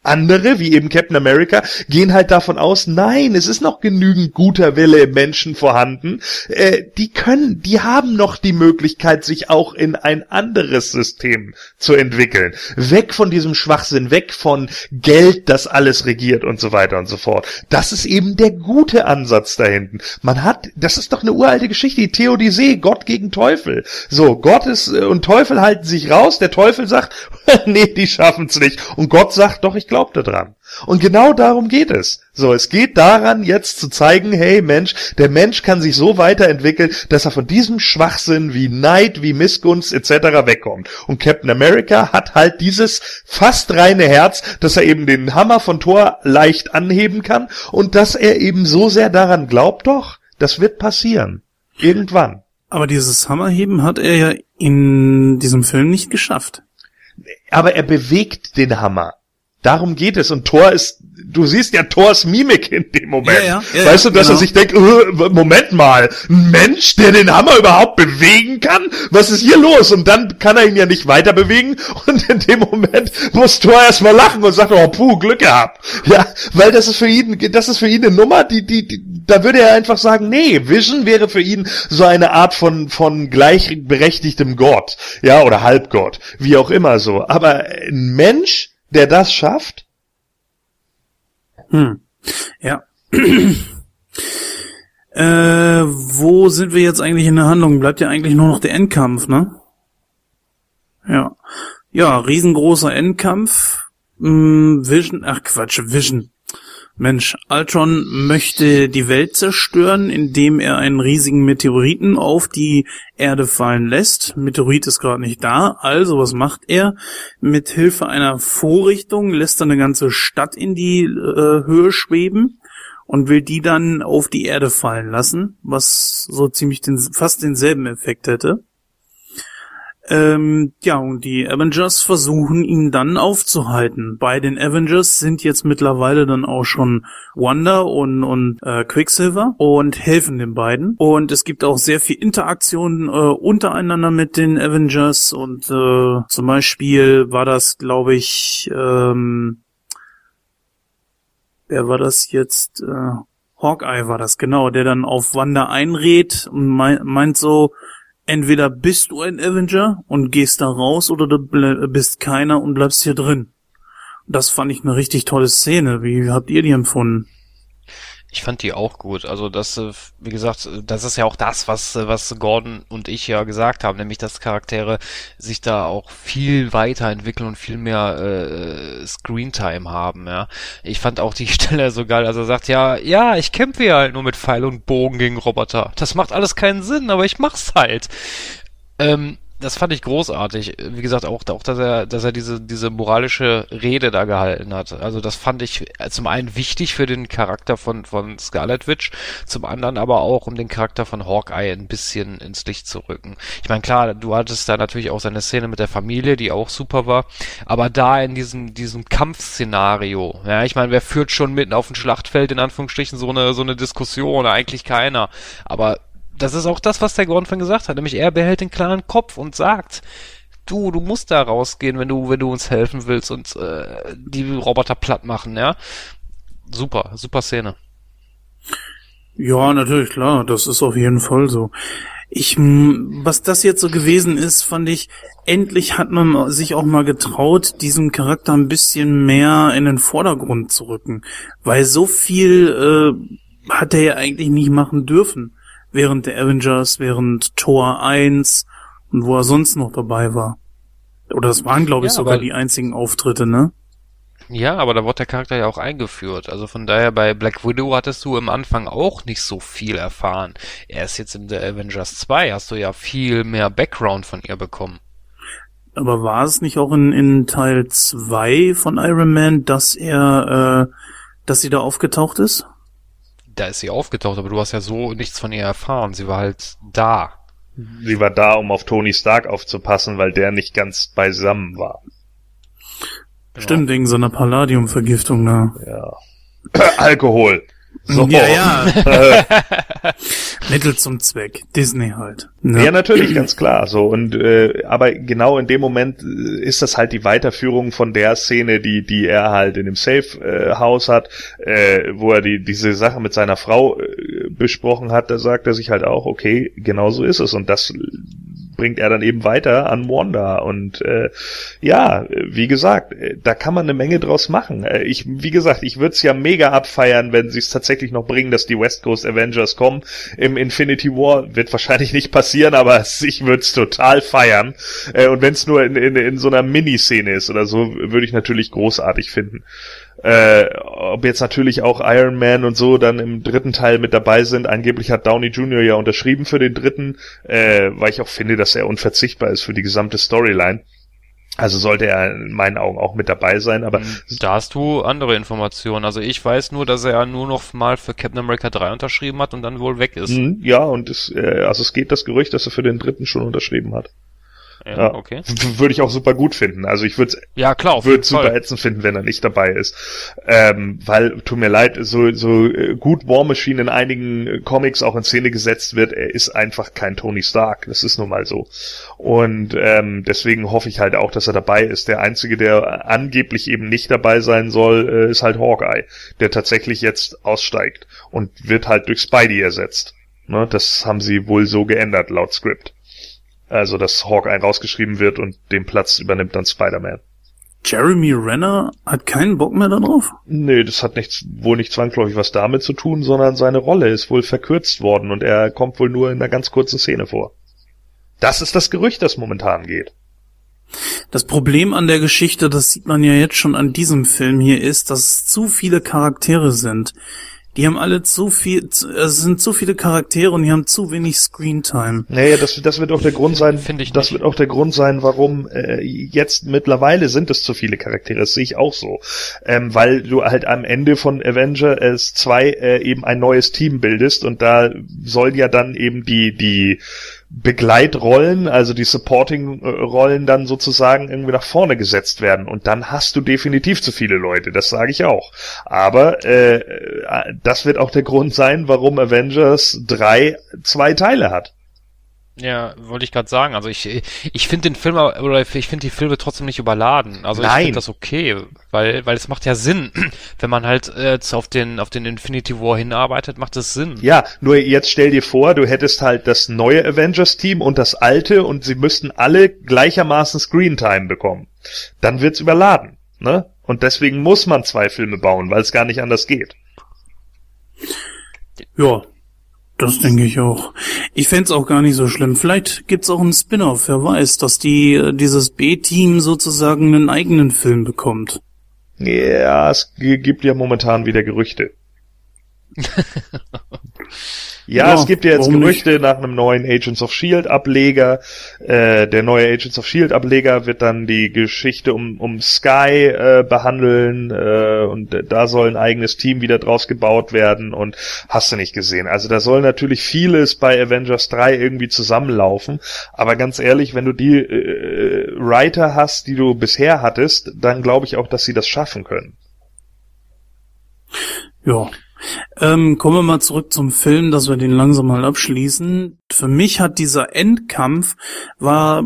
andere, wie eben Captain America, gehen halt davon aus, nein, es ist noch genügend guter Wille im Menschen vorhanden. Äh, die können, die haben noch die Möglichkeit, sich auch in ein anderes System zu entwickeln. Weg von diesem Schwachsinn, weg von Geld, das alles regiert und so weiter und so fort. Das ist eben der gute Ansatz da hinten. Man hat, das ist doch eine uralte Geschichte, die Theodisee, Gott gegen Teufel. So, Gott ist, äh, und Teufel halten sich raus, der Teufel sagt, nee, die schaffen's nicht. Und Gott sagt, doch, ich glaubt daran. Und genau darum geht es. So, es geht daran, jetzt zu zeigen, hey Mensch, der Mensch kann sich so weiterentwickeln, dass er von diesem Schwachsinn wie Neid, wie Missgunst etc. wegkommt. Und Captain America hat halt dieses fast reine Herz, dass er eben den Hammer von Thor leicht anheben kann und dass er eben so sehr daran glaubt, doch, das wird passieren. Irgendwann. Aber dieses Hammerheben hat er ja in diesem Film nicht geschafft. Aber er bewegt den Hammer Darum geht es. Und Thor ist, du siehst ja Thors Mimik in dem Moment. Ja, ja, ja, weißt du, dass genau. er sich denkt, äh, Moment mal, ein Mensch, der den Hammer überhaupt bewegen kann? Was ist hier los? Und dann kann er ihn ja nicht weiter bewegen. Und in dem Moment muss Thor erstmal lachen und sagt, oh, puh, Glück gehabt. Ja, weil das ist für ihn, das ist für ihn eine Nummer, die, die, die da würde er einfach sagen, nee, Vision wäre für ihn so eine Art von, von gleichberechtigtem Gott. Ja, oder Halbgott. Wie auch immer so. Aber ein Mensch, der das schafft? Hm. Ja. äh, wo sind wir jetzt eigentlich in der Handlung? Bleibt ja eigentlich nur noch der Endkampf, ne? Ja. Ja, riesengroßer Endkampf. Hm, Vision, ach Quatsch, Vision. Mensch, Ultron möchte die Welt zerstören, indem er einen riesigen Meteoriten auf die Erde fallen lässt. Meteorit ist gerade nicht da, also was macht er? Mit Hilfe einer Vorrichtung lässt er eine ganze Stadt in die äh, Höhe schweben und will die dann auf die Erde fallen lassen, was so ziemlich den, fast denselben Effekt hätte. Ähm, ja, und die Avengers versuchen ihn dann aufzuhalten. Bei den Avengers sind jetzt mittlerweile dann auch schon Wanda und, und äh, Quicksilver und helfen den beiden. Und es gibt auch sehr viel Interaktion äh, untereinander mit den Avengers und äh, zum Beispiel war das, glaube ich, ähm, wer war das jetzt? Äh, Hawkeye war das, genau, der dann auf Wanda einredet und mein, meint so, entweder bist du ein Avenger und gehst da raus oder du bist keiner und bleibst hier drin. Das fand ich eine richtig tolle Szene. Wie habt ihr die empfunden? Ich fand die auch gut. Also das, äh, wie gesagt, das ist ja auch das, was, äh, was Gordon und ich ja gesagt haben, nämlich dass Charaktere sich da auch viel weiterentwickeln und viel mehr äh, Screentime haben, ja. Ich fand auch die Stelle so geil, als er sagt, ja, ja, ich kämpfe ja halt nur mit Pfeil und Bogen gegen Roboter. Das macht alles keinen Sinn, aber ich mach's halt. Ähm, das fand ich großartig. Wie gesagt, auch, auch dass er, dass er diese, diese moralische Rede da gehalten hat. Also das fand ich zum einen wichtig für den Charakter von, von Scarlet Witch, zum anderen aber auch, um den Charakter von Hawkeye ein bisschen ins Licht zu rücken. Ich meine, klar, du hattest da natürlich auch seine Szene mit der Familie, die auch super war, aber da in diesem, diesem Kampfszenario, ja, ich meine, wer führt schon mitten auf dem Schlachtfeld in Anführungsstrichen so eine, so eine Diskussion? Eigentlich keiner. Aber das ist auch das, was der Gordon gesagt hat, nämlich er behält den klaren Kopf und sagt, du, du musst da rausgehen, wenn du, wenn du uns helfen willst und äh, die Roboter platt machen, ja. Super, super Szene. Ja, natürlich, klar, das ist auf jeden Fall so. Ich, was das jetzt so gewesen ist, fand ich, endlich hat man sich auch mal getraut, diesen Charakter ein bisschen mehr in den Vordergrund zu rücken. Weil so viel äh, hat er ja eigentlich nicht machen dürfen. Während der Avengers, während Tor 1 und wo er sonst noch dabei war. Oder das waren, glaube ich, Ja, sogar die einzigen Auftritte, ne? Ja, aber da wurde der Charakter ja auch eingeführt. Also von daher bei Black Widow hattest du im Anfang auch nicht so viel erfahren. Erst jetzt in der Avengers 2 hast du ja viel mehr Background von ihr bekommen. Aber war es nicht auch in, in Teil 2 von Iron Man, dass er, äh, dass sie da aufgetaucht ist? Da ist sie aufgetaucht, aber du hast ja so nichts von ihr erfahren. Sie war halt da. Sie war da, um auf Tony Stark aufzupassen, weil der nicht ganz beisammen war. Stimmt, wegen so einer Palladium-Vergiftung da. Ja. Alkohol. So. Ja, ja. Mittel zum Zweck. Disney halt. Ja, natürlich, ganz klar. So und äh, aber genau in dem Moment äh, ist das halt die Weiterführung von der Szene, die die er halt in dem Safe äh, hat, äh, wo er die diese Sache mit seiner Frau äh, besprochen hat. Da sagt er sich halt auch, okay, genau so ist es und das bringt er dann eben weiter an Wanda und äh, ja, wie gesagt, äh, da kann man eine Menge draus machen. Äh, ich, wie gesagt, ich würde es ja mega abfeiern, wenn sie es tatsächlich noch bringen, dass die West Coast Avengers kommen im Infinity War. Wird wahrscheinlich nicht passieren, aber ich würde es total feiern. Äh, und wenn es nur in, in, in so einer Miniszene ist oder so, würde ich natürlich großartig finden. Äh, ob jetzt natürlich auch Iron Man und so dann im dritten Teil mit dabei sind. Angeblich hat Downey Jr. ja unterschrieben für den dritten, äh, weil ich auch finde, dass er unverzichtbar ist für die gesamte Storyline. Also sollte er in meinen Augen auch mit dabei sein, aber Da hast du andere Informationen. Also ich weiß nur, dass er nur noch mal für Captain America 3 unterschrieben hat und dann wohl weg ist. Mhm, ja, und es, äh, also es geht das Gerücht, dass er für den dritten schon unterschrieben hat. Ja, Ja. okay. Würde ich auch super gut finden. Also ich würde Ja, klar, würde super Fall. ätzend finden, wenn er nicht dabei ist. Ähm, weil, tut mir leid, so, so äh, gut War Machine in einigen äh, Comics auch in Szene gesetzt wird, er ist einfach kein Tony Stark. Das ist nun mal so. Und ähm, deswegen hoffe ich halt auch, dass er dabei ist. Der Einzige, der angeblich eben nicht dabei sein soll, äh, ist halt Hawkeye, der tatsächlich jetzt aussteigt und wird halt durch Spidey ersetzt. Ne, das haben sie wohl so geändert, laut Script. Also, dass Hawkeye rausgeschrieben wird und den Platz übernimmt dann Spider-Man. Jeremy Renner hat keinen Bock mehr darauf? Nee, das hat nichts, wohl nicht zwangsläufig was damit zu tun, sondern seine Rolle ist wohl verkürzt worden und er kommt wohl nur in einer ganz kurzen Szene vor. Das ist das Gerücht, das momentan geht. Das Problem an der Geschichte, das sieht man ja jetzt schon an diesem Film hier, ist, dass es zu viele Charaktere sind. Die haben alle zu viel, zu- es sind zu viele Charaktere und die haben zu wenig Screentime. Naja, das, das wird auch der Grund sein, Finde ich das nicht. wird auch der Grund sein, warum äh, jetzt mittlerweile sind es zu viele Charaktere, das sehe ich auch so. Ähm, weil du halt am Ende von Avengers 2 äh, eben ein neues Team bildest und da sollen ja dann eben die, die Begleitrollen, also die Supporting-Rollen dann sozusagen irgendwie nach vorne gesetzt werden. Und dann hast du definitiv zu viele Leute, das sage ich auch. Aber äh, äh, das wird auch der Grund sein, warum Avengers 3 zwei Teile hat. Ja, wollte ich gerade sagen. Also ich, ich finde den Film aber- oder ich finde die Filme trotzdem nicht überladen. Also ich Nein. finde das okay, weil weil es macht ja Sinn, wenn man halt äh, jetzt auf den auf den Infinity War hinarbeitet, macht es Sinn. Ja, nur jetzt stell dir vor, du hättest halt das neue Avengers-Team und das alte und sie müssten alle gleichermaßen Screentime bekommen. Dann wird's überladen, ne? Und deswegen muss man zwei Filme bauen, weil es gar nicht anders geht. Ja, das denke ich auch. Ich fänd's auch gar nicht so schlimm. Vielleicht gibt's auch einen Spin-off, wer weiß, dass die, äh, dieses B-Team sozusagen einen eigenen Film bekommt. Ja, es gibt ja momentan wieder Gerüchte. Ja, Ja, es gibt ja jetzt Gerüchte nach einem neuen Agents of Shield Ableger. Äh, der neue Agents of Shield Ableger wird dann die Geschichte um, um Sky äh, behandeln äh, und da soll ein eigenes Team wieder draus gebaut werden und hast du nicht gesehen. Also da soll natürlich vieles bei Avengers 3 irgendwie zusammenlaufen, aber ganz ehrlich, wenn du die äh, Writer hast, die du bisher hattest, dann glaube ich auch, dass sie das schaffen können. Ja. Ähm, kommen wir mal zurück zum Film, dass wir den langsam mal abschließen. Für mich hat dieser Endkampf war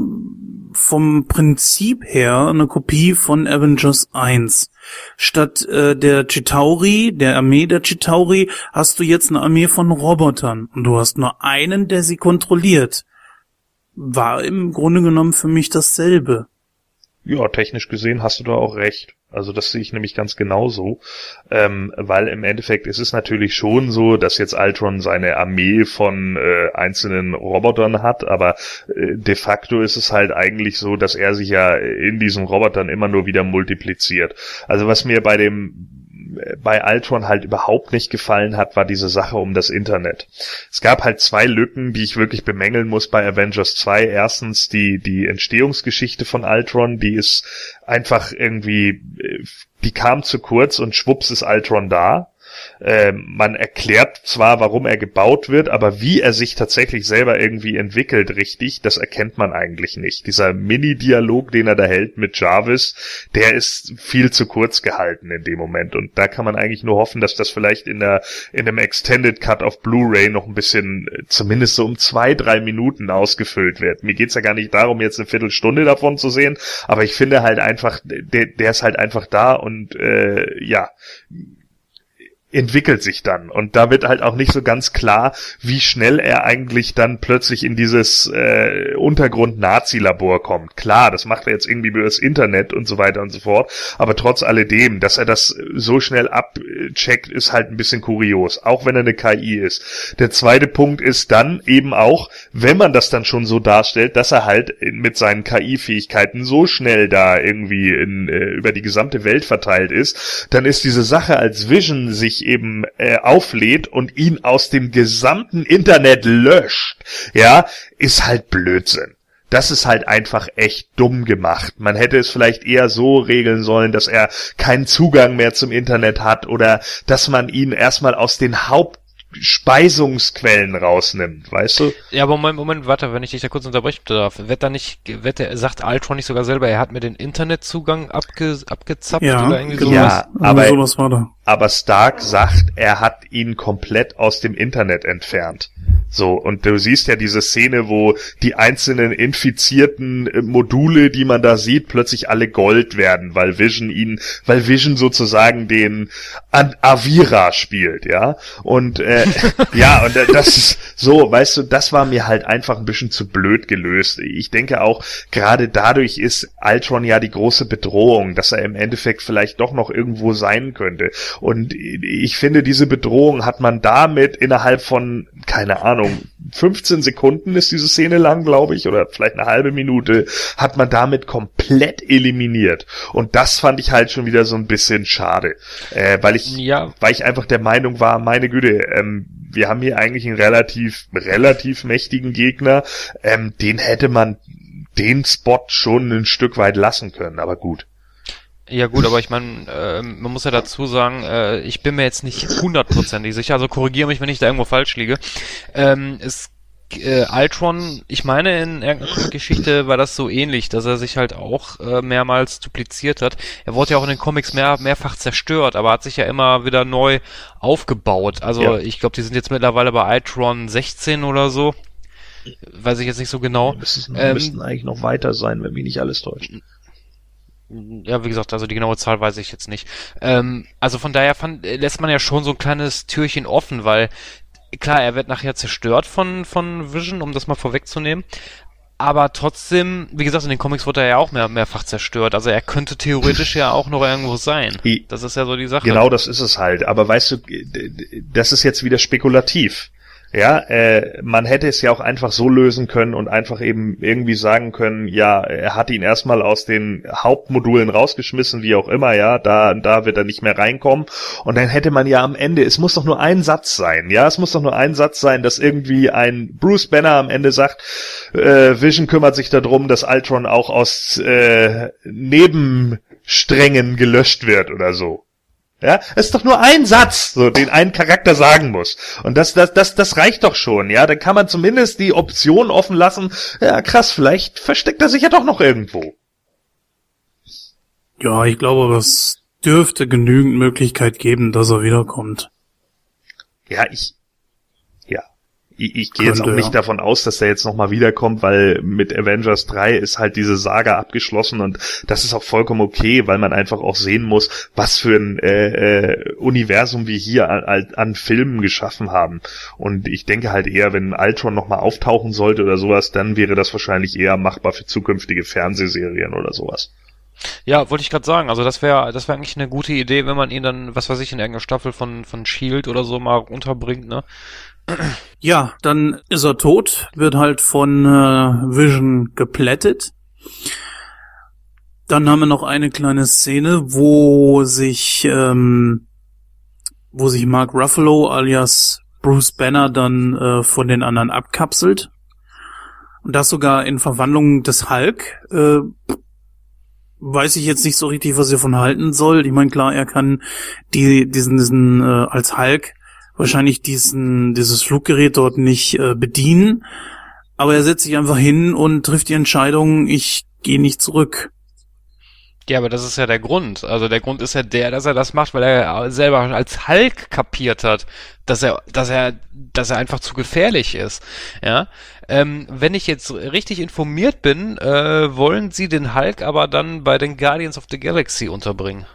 vom Prinzip her eine Kopie von Avengers 1. Statt äh, der Chitauri, der Armee der Chitauri, hast du jetzt eine Armee von Robotern und du hast nur einen, der sie kontrolliert. War im Grunde genommen für mich dasselbe. Ja, technisch gesehen hast du da auch recht. Also das sehe ich nämlich ganz genauso, ähm, weil im Endeffekt ist es natürlich schon so, dass jetzt Ultron seine Armee von äh, einzelnen Robotern hat, aber äh, de facto ist es halt eigentlich so, dass er sich ja in diesen Robotern immer nur wieder multipliziert. Also was mir bei dem bei Ultron halt überhaupt nicht gefallen hat, war diese Sache um das Internet. Es gab halt zwei Lücken, die ich wirklich bemängeln muss bei Avengers 2. Erstens die, die Entstehungsgeschichte von Ultron, die ist einfach irgendwie, äh, die kam zu kurz und schwupps ist Ultron da. Ähm, man erklärt zwar, warum er gebaut wird, aber wie er sich tatsächlich selber irgendwie entwickelt, richtig, das erkennt man eigentlich nicht. Dieser Mini-Dialog, den er da hält mit Jarvis, der ist viel zu kurz gehalten in dem Moment. Und da kann man eigentlich nur hoffen, dass das vielleicht in der, in einem Extended Cut auf Blu-ray noch ein bisschen, äh, zumindest so um zwei, drei Minuten ausgefüllt wird. Mir geht's ja gar nicht darum, jetzt eine Viertelstunde davon zu sehen, aber ich finde halt einfach, der, der ist halt einfach da und äh, ja, entwickelt sich dann. Und da wird halt auch nicht so ganz klar, wie schnell er eigentlich dann plötzlich in dieses äh, Untergrund-Nazi-Labor kommt. Klar, das macht er jetzt irgendwie über das Internet und so weiter und so fort. Aber trotz alledem, dass er das so schnell abcheckt, ist halt ein bisschen kurios. Auch wenn er eine KI ist. Der zweite Punkt ist dann eben auch, wenn man das dann schon so darstellt, dass er halt mit seinen KI-Fähigkeiten so schnell da irgendwie in, äh, über die gesamte Welt verteilt ist, dann ist diese Sache, als Vision sich eben äh, auflädt und ihn aus dem gesamten Internet löscht, ja, ist halt Blödsinn. Das ist halt einfach echt dumm gemacht. Man hätte es vielleicht eher so regeln sollen, dass er keinen Zugang mehr zum Internet hat oder dass man ihn erstmal aus den Haupt Speisungsquellen rausnimmt, weißt du? Ja, aber Moment, Moment, warte, wenn ich dich da kurz unterbrechen darf. Wird da nicht, wird der, sagt Ultron nicht sogar selber, er hat mir den Internetzugang abge, abgezappt Ja, oder irgendwie genau. sowas? Ja, aber- sowas war da. Aber Stark sagt, er hat ihn komplett aus dem Internet entfernt. So, und du siehst ja diese Szene, wo die einzelnen infizierten äh, Module, die man da sieht, plötzlich alle Gold werden, weil Vision ihn, weil Vision sozusagen den An Avira spielt, ja. Und äh, ja, und äh, das ist so, weißt du, das war mir halt einfach ein bisschen zu blöd gelöst. Ich denke auch, gerade dadurch ist Ultron ja die große Bedrohung, dass er im Endeffekt vielleicht doch noch irgendwo sein könnte. Und ich finde, diese Bedrohung hat man damit innerhalb von, keine Ahnung, 15 Sekunden ist diese Szene lang, glaube ich, oder vielleicht eine halbe Minute, hat man damit komplett eliminiert. Und das fand ich halt schon wieder so ein bisschen schade. Äh, weil ich, Ja, weil ich einfach der Meinung war, meine Güte, ähm, wir haben hier eigentlich einen relativ, relativ mächtigen Gegner, ähm, den hätte man den Spot schon ein Stück weit lassen können, aber gut. Ja gut, aber ich meine, äh, man muss ja dazu sagen, äh, ich bin mir jetzt nicht hundertprozentig sicher, also korrigiere mich, wenn ich da irgendwo falsch liege. Ähm, es äh, Ultron, ich meine, in irgendeiner Geschichte war das so ähnlich, dass er sich halt auch äh, mehrmals dupliziert hat. Er wurde ja auch in den Comics mehr, mehrfach zerstört, aber hat sich ja immer wieder neu aufgebaut. Also Ja. ich glaube, die sind jetzt mittlerweile bei Ultron 16 oder so. Weiß ich jetzt nicht so genau. müssten, Ähm, müssten eigentlich noch weiter sein, wenn mich nicht alles täuscht. Ja, wie gesagt, also die genaue Zahl weiß ich jetzt nicht. Ähm, also von daher fand, äh, lässt man ja schon so ein kleines Türchen offen, weil klar, er wird nachher zerstört von, von Vision, um das mal vorwegzunehmen. Aber trotzdem, wie gesagt, in den Comics wurde er ja auch mehr, mehrfach zerstört. Also er könnte theoretisch ja auch noch irgendwo sein. Das ist ja so die Sache. Genau das ist es halt. Aber weißt du, das ist jetzt wieder spekulativ. Ja, äh, man hätte es ja auch einfach so lösen können und einfach eben irgendwie sagen können, ja, er hat ihn erstmal aus den Hauptmodulen rausgeschmissen, wie auch immer, ja, da, da wird er nicht mehr reinkommen. Und dann hätte man ja am Ende, es muss doch nur ein Satz sein, ja, es muss doch nur ein Satz sein, dass irgendwie ein Bruce Banner am Ende sagt, äh, Vision kümmert sich darum, dass Ultron auch aus äh, Nebensträngen gelöscht wird oder so. Ja, es ist doch nur ein Satz, so, den ein Charakter sagen muss. Und das, das, das, das reicht doch schon, ja. Dann kann man zumindest die Option offen lassen. Ja, krass, vielleicht versteckt er sich ja doch noch irgendwo. Ja, ich glaube, es dürfte genügend Möglichkeit geben, dass er wiederkommt. Ja, ich. Ich, ich gehe jetzt auch nicht ja. davon aus, dass er jetzt nochmal wiederkommt, weil mit Avengers 3 ist halt diese Saga abgeschlossen und das ist auch vollkommen okay, weil man einfach auch sehen muss, was für ein äh, äh, Universum wir hier an, an, an Filmen geschaffen haben. Und ich denke halt eher, wenn Ultron nochmal auftauchen sollte oder sowas, dann wäre das wahrscheinlich eher machbar für zukünftige Fernsehserien oder sowas. Ja, wollte ich gerade sagen. Also das wäre das wäre eigentlich eine gute Idee, wenn man ihn dann, was weiß ich, in irgendeiner Staffel von, von Shield oder so mal unterbringt, ne? Ja, dann ist er tot, wird halt von äh, Vision geplättet. Dann haben wir noch eine kleine Szene, wo sich ähm, wo sich Mark Ruffalo alias Bruce Banner dann äh, von den anderen abkapselt. Und das sogar in Verwandlung des Hulk. Äh, weiß ich jetzt nicht so richtig, was er von halten soll. Ich meine, klar, er kann die, diesen, diesen äh, als Hulk wahrscheinlich diesen, dieses Fluggerät dort nicht äh, bedienen. Aber er setzt sich einfach hin und trifft die Entscheidung, ich gehe nicht zurück. Ja, aber das ist ja der Grund. Also der Grund ist ja der, dass er das macht, weil er selber als Hulk kapiert hat, dass er, dass er, dass er einfach zu gefährlich ist. Ja. Ähm, wenn ich jetzt richtig informiert bin, äh, wollen sie den Hulk aber dann bei den Guardians of the Galaxy unterbringen.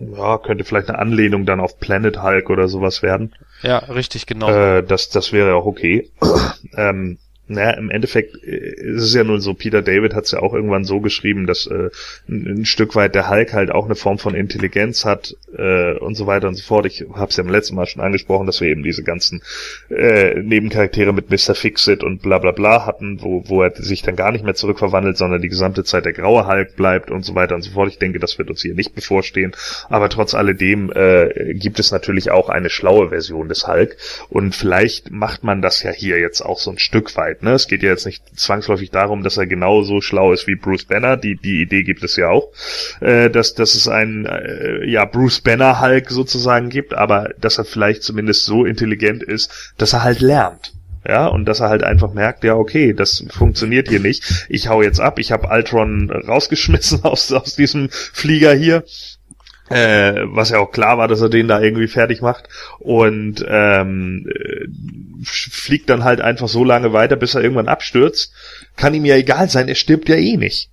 Ja, könnte vielleicht eine Anlehnung dann auf Planet Hulk oder sowas werden. Ja, richtig, genau. Äh, das, das wäre auch okay. ähm, naja, im Endeffekt äh, ist es ja nur so, Peter David hat es ja auch irgendwann so geschrieben, dass äh, ein, ein Stück weit der Hulk halt auch eine Form von Intelligenz hat äh, und so weiter und so fort. Ich habe es ja im letzten Mal schon angesprochen, dass wir eben diese ganzen äh, Nebencharaktere mit Mr. Fixit und bla bla bla hatten, wo, wo er sich dann gar nicht mehr zurückverwandelt, sondern die gesamte Zeit der graue Hulk bleibt und so weiter und so fort. Ich denke, das wird uns hier nicht bevorstehen. Aber trotz alledem äh, gibt es natürlich auch eine schlaue Version des Hulk und vielleicht macht man das ja hier jetzt auch so ein Stück weit. Persönlichkeit. Ne? Es geht ja jetzt nicht zwangsläufig darum, dass er genauso schlau ist wie Bruce Banner. Die, die Idee gibt es ja auch, äh, dass, dass es einen äh, ja, Bruce Banner Hulk sozusagen gibt, aber dass er vielleicht zumindest so intelligent ist, dass er halt lernt. Ja, und dass er halt einfach merkt, ja, okay, das funktioniert hier nicht. Ich hau jetzt ab, ich habe Ultron rausgeschmissen aus, aus diesem Flieger hier äh, was ja auch klar war, dass er den da irgendwie fertig macht und ähm, äh, fliegt dann halt einfach so lange weiter, bis er irgendwann abstürzt. Kann ihm ja egal sein, er stirbt ja eh nicht.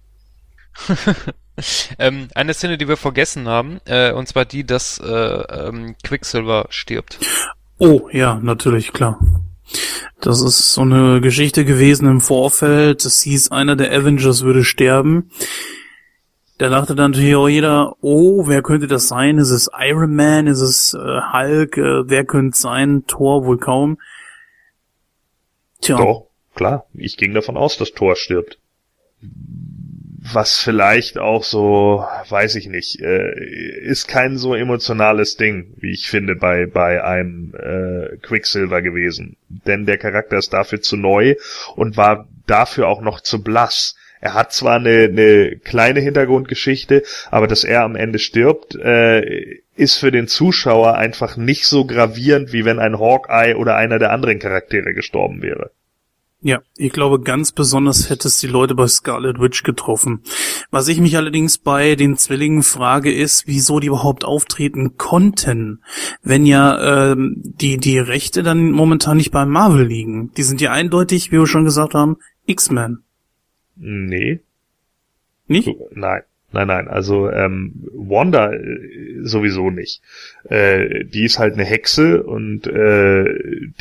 ähm, eine Szene, die wir vergessen haben, äh, und zwar die, dass äh, ähm, Quicksilver stirbt. Oh, ja, natürlich, klar. Das ist so eine Geschichte gewesen im Vorfeld. Es hieß, einer der Avengers würde sterben. Da dachte dann natürlich auch jeder, oh, wer könnte das sein? Ist es Iron Man? Ist es äh, Hulk? Äh, wer könnte sein? Thor wohl kaum. Tja. Doch, klar. Ich ging davon aus, dass Thor stirbt. Was vielleicht auch so, weiß ich nicht, äh, ist kein so emotionales Ding, wie ich finde, bei, bei einem äh, Quicksilver gewesen. Denn der Charakter ist dafür zu neu und war dafür auch noch zu blass er hat zwar eine, eine kleine Hintergrundgeschichte, aber dass er am Ende stirbt, äh, ist für den Zuschauer einfach nicht so gravierend, wie wenn ein Hawkeye oder einer der anderen Charaktere gestorben wäre. Ja, ich glaube, ganz besonders hätte es die Leute bei Scarlet Witch getroffen. Was ich mich allerdings bei den Zwillingen frage, ist, wieso die überhaupt auftreten konnten, wenn ja ähm, die, die Rechte dann momentan nicht bei Marvel liegen. Die sind ja eindeutig, wie wir schon gesagt haben, X-Men. Nee. Nicht? Nein. Nein, nein, also ähm, Wanda äh, sowieso nicht. Äh, die ist halt eine Hexe und äh,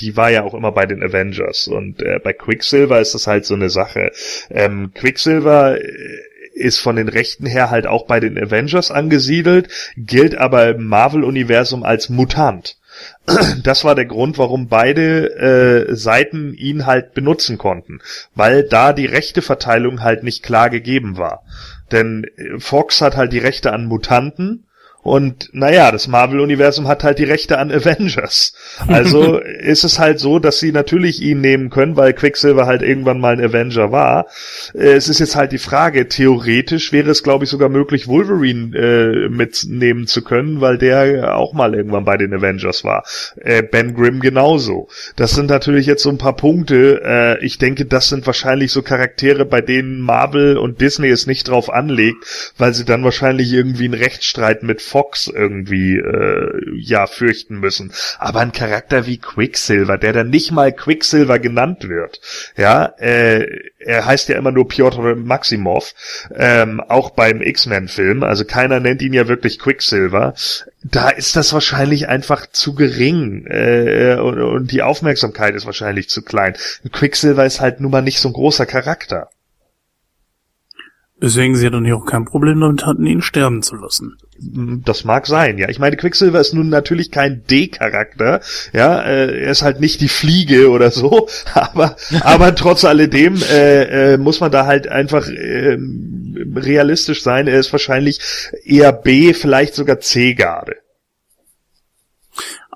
die war ja auch immer bei den Avengers. Und äh, bei Quicksilver ist das halt so eine Sache. Ähm, Quicksilver äh, ist von den Rechten her halt auch bei den Avengers angesiedelt, gilt aber im Marvel-Universum als Mutant. Das war der Grund, warum beide äh, Seiten ihn halt benutzen konnten, weil da die Rechteverteilung halt nicht klar gegeben war. Denn äh, Fox hat halt die Rechte an Mutanten und naja, das Marvel-Universum hat halt die Rechte an Avengers. Also ist es halt so, dass sie natürlich ihn nehmen können, weil Quicksilver halt irgendwann mal ein Avenger war. Äh, es ist jetzt halt die Frage, theoretisch wäre es, glaube ich, sogar möglich, Wolverine äh, mitnehmen zu können, weil der auch mal irgendwann bei den Avengers war. Äh, ben Grimm genauso. Das sind natürlich jetzt so ein paar Punkte. Äh, ich denke, das sind wahrscheinlich so Charaktere, bei denen Marvel und Disney es nicht drauf anlegt, weil sie dann wahrscheinlich irgendwie einen Rechtsstreit mit Fox irgendwie äh, ja fürchten müssen. Aber ein Charakter wie Quicksilver, der dann nicht mal Quicksilver genannt wird, ja, äh, er heißt ja immer nur Piotr Maximov, ähm, auch beim X-Men-Film, also keiner nennt ihn ja wirklich Quicksilver. Da ist das wahrscheinlich einfach zu gering äh, und, und die Aufmerksamkeit ist wahrscheinlich zu klein. Quicksilver ist halt nun mal nicht so ein großer Charakter. Deswegen sie dann hier auch kein Problem damit hatten, ihn sterben zu lassen. Das mag sein, ja. Ich meine, Quicksilver ist nun natürlich kein D-Charakter, ja. Äh, er ist halt nicht die Fliege oder so, aber aber trotz alledem äh, äh, muss man da halt einfach äh, realistisch sein. Er ist wahrscheinlich eher B, vielleicht sogar C-Garde.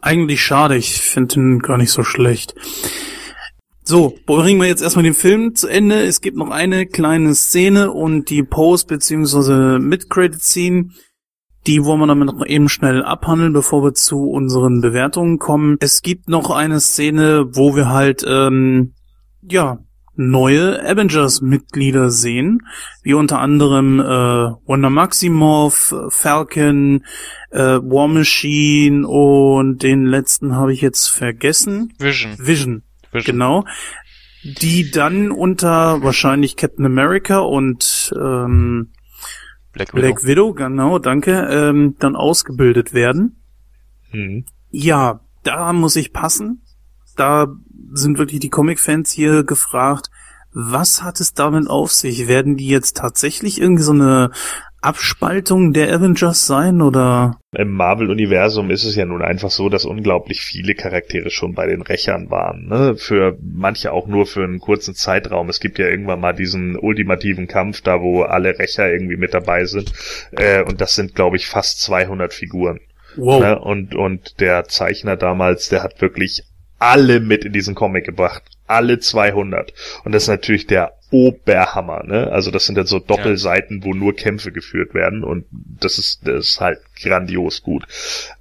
Eigentlich schade. Ich finde ihn gar nicht so schlecht. So, bringen wir jetzt erstmal den Film zu Ende. Es gibt noch eine kleine Szene und die Post- bzw. Mid-Credit-Scene. Die wollen wir damit noch eben schnell abhandeln, bevor wir zu unseren Bewertungen kommen. Es gibt noch eine Szene, wo wir halt, ähm, ja, neue Avengers-Mitglieder sehen, wie unter anderem äh, Wonder Maximoff, Falcon, äh, War Machine und den letzten habe ich jetzt vergessen. Vision. Vision. Genau. Die dann unter wahrscheinlich Captain America und ähm, Black Widow. Black Widow, genau, danke, ähm, dann ausgebildet werden. Mhm. Ja, da muss ich passen. Da sind wirklich die Comic-Fans hier gefragt, was hat es damit auf sich? Werden die jetzt tatsächlich irgendwie so eine Abspaltung der Avengers sein oder? Im Marvel-Universum ist es ja nun einfach so, dass unglaublich viele Charaktere schon bei den Rächern waren. Ne? Für manche auch nur für einen kurzen Zeitraum. Es gibt ja irgendwann mal diesen ultimativen Kampf, da wo alle Rächer irgendwie mit dabei sind. Äh, und das sind, glaube ich, fast 200 Figuren. Wow. Ne? Und, und der Zeichner damals, der hat wirklich alle mit in diesen Comic gebracht. Alle 200. Und das ist natürlich der Oberhammer, ne? Also das sind dann so Doppelseiten, ja. wo nur Kämpfe geführt werden und das ist, das ist halt grandios gut.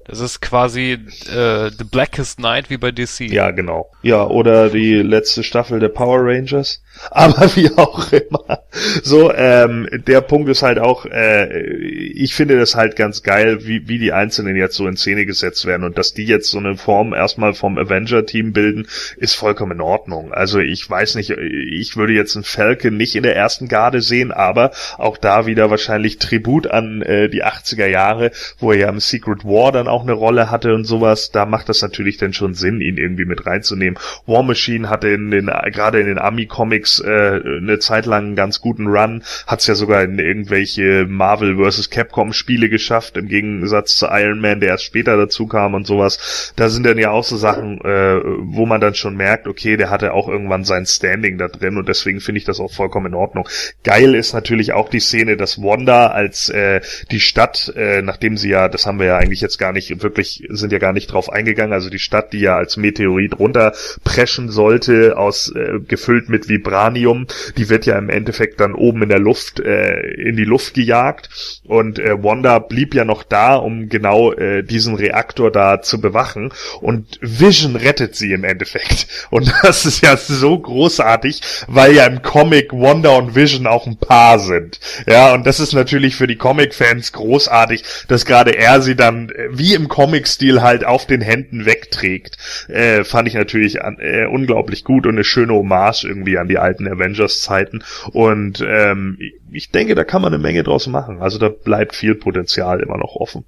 Das ist quasi äh, The Blackest Night wie bei DC. Ja, genau. Ja, oder die letzte Staffel der Power Rangers. Aber wie auch immer. So, ähm, der Punkt ist halt auch, äh, ich finde das halt ganz geil, wie, wie die Einzelnen jetzt so in Szene gesetzt werden und dass die jetzt so eine Form erstmal vom Avenger-Team bilden, ist vollkommen in Ordnung. Also ich weiß nicht, ich würde jetzt einen Falcon nicht in der ersten Garde sehen, aber auch da wieder wahrscheinlich Tribut an äh, die 80er Jahre, wo er ja im Secret War dann auch eine Rolle hatte und sowas. Da macht das natürlich dann schon Sinn, ihn irgendwie mit reinzunehmen. War Machine hatte in den, gerade in den Ami-Comics äh, eine Zeit lang einen ganz guten Run, hat es ja sogar in irgendwelche Marvel vs. Capcom Spiele geschafft, im Gegensatz zu Iron Man, der erst später dazu kam und sowas. Da sind dann ja auch so Sachen, äh, wo man dann schon merkt, okay, der hatte auch irgendwann sein Standing da drin und deswegen finde ich das auch vollkommen in Ordnung. Geil ist natürlich auch die Szene, dass Wanda als äh, die Stadt, äh, nachdem sie ja, das haben wir ja eigentlich jetzt gar nicht wirklich, sind ja gar nicht drauf eingegangen, also die Stadt, die ja als Meteorit runterpreschen sollte, aus äh, gefüllt mit Vibranium, die wird ja im Endeffekt dann oben in der Luft äh, in die Luft gejagt und äh, Wanda blieb ja noch da, um genau äh, diesen Reaktor da zu bewachen und Vision rettet sie im Endeffekt und das ist ja so großartig, weil ja im Comic Wanda und Vision auch ein Paar sind. Ja, und das ist natürlich für die Comic-Fans großartig, dass gerade er sie dann äh, wie im Comic-Stil halt auf den Händen wegträgt. Äh, fand ich natürlich an, äh, unglaublich gut und eine schöne Hommage irgendwie an die alten Avengers-Zeiten. Und ähm, ich denke, da kann man eine Menge draus machen. Also da bleibt viel Potenzial immer noch offen.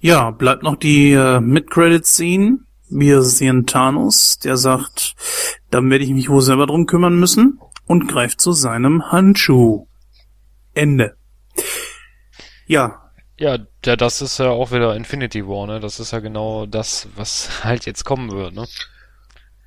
Ja, bleibt noch die äh, Mid-Credit-Scene. Wir sehen Thanos, der sagt, dann werde ich mich wohl selber drum kümmern müssen und greift zu seinem Handschuh. Ende. Ja. Ja, der, das ist ja auch wieder Infinity War, ne? Das ist ja genau das, was halt jetzt kommen wird, ne?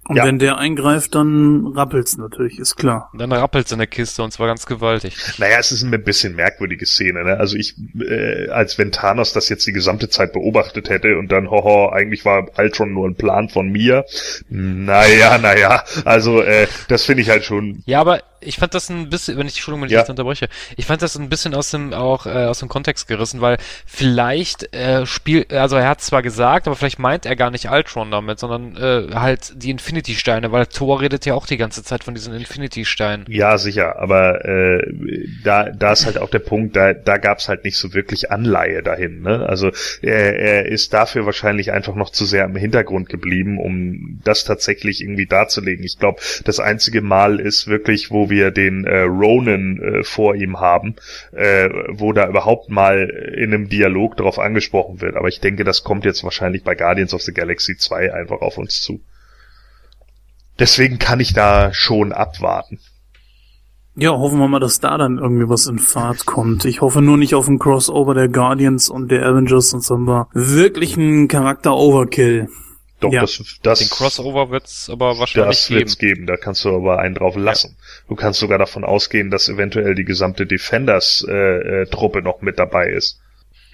Und ja. wenn der eingreift, dann rappelt's natürlich, ist klar. Dann rappelt's in der Kiste und zwar ganz gewaltig. Naja, es ist eine bisschen merkwürdige Szene, ne? Also ich, äh, als wenn Thanos das jetzt die gesamte Zeit beobachtet hätte und dann, hoho, eigentlich war Ultron nur ein Plan von mir. Naja, naja, also äh, das finde ich halt schon. Ja, aber ich fand das ein bisschen, wenn ich, Entschuldigung, wenn ich ja. das unterbreche, ich fand das ein bisschen aus dem, auch, äh, aus dem Kontext gerissen, weil vielleicht äh, spielt, also er hat zwar gesagt, aber vielleicht meint er gar nicht Ultron damit, sondern äh, halt die Infinity-Steine, weil Thor redet ja auch die ganze Zeit von diesen Infinity-Steinen. Ja, sicher, aber äh, da, da ist halt auch der Punkt, da, da gab's halt nicht so wirklich Anleihe dahin, ne? Also er, er ist dafür wahrscheinlich einfach noch zu sehr im Hintergrund geblieben, um das tatsächlich irgendwie darzulegen. Ich glaube, das einzige Mal ist wirklich, wo wir den äh, Ronan äh, vor ihm haben, äh, wo da überhaupt mal in einem Dialog darauf angesprochen wird. Aber ich denke, das kommt jetzt wahrscheinlich bei Guardians of the Galaxy 2 einfach auf uns zu. Deswegen kann ich da schon abwarten. Ja, hoffen wir mal, dass da dann irgendwie was in Fahrt kommt. Ich hoffe nur nicht auf ein Crossover der Guardians und der Avengers, sonst haben wir wirklich einen Charakter-Overkill. Doch, ja. das, das. Den Crossover wird's aber wahrscheinlich das geben. wird's geben. Da kannst du aber einen drauf lassen. Ja. Du kannst sogar davon ausgehen, dass eventuell die gesamte Defenders-Truppe äh, noch mit dabei ist.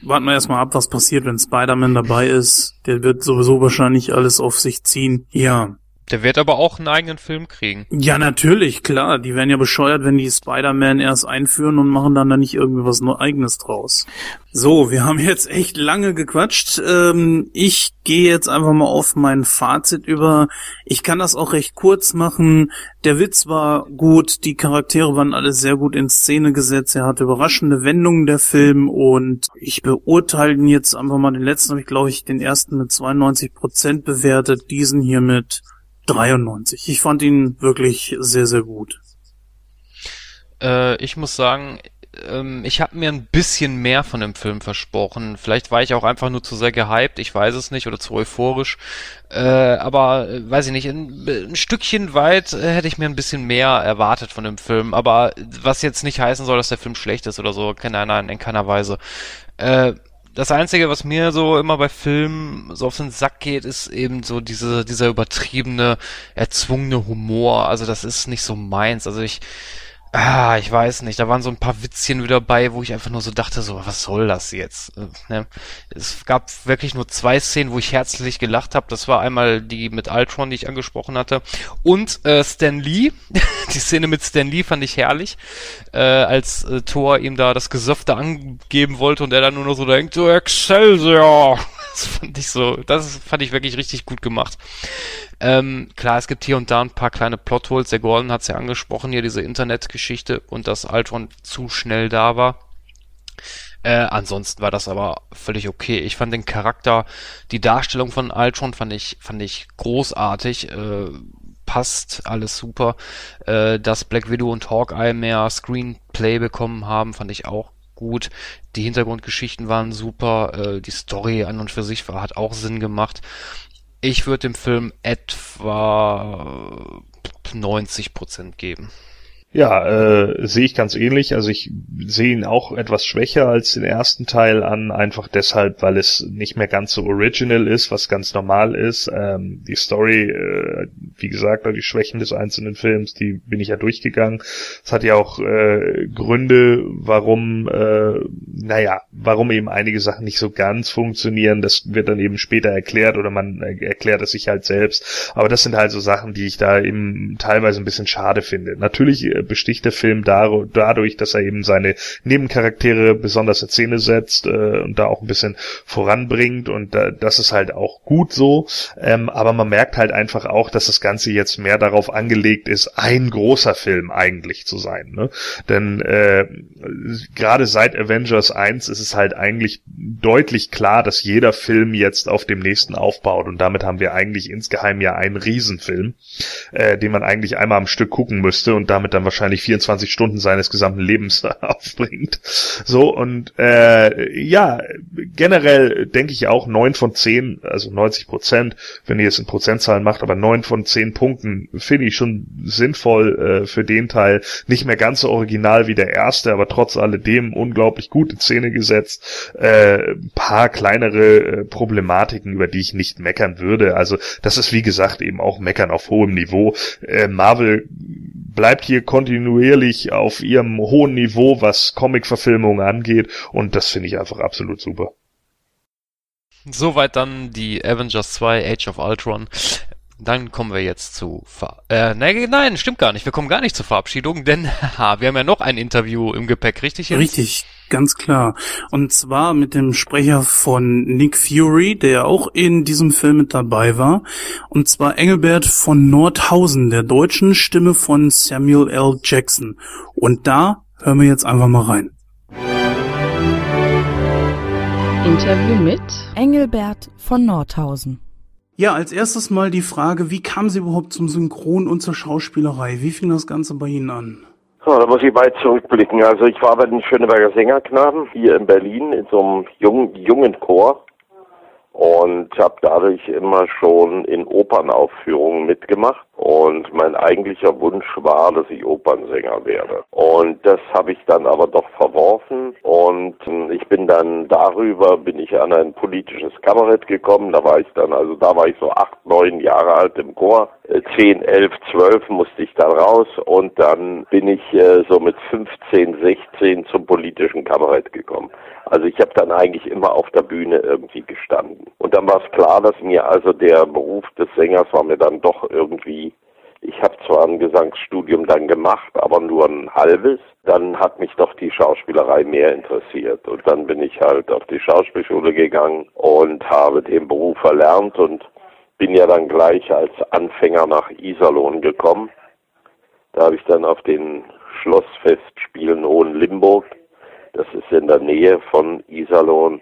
Warten wir erstmal ab, was passiert, wenn Spider-Man dabei ist. Der wird sowieso wahrscheinlich alles auf sich ziehen. Ja, der wird aber auch einen eigenen Film kriegen. Ja, natürlich, klar. Die werden ja bescheuert, wenn die Spider-Man erst einführen und machen dann da nicht irgendwie was nur eigenes draus. So, wir haben jetzt echt lange gequatscht. Ähm, ich gehe jetzt einfach mal auf mein Fazit über. Ich kann das auch recht kurz machen. Der Witz war gut, die Charaktere waren alle sehr gut in Szene gesetzt. Er hatte überraschende Wendungen der Film und ich beurteile ihn jetzt einfach mal den letzten, habe ich glaube ich den ersten mit 92 Prozent bewertet, diesen hier mit 93. Ich fand ihn wirklich sehr, sehr gut. Äh, ich muss sagen, ähm, ich habe mir ein bisschen mehr von dem Film versprochen. Vielleicht war ich auch einfach nur zu sehr gehypt, ich weiß es nicht, oder zu euphorisch. Äh, aber äh, weiß ich nicht, ein, ein Stückchen weit äh, hätte ich mir ein bisschen mehr erwartet von dem Film. Aber was jetzt nicht heißen soll, dass der Film schlecht ist oder so, nein, nein, in keiner Weise. Äh, das Einzige, was mir so immer bei Filmen so auf den Sack geht, ist eben so diese, dieser übertriebene, erzwungene Humor. Also das ist nicht so meins. Also ich, Ah, ich weiß nicht. Da waren so ein paar Witzchen wieder bei, wo ich einfach nur so dachte, so, was soll das jetzt? Ne? Es gab wirklich nur zwei Szenen, wo ich herzlich gelacht habe. Das war einmal die mit Ultron, die ich angesprochen hatte, und äh, Stan Lee. die Szene mit Stan Lee fand ich herrlich, äh, als äh, Thor ihm da das Gesöfte angeben wollte und er dann nur noch so denkt, so Excelsior. Das fand ich so, das fand ich wirklich richtig gut gemacht. Ähm, klar, es gibt hier und da ein paar kleine Plotholes. Der Gordon hat es ja angesprochen, hier diese Internetgeschichte und dass Ultron zu schnell da war. Äh, ansonsten war das aber völlig okay. Ich fand den Charakter, die Darstellung von Ultron fand ich, fand ich großartig. Äh, passt alles super. Äh, dass Black Widow und Hawkeye mehr Screenplay bekommen haben, fand ich auch gut. Die Hintergrundgeschichten waren super. Äh, die Story an und für sich war, hat auch Sinn gemacht. Ich würde dem Film etwa 90 Prozent geben. Ja, äh, sehe ich ganz ähnlich. Also ich sehe ihn auch etwas schwächer als den ersten Teil an, einfach deshalb, weil es nicht mehr ganz so original ist, was ganz normal ist. Ähm, die Story, äh, wie gesagt, die Schwächen des einzelnen Films, die bin ich ja durchgegangen. Es hat ja auch äh, Gründe, warum, äh, naja, warum eben einige Sachen nicht so ganz funktionieren. Das wird dann eben später erklärt oder man erklärt es sich halt selbst. Aber das sind halt so Sachen, die ich da eben teilweise ein bisschen schade finde. Natürlich äh, besticht der Film dadurch, dass er eben seine Nebencharaktere besonders in Szene setzt äh, und da auch ein bisschen voranbringt und äh, das ist halt auch gut so. Ähm, aber man merkt halt einfach auch, dass das Ganze jetzt mehr darauf angelegt ist, ein großer Film eigentlich zu sein. Ne? Denn äh, gerade seit Avengers 1 ist es halt eigentlich deutlich klar, dass jeder Film jetzt auf dem nächsten aufbaut und damit haben wir eigentlich insgeheim ja einen Riesenfilm, äh, den man eigentlich einmal am Stück gucken müsste und damit dann wahrscheinlich 24 Stunden seines gesamten Lebens aufbringt. So, und äh, ja, generell denke ich auch neun von zehn, also 90 Prozent, wenn ihr es in Prozentzahlen macht, aber neun von zehn Punkten finde ich schon sinnvoll äh, für den Teil. Nicht mehr ganz so original wie der erste, aber trotz alledem unglaublich gut in Szene gesetzt. Äh, paar kleinere äh, Problematiken, über die ich nicht meckern würde. Also das ist wie gesagt eben auch meckern auf hohem Niveau. Äh, Marvel bleibt hier kontinuierlich auf ihrem hohen Niveau, was Comic-Verfilmungen angeht und das finde ich einfach absolut super. Soweit dann die Avengers 2 Age of Ultron. Dann kommen wir jetzt zu Ver äh, nein, nein, stimmt gar nicht. Wir kommen gar nicht zur Verabschiedung, denn haha, wir haben ja noch ein Interview im Gepäck, richtig? Jetzt? Richtig, ganz klar. Und zwar mit dem Sprecher von Nick Fury, der auch in diesem Film mit dabei war. Und zwar Engelbert von Nordhausen, der deutschen Stimme von Samuel L. Jackson. Und da hören wir jetzt einfach mal rein. Interview mit Engelbert von Nordhausen. Ja, als erstes mal die Frage, wie kam Sie überhaupt zum Synchron und zur Schauspielerei? Wie fing das Ganze bei Ihnen an? So, da muss ich weit zurückblicken. Also ich war bei den Schöneberger Sängerknaben hier in Berlin in so einem jungen, jungen Chor und habe dadurch immer schon in Opernaufführungen mitgemacht und mein eigentlicher Wunsch war, dass ich Opernsänger werde. Und das habe ich dann aber doch verworfen und ich bin dann darüber, bin ich an ein politisches Kabarett gekommen, da war ich dann, also da war ich so acht, neun Jahre alt im Chor, äh, zehn, elf, zwölf musste ich dann raus und dann bin ich äh, so mit 15, 16 zum politischen Kabarett gekommen. Also ich habe dann eigentlich immer auf der Bühne irgendwie gestanden. Und dann war es klar, dass mir also der Beruf des Sängers war mir dann doch irgendwie ich habe zwar ein Gesangsstudium dann gemacht, aber nur ein halbes. Dann hat mich doch die Schauspielerei mehr interessiert. Und dann bin ich halt auf die Schauspielschule gegangen und habe den Beruf erlernt und bin ja dann gleich als Anfänger nach Iserlohn gekommen. Da habe ich dann auf den Schlossfestspielen Hohenlimburg das ist in der Nähe von Iserlohn.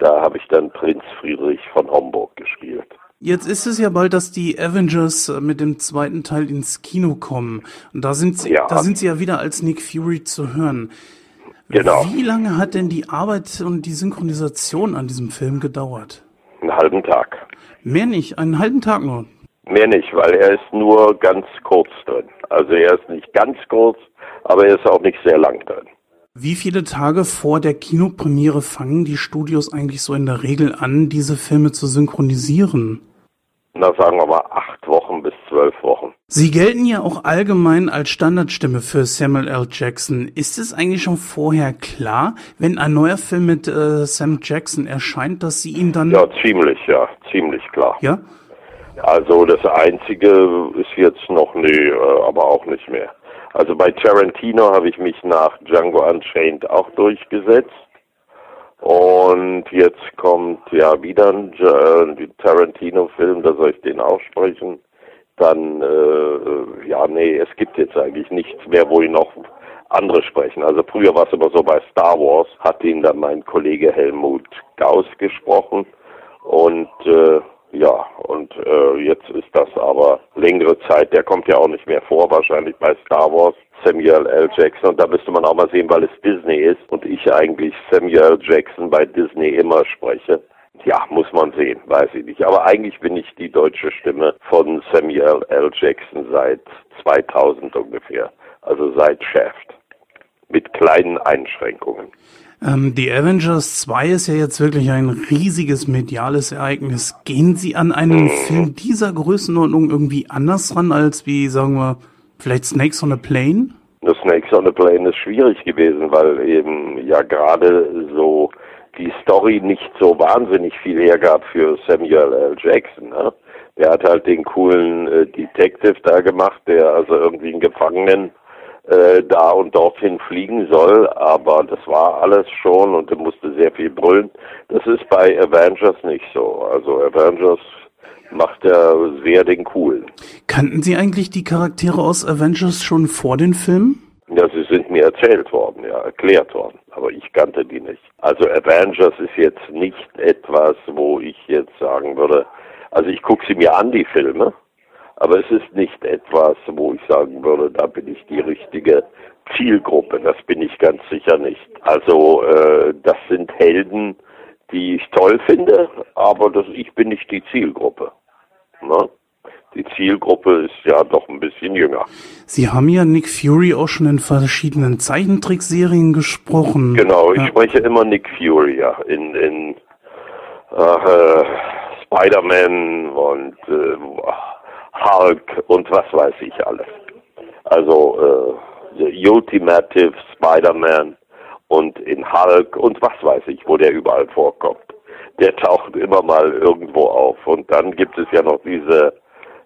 Da habe ich dann Prinz Friedrich von Homburg gespielt. Jetzt ist es ja bald, dass die Avengers äh, mit dem zweiten Teil ins Kino kommen. Und da sind sie, ja. da sind sie ja wieder als Nick Fury zu hören. Genau. Wie lange hat denn die Arbeit und die Synchronisation an diesem Film gedauert? Einen halben Tag. Mehr nicht, einen halben Tag nur. Mehr nicht, weil er ist nur ganz kurz drin. Also er ist nicht ganz kurz, aber er ist auch nicht sehr lang drin. Wie viele Tage vor der Kinopremiere fangen die Studios eigentlich so in der Regel an, diese Filme zu synchronisieren? Na, sagen wir mal acht Wochen bis zwölf Wochen. Sie gelten ja auch allgemein als Standardstimme für Samuel L. Jackson. Ist es eigentlich schon vorher klar, wenn ein neuer Film mit äh, Sam Jackson erscheint, dass Sie ihn dann... Ja, ziemlich, ja, ziemlich klar. Ja? Also das Einzige ist jetzt noch, nee, äh, aber auch nicht mehr. Also bei Tarantino habe ich mich nach Django Unchained auch durchgesetzt. Und jetzt kommt ja wieder ein äh, Tarantino-Film, da soll ich den auch sprechen. Dann, äh, ja, nee, es gibt jetzt eigentlich nichts mehr, wo ich noch andere sprechen. Also früher war es immer so bei Star Wars, hat ihn dann mein Kollege Helmut Gauss gesprochen. Und äh, ja, und äh, jetzt ist das aber längere Zeit, der kommt ja auch nicht mehr vor, wahrscheinlich bei Star Wars. Samuel L. Jackson. Und da müsste man auch mal sehen, weil es Disney ist und ich eigentlich Samuel Jackson bei Disney immer spreche. Ja, muss man sehen, weiß ich nicht. Aber eigentlich bin ich die deutsche Stimme von Samuel L. Jackson seit 2000 ungefähr. Also seit Shaft. Mit kleinen Einschränkungen. Ähm, die Avengers 2 ist ja jetzt wirklich ein riesiges mediales Ereignis. Gehen Sie an einen mhm. Film dieser Größenordnung irgendwie anders ran als wie, sagen wir, vielleicht Snakes on a Plane? Das Snakes on a Plane ist schwierig gewesen, weil eben ja gerade so die Story nicht so wahnsinnig viel hergab für Samuel L. Jackson. Ne? Der hat halt den coolen äh, Detective da gemacht, der also irgendwie einen Gefangenen äh, da und dorthin fliegen soll, aber das war alles schon und er musste sehr viel brüllen. Das ist bei Avengers nicht so. Also Avengers macht er sehr den coolen. Kannten Sie eigentlich die Charaktere aus Avengers schon vor den Filmen? Ja, sie sind mir erzählt worden, ja, erklärt worden, aber ich kannte die nicht. Also Avengers ist jetzt nicht etwas, wo ich jetzt sagen würde, also ich gucke sie mir an, die Filme, aber es ist nicht etwas, wo ich sagen würde, da bin ich die richtige Zielgruppe. Das bin ich ganz sicher nicht. Also äh, das sind Helden, die ich toll finde, aber das, ich bin nicht die Zielgruppe. Ne? Die Zielgruppe ist ja doch ein bisschen jünger. Sie haben ja Nick Fury auch schon in verschiedenen Zeichentrickserien gesprochen. Genau, ich ja. spreche immer Nick Fury, ja. In, in äh, Spider-Man und äh, Hulk und was weiß ich alles. Also äh, The Ultimative Spider-Man und in Hulk und was weiß ich, wo der überall vorkommt. Der taucht immer mal irgendwo auf. Und dann gibt es ja noch diese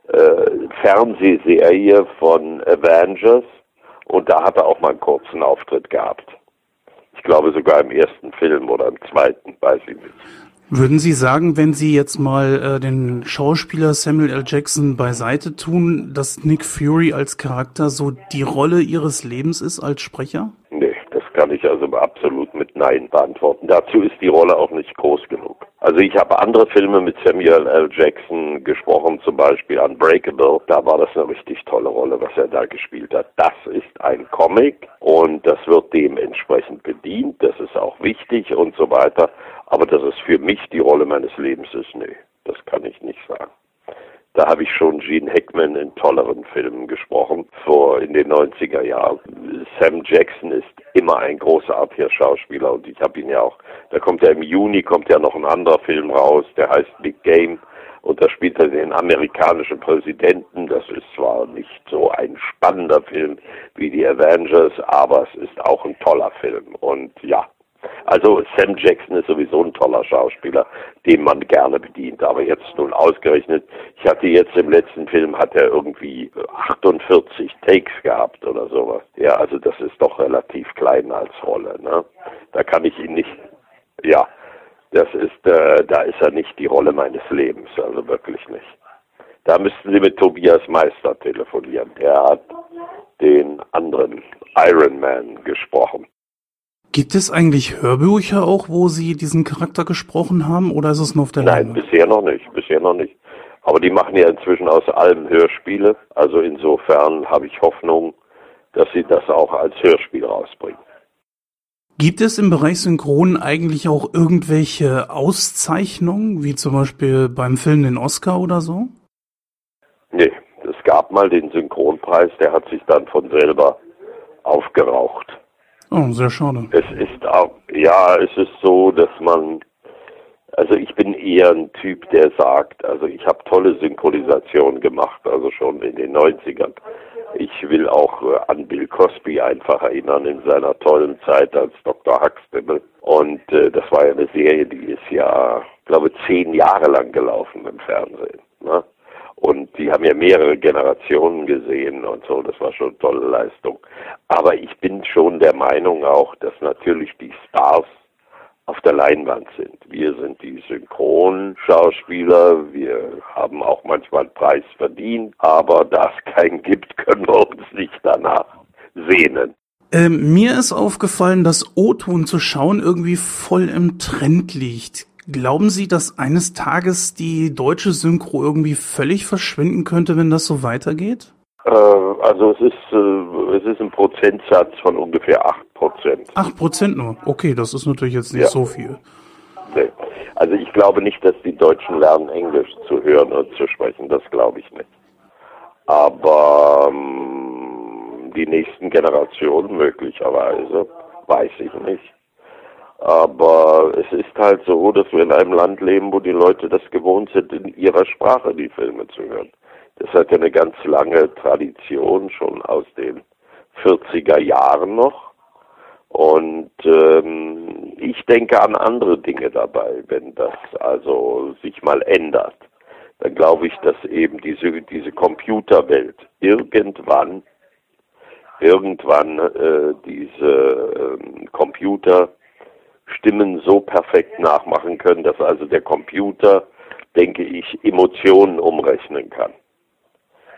äh, Fernsehserie von Avengers und da hat er auch mal einen kurzen Auftritt gehabt. Ich glaube sogar im ersten Film oder im zweiten, weiß ich nicht. Würden Sie sagen, wenn Sie jetzt mal äh, den Schauspieler Samuel L. Jackson beiseite tun, dass Nick Fury als Charakter so die Rolle Ihres Lebens ist als Sprecher? Nee, das kann ich also absolut Nein beantworten. Dazu ist die Rolle auch nicht groß genug. Also ich habe andere Filme mit Samuel L. Jackson gesprochen, zum Beispiel Unbreakable. Da war das eine richtig tolle Rolle, was er da gespielt hat. Das ist ein Comic und das wird dementsprechend bedient. Das ist auch wichtig und so weiter. Aber dass es für mich die Rolle meines Lebens ist, nee, das kann ich nicht sagen. Da habe ich schon Gene Hackman in tolleren Filmen gesprochen, vor in den 90er Jahren. Sam Jackson ist immer ein großartiger Schauspieler und ich habe ihn ja auch, da kommt ja im Juni kommt ja noch ein anderer Film raus, der heißt Big Game und da spielt er den amerikanischen Präsidenten. Das ist zwar nicht so ein spannender Film wie die Avengers, aber es ist auch ein toller Film und ja, also Sam Jackson ist sowieso ein toller Schauspieler, den man gerne bedient. Aber jetzt nun ausgerechnet, ich hatte jetzt im letzten Film, hat er irgendwie 48 Takes gehabt oder sowas. Ja, also das ist doch relativ klein als Rolle. Ne? Da kann ich ihn nicht, ja, das ist, äh, da ist er nicht die Rolle meines Lebens, also wirklich nicht. Da müssten Sie mit Tobias Meister telefonieren. Der hat den anderen Iron Man gesprochen. Gibt es eigentlich Hörbücher auch, wo Sie diesen Charakter gesprochen haben, oder ist es nur auf der Nein, Leinwand? bisher noch nicht, bisher noch nicht. Aber die machen ja inzwischen aus allem Hörspiele. Also insofern habe ich Hoffnung, dass sie das auch als Hörspiel rausbringen. Gibt es im Bereich Synchron eigentlich auch irgendwelche Auszeichnungen, wie zum Beispiel beim Film den Oscar oder so? Nee, es gab mal den Synchronpreis, der hat sich dann von selber aufgeraucht. Oh, sehr schade. Es ist auch, ja, es ist so, dass man Also ich bin eher ein Typ, der sagt, also ich habe tolle Synchronisation gemacht, also schon in den 90ern. Ich will auch äh, an Bill Cosby einfach erinnern in seiner tollen Zeit als Dr. Huxtable. Und äh, das war ja eine Serie, die ist ja, glaube zehn Jahre lang gelaufen im Fernsehen. Ne? Und die haben ja mehrere Generationen gesehen und so, das war schon eine tolle Leistung. Aber ich bin schon der Meinung auch, dass natürlich die Stars auf der Leinwand sind. Wir sind die Synchronschauspieler, wir haben auch manchmal einen Preis verdient, aber da es keinen gibt, können wir uns nicht danach sehnen. Ähm, mir ist aufgefallen, dass O-Ton zu schauen irgendwie voll im Trend liegt. Glauben Sie, dass eines Tages die deutsche Synchro irgendwie völlig verschwinden könnte, wenn das so weitergeht? Äh, also es ist, äh, es ist ein Prozentsatz von ungefähr 8 Prozent. 8 Prozent nur? Okay, das ist natürlich jetzt nicht ja. so viel. Nee. Also ich glaube nicht, dass die Deutschen lernen, Englisch zu hören und zu sprechen. Das glaube ich nicht. Aber ähm, die nächsten Generationen möglicherweise, weiß ich nicht. Aber es ist halt so, dass wir in einem Land leben, wo die Leute das gewohnt sind, in ihrer Sprache die Filme zu hören. Das hat ja eine ganz lange Tradition, schon aus den 40er Jahren noch. Und ähm, ich denke an andere Dinge dabei, wenn das also sich mal ändert. Dann glaube ich, dass eben diese, diese Computerwelt irgendwann, irgendwann äh, diese äh, Computer Stimmen so perfekt nachmachen können, dass also der Computer, denke ich, Emotionen umrechnen kann.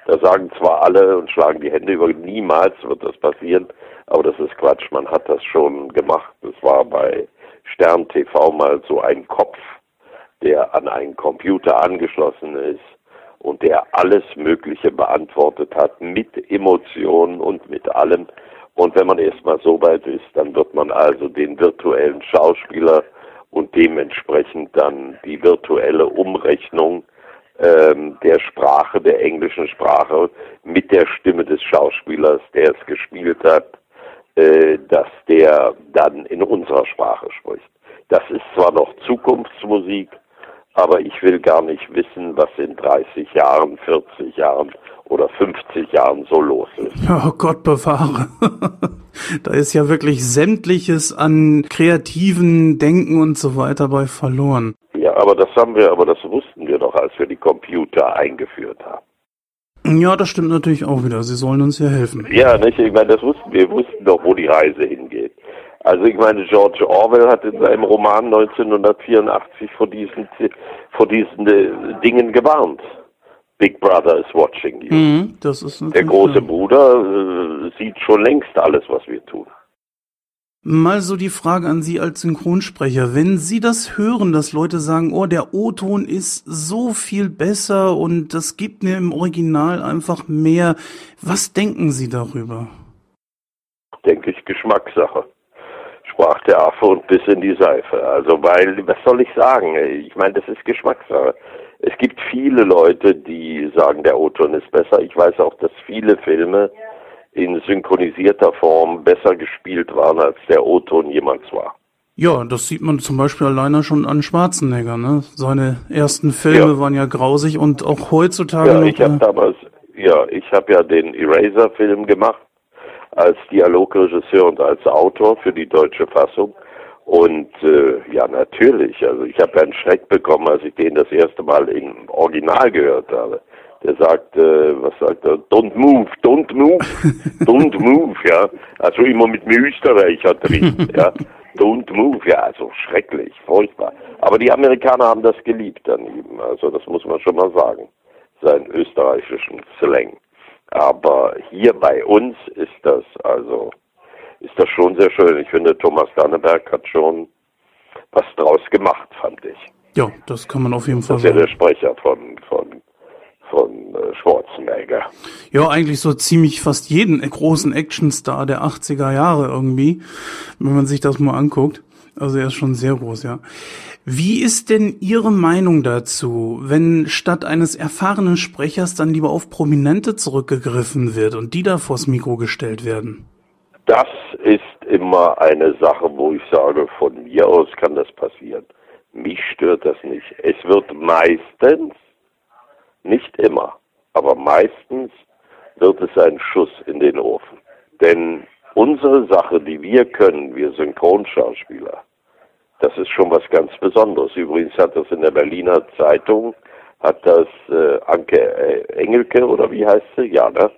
Da sagen zwar alle und schlagen die Hände über, niemals wird das passieren, aber das ist Quatsch, man hat das schon gemacht. Es war bei Stern TV mal so ein Kopf, der an einen Computer angeschlossen ist und der alles Mögliche beantwortet hat mit Emotionen und mit allem. Und wenn man erstmal so weit ist, dann wird man also den virtuellen Schauspieler und dementsprechend dann die virtuelle Umrechnung ähm, der Sprache, der englischen Sprache mit der Stimme des Schauspielers, der es gespielt hat, äh, dass der dann in unserer Sprache spricht. Das ist zwar noch Zukunftsmusik, aber ich will gar nicht wissen, was in 30 Jahren, 40 Jahren oder 50 Jahren so los ist. Oh Gott bewahre. da ist ja wirklich sämtliches an kreativen Denken und so weiter bei verloren. Ja, aber das haben wir, aber das wussten wir doch, als wir die Computer eingeführt haben. Ja, das stimmt natürlich auch wieder. Sie sollen uns ja helfen. Ja, nicht? Ich meine, das wussten wir, wussten doch, wo die Reise hingeht. Also ich meine, George Orwell hat in seinem Roman 1984 vor diesen, vor diesen äh, Dingen gewarnt. Big Brother is watching you. Mhm, das ist Der große Bruder äh, sieht schon längst alles, was wir tun. Mal so die Frage an Sie als Synchronsprecher. Wenn Sie das hören, dass Leute sagen, oh, der O-Ton ist so viel besser und das gibt mir im Original einfach mehr, was denken Sie darüber? Denke ich Geschmackssache. Sprach der Affe und bis in die Seife. Also, weil, was soll ich sagen? Ich meine, das ist Geschmackssache. Es gibt viele Leute, die sagen, der O-Ton ist besser. Ich weiß auch, dass viele Filme in synchronisierter Form besser gespielt waren, als der O-Ton jemals war. Ja, das sieht man zum Beispiel alleine schon an Schwarzenegger. Ne? Seine ersten Filme ja. waren ja grausig und auch heutzutage ja, Ich habe äh, damals, ja, ich habe ja den Eraser-Film gemacht als Dialogregisseur und als Autor für die deutsche Fassung. Und äh, ja, natürlich. Also ich habe einen Schreck bekommen, als ich den das erste Mal im Original gehört habe. Der sagt, äh, was sagt er? Don't move, don't move, don't move, ja. Also immer mit dem Österreicher drin, ja. Don't move, ja, also schrecklich, furchtbar. Aber die Amerikaner haben das geliebt an ihm, also das muss man schon mal sagen, seinen österreichischen Slang. Aber hier bei uns ist das also ist das schon sehr schön. Ich finde, Thomas Danneberg hat schon was draus gemacht, fand ich. Ja, das kann man auf jeden Fall sagen. Das ist ja der Sprecher von, von, von äh, Schwarzenegger. Ja, eigentlich so ziemlich fast jeden großen Actionstar der 80er Jahre irgendwie, wenn man sich das mal anguckt. Also er ist schon sehr groß, ja. Wie ist denn Ihre Meinung dazu, wenn statt eines erfahrenen Sprechers dann lieber auf Prominente zurückgegriffen wird und die da vors Mikro gestellt werden? das ist immer eine Sache, wo ich sage, von mir aus kann das passieren. Mich stört das nicht. Es wird meistens, nicht immer, aber meistens wird es ein Schuss in den Ofen. Denn unsere Sache, die wir können, wir Synchronschauspieler, das ist schon was ganz Besonderes. Übrigens hat das in der Berliner Zeitung, hat das äh, Anke äh, Engelke oder wie heißt sie? Ja, ne?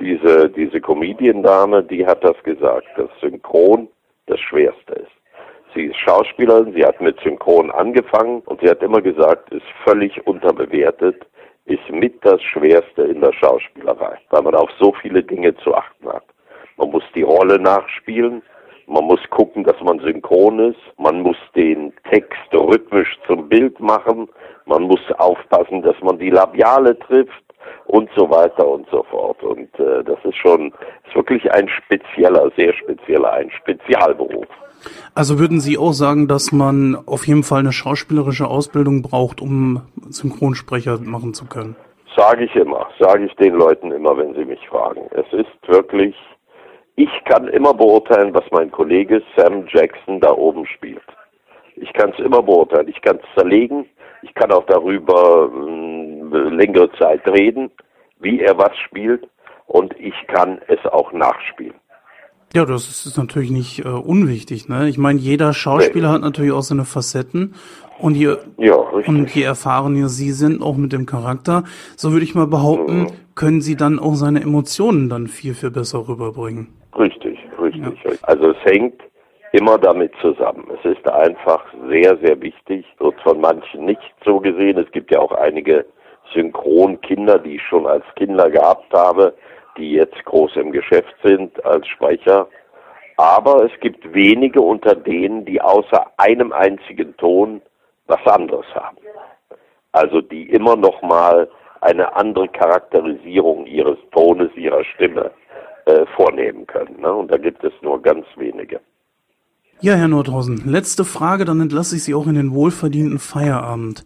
Diese, diese Comediendame, die hat das gesagt, dass Synchron das Schwerste ist. Sie ist Schauspielerin, sie hat mit Synchron angefangen und sie hat immer gesagt, ist völlig unterbewertet, ist mit das Schwerste in der Schauspielerei, weil man auf so viele Dinge zu achten hat. Man muss die Rolle nachspielen, man muss gucken, dass man synchron ist. Man muss den Text rhythmisch zum Bild machen. Man muss aufpassen, dass man die Labiale trifft und so weiter und so fort. Und äh, das ist schon ist wirklich ein spezieller, sehr spezieller, ein Spezialberuf. Also würden Sie auch sagen, dass man auf jeden Fall eine schauspielerische Ausbildung braucht, um Synchronsprecher machen zu können? Sage ich immer, sage ich den Leuten immer, wenn sie mich fragen. Es ist wirklich ich kann immer beurteilen, was mein Kollege Sam Jackson da oben spielt. Ich kann es immer beurteilen. Ich kann es zerlegen. Ich kann auch darüber äh, längere Zeit reden, wie er was spielt. Und ich kann es auch nachspielen. Ja, das ist natürlich nicht äh, unwichtig. Ne? Ich meine, jeder Schauspieler nee. hat natürlich auch seine Facetten. Und je, ja, und je erfahrener Sie sind, auch mit dem Charakter, so würde ich mal behaupten, mhm. können Sie dann auch seine Emotionen dann viel, viel besser rüberbringen. Ja. Also es hängt immer damit zusammen. Es ist einfach sehr, sehr wichtig, wird von manchen nicht so gesehen. Es gibt ja auch einige Synchronkinder, die ich schon als Kinder gehabt habe, die jetzt groß im Geschäft sind als Sprecher. Aber es gibt wenige unter denen, die außer einem einzigen Ton was anderes haben. Also die immer noch mal eine andere Charakterisierung ihres Tones, ihrer Stimme äh, vornehmen können. Ne? Und da gibt es nur ganz wenige. Ja, Herr Nordhausen, letzte Frage, dann entlasse ich Sie auch in den wohlverdienten Feierabend.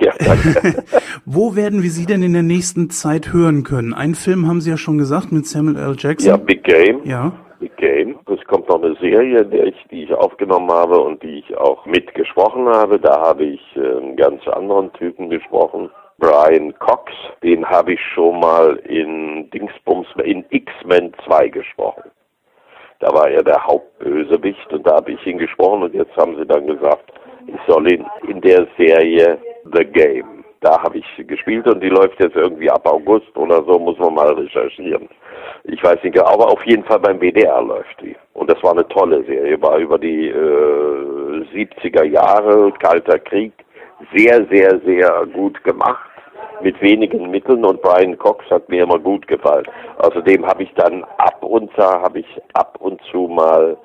Ja, danke. Wo werden wir Sie denn in der nächsten Zeit hören können? Einen Film haben Sie ja schon gesagt mit Samuel L. Jackson. Ja, Big Game. Ja. Big Game. Es kommt noch eine Serie, die ich aufgenommen habe und die ich auch mitgesprochen habe. Da habe ich äh, einen ganz anderen Typen gesprochen. Brian Cox, den habe ich schon mal in Dingsbums, in X-Men 2 gesprochen. Da war er der Hauptbösewicht und da habe ich ihn gesprochen und jetzt haben sie dann gesagt, ich soll ihn in der Serie The Game. Da habe ich gespielt und die läuft jetzt irgendwie ab August oder so, muss man mal recherchieren. Ich weiß nicht, aber auf jeden Fall beim WDR läuft die. Und das war eine tolle Serie, war über die äh, 70er Jahre, Kalter Krieg, sehr, sehr, sehr gut gemacht mit wenigen Mitteln und Brian Cox hat mir immer gut gefallen. Außerdem habe ich dann ab und zu habe ich ab und zu mal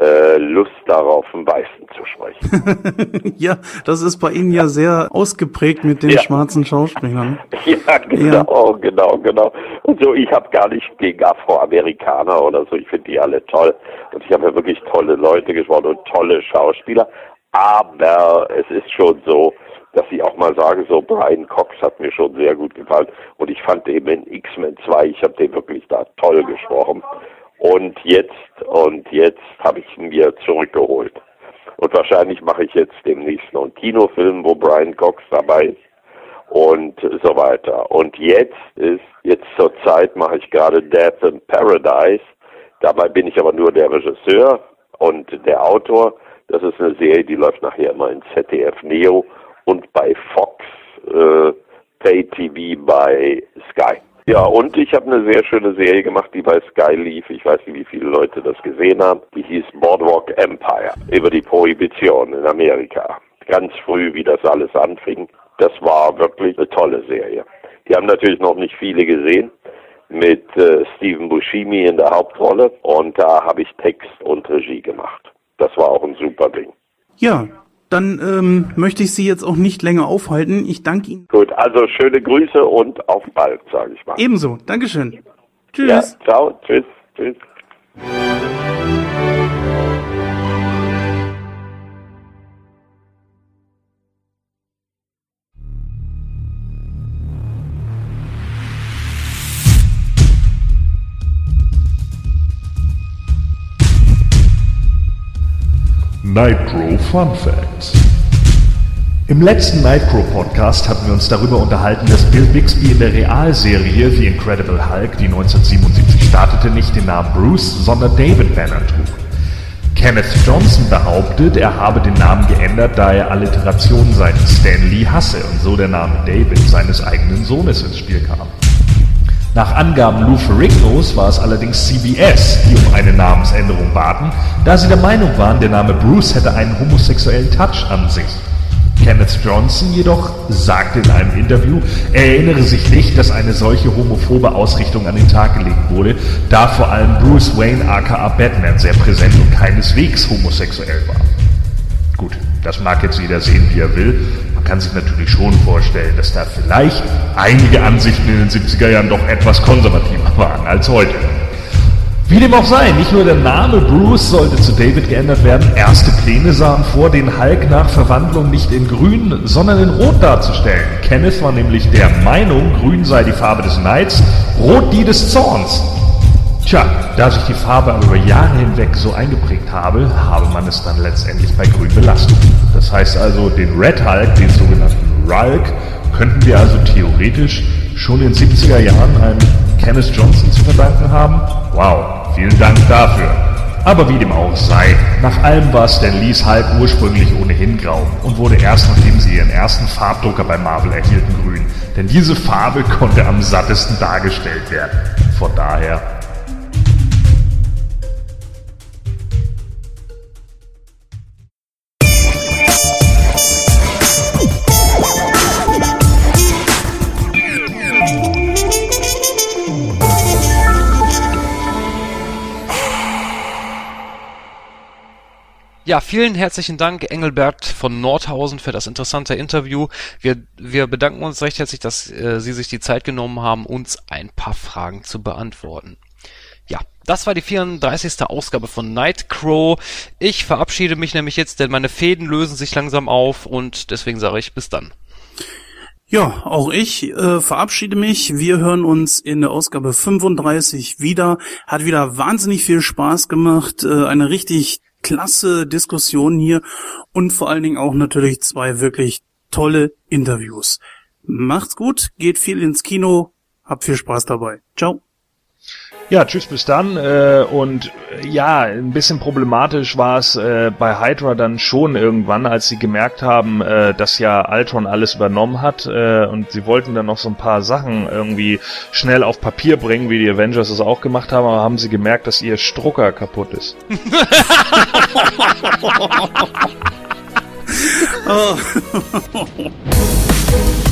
äh, Lust darauf, einen Weißen zu sprechen. ja, das ist bei Ihnen ja sehr ausgeprägt mit den ja. schwarzen Schauspielern. Ja, genau, ja. genau, genau. Und so, ich habe gar nicht gegen Afroamerikaner oder so, ich finde die alle toll. Und ich habe ja wirklich tolle Leute gesprochen und tolle Schauspieler. Aber es ist schon so, dass ich auch mal sage, so Brian Cox hat mir schon sehr gut gefallen und ich fand eben in X-Men 2, ich habe den wirklich da toll gesprochen. Und jetzt, und jetzt habe ich ihn mir zurückgeholt. Und wahrscheinlich mache ich jetzt demnächst noch einen Kinofilm, wo Brian Cox dabei ist und so weiter. Und jetzt ist, jetzt zur Zeit mache ich gerade Death in Paradise. Dabei bin ich aber nur der Regisseur und der Autor. Das ist eine Serie, die läuft nachher immer in ZDF Neo und bei Fox äh, Pay TV bei Sky. Ja, und ich habe eine sehr schöne Serie gemacht, die bei Sky lief. Ich weiß nicht, wie viele Leute das gesehen haben. Die hieß Boardwalk Empire über die Prohibition in Amerika. Ganz früh, wie das alles anfing. Das war wirklich eine tolle Serie. Die haben natürlich noch nicht viele gesehen mit äh, Steven Buscemi in der Hauptrolle und da habe ich Text und Regie gemacht. Das war auch ein super Ding. Ja, dann ähm, möchte ich Sie jetzt auch nicht länger aufhalten. Ich danke Ihnen. Gut, also schöne Grüße und auf bald, sage ich mal. Ebenso, Dankeschön. Tschüss. Ja, ciao, tschüss, tschüss. Nitro Fun Facts. Im letzten Nightcrow Podcast hatten wir uns darüber unterhalten, dass Bill Bixby in der Realserie The Incredible Hulk, die 1977 startete, nicht den Namen Bruce, sondern David Banner trug. Kenneth Johnson behauptet, er habe den Namen geändert, da er Alliterationen seitens Stan Lee hasse und so der Name David seines eigenen Sohnes ins Spiel kam. Nach Angaben Lou Ferrignos war es allerdings CBS, die um eine Namensänderung baten, da sie der Meinung waren, der Name Bruce hätte einen homosexuellen Touch an sich. Kenneth Johnson jedoch sagte in einem Interview, er erinnere sich nicht, dass eine solche homophobe Ausrichtung an den Tag gelegt wurde, da vor allem Bruce Wayne aka Batman sehr präsent und keineswegs homosexuell war. Gut, das mag jetzt jeder sehen, wie er will. Man kann sich natürlich schon vorstellen, dass da vielleicht einige Ansichten in den 70er Jahren doch etwas konservativer waren als heute. Wie dem auch sei, nicht nur der Name Bruce sollte zu David geändert werden, erste Pläne sahen vor, den Hulk nach Verwandlung nicht in grün, sondern in rot darzustellen. Kenneth war nämlich der Meinung, grün sei die Farbe des Neids, rot die des Zorns. Tja, da sich die Farbe aber über Jahre hinweg so eingeprägt habe, habe man es dann letztendlich bei grün belastet. Das heißt also, den Red Hulk, den sogenannten Rulk, könnten wir also theoretisch schon in den 70er Jahren einem Kenneth Johnson zu verdanken haben? Wow, vielen Dank dafür. Aber wie dem auch sei, nach allem war Stan Lees Hulk ursprünglich ohnehin grau und wurde erst nachdem sie ihren ersten Farbdrucker bei Marvel erhielten grün. Denn diese Farbe konnte am sattesten dargestellt werden. Von daher Ja, vielen herzlichen Dank, Engelbert von Nordhausen, für das interessante Interview. Wir, wir bedanken uns recht herzlich, dass äh, Sie sich die Zeit genommen haben, uns ein paar Fragen zu beantworten. Ja, das war die 34. Ausgabe von Nightcrow. Ich verabschiede mich nämlich jetzt, denn meine Fäden lösen sich langsam auf und deswegen sage ich bis dann. Ja, auch ich äh, verabschiede mich. Wir hören uns in der Ausgabe 35 wieder. Hat wieder wahnsinnig viel Spaß gemacht. Äh, eine richtig klasse Diskussion hier und vor allen Dingen auch natürlich zwei wirklich tolle Interviews. Macht's gut, geht viel ins Kino, habt viel Spaß dabei. Ciao. Ja, tschüss, bis dann. Äh, und äh, ja, ein bisschen problematisch war es äh, bei Hydra dann schon irgendwann, als sie gemerkt haben, äh, dass ja Ultron alles übernommen hat äh, und sie wollten dann noch so ein paar Sachen irgendwie schnell auf Papier bringen, wie die Avengers es auch gemacht haben, aber haben sie gemerkt, dass ihr Strucker kaputt ist. oh.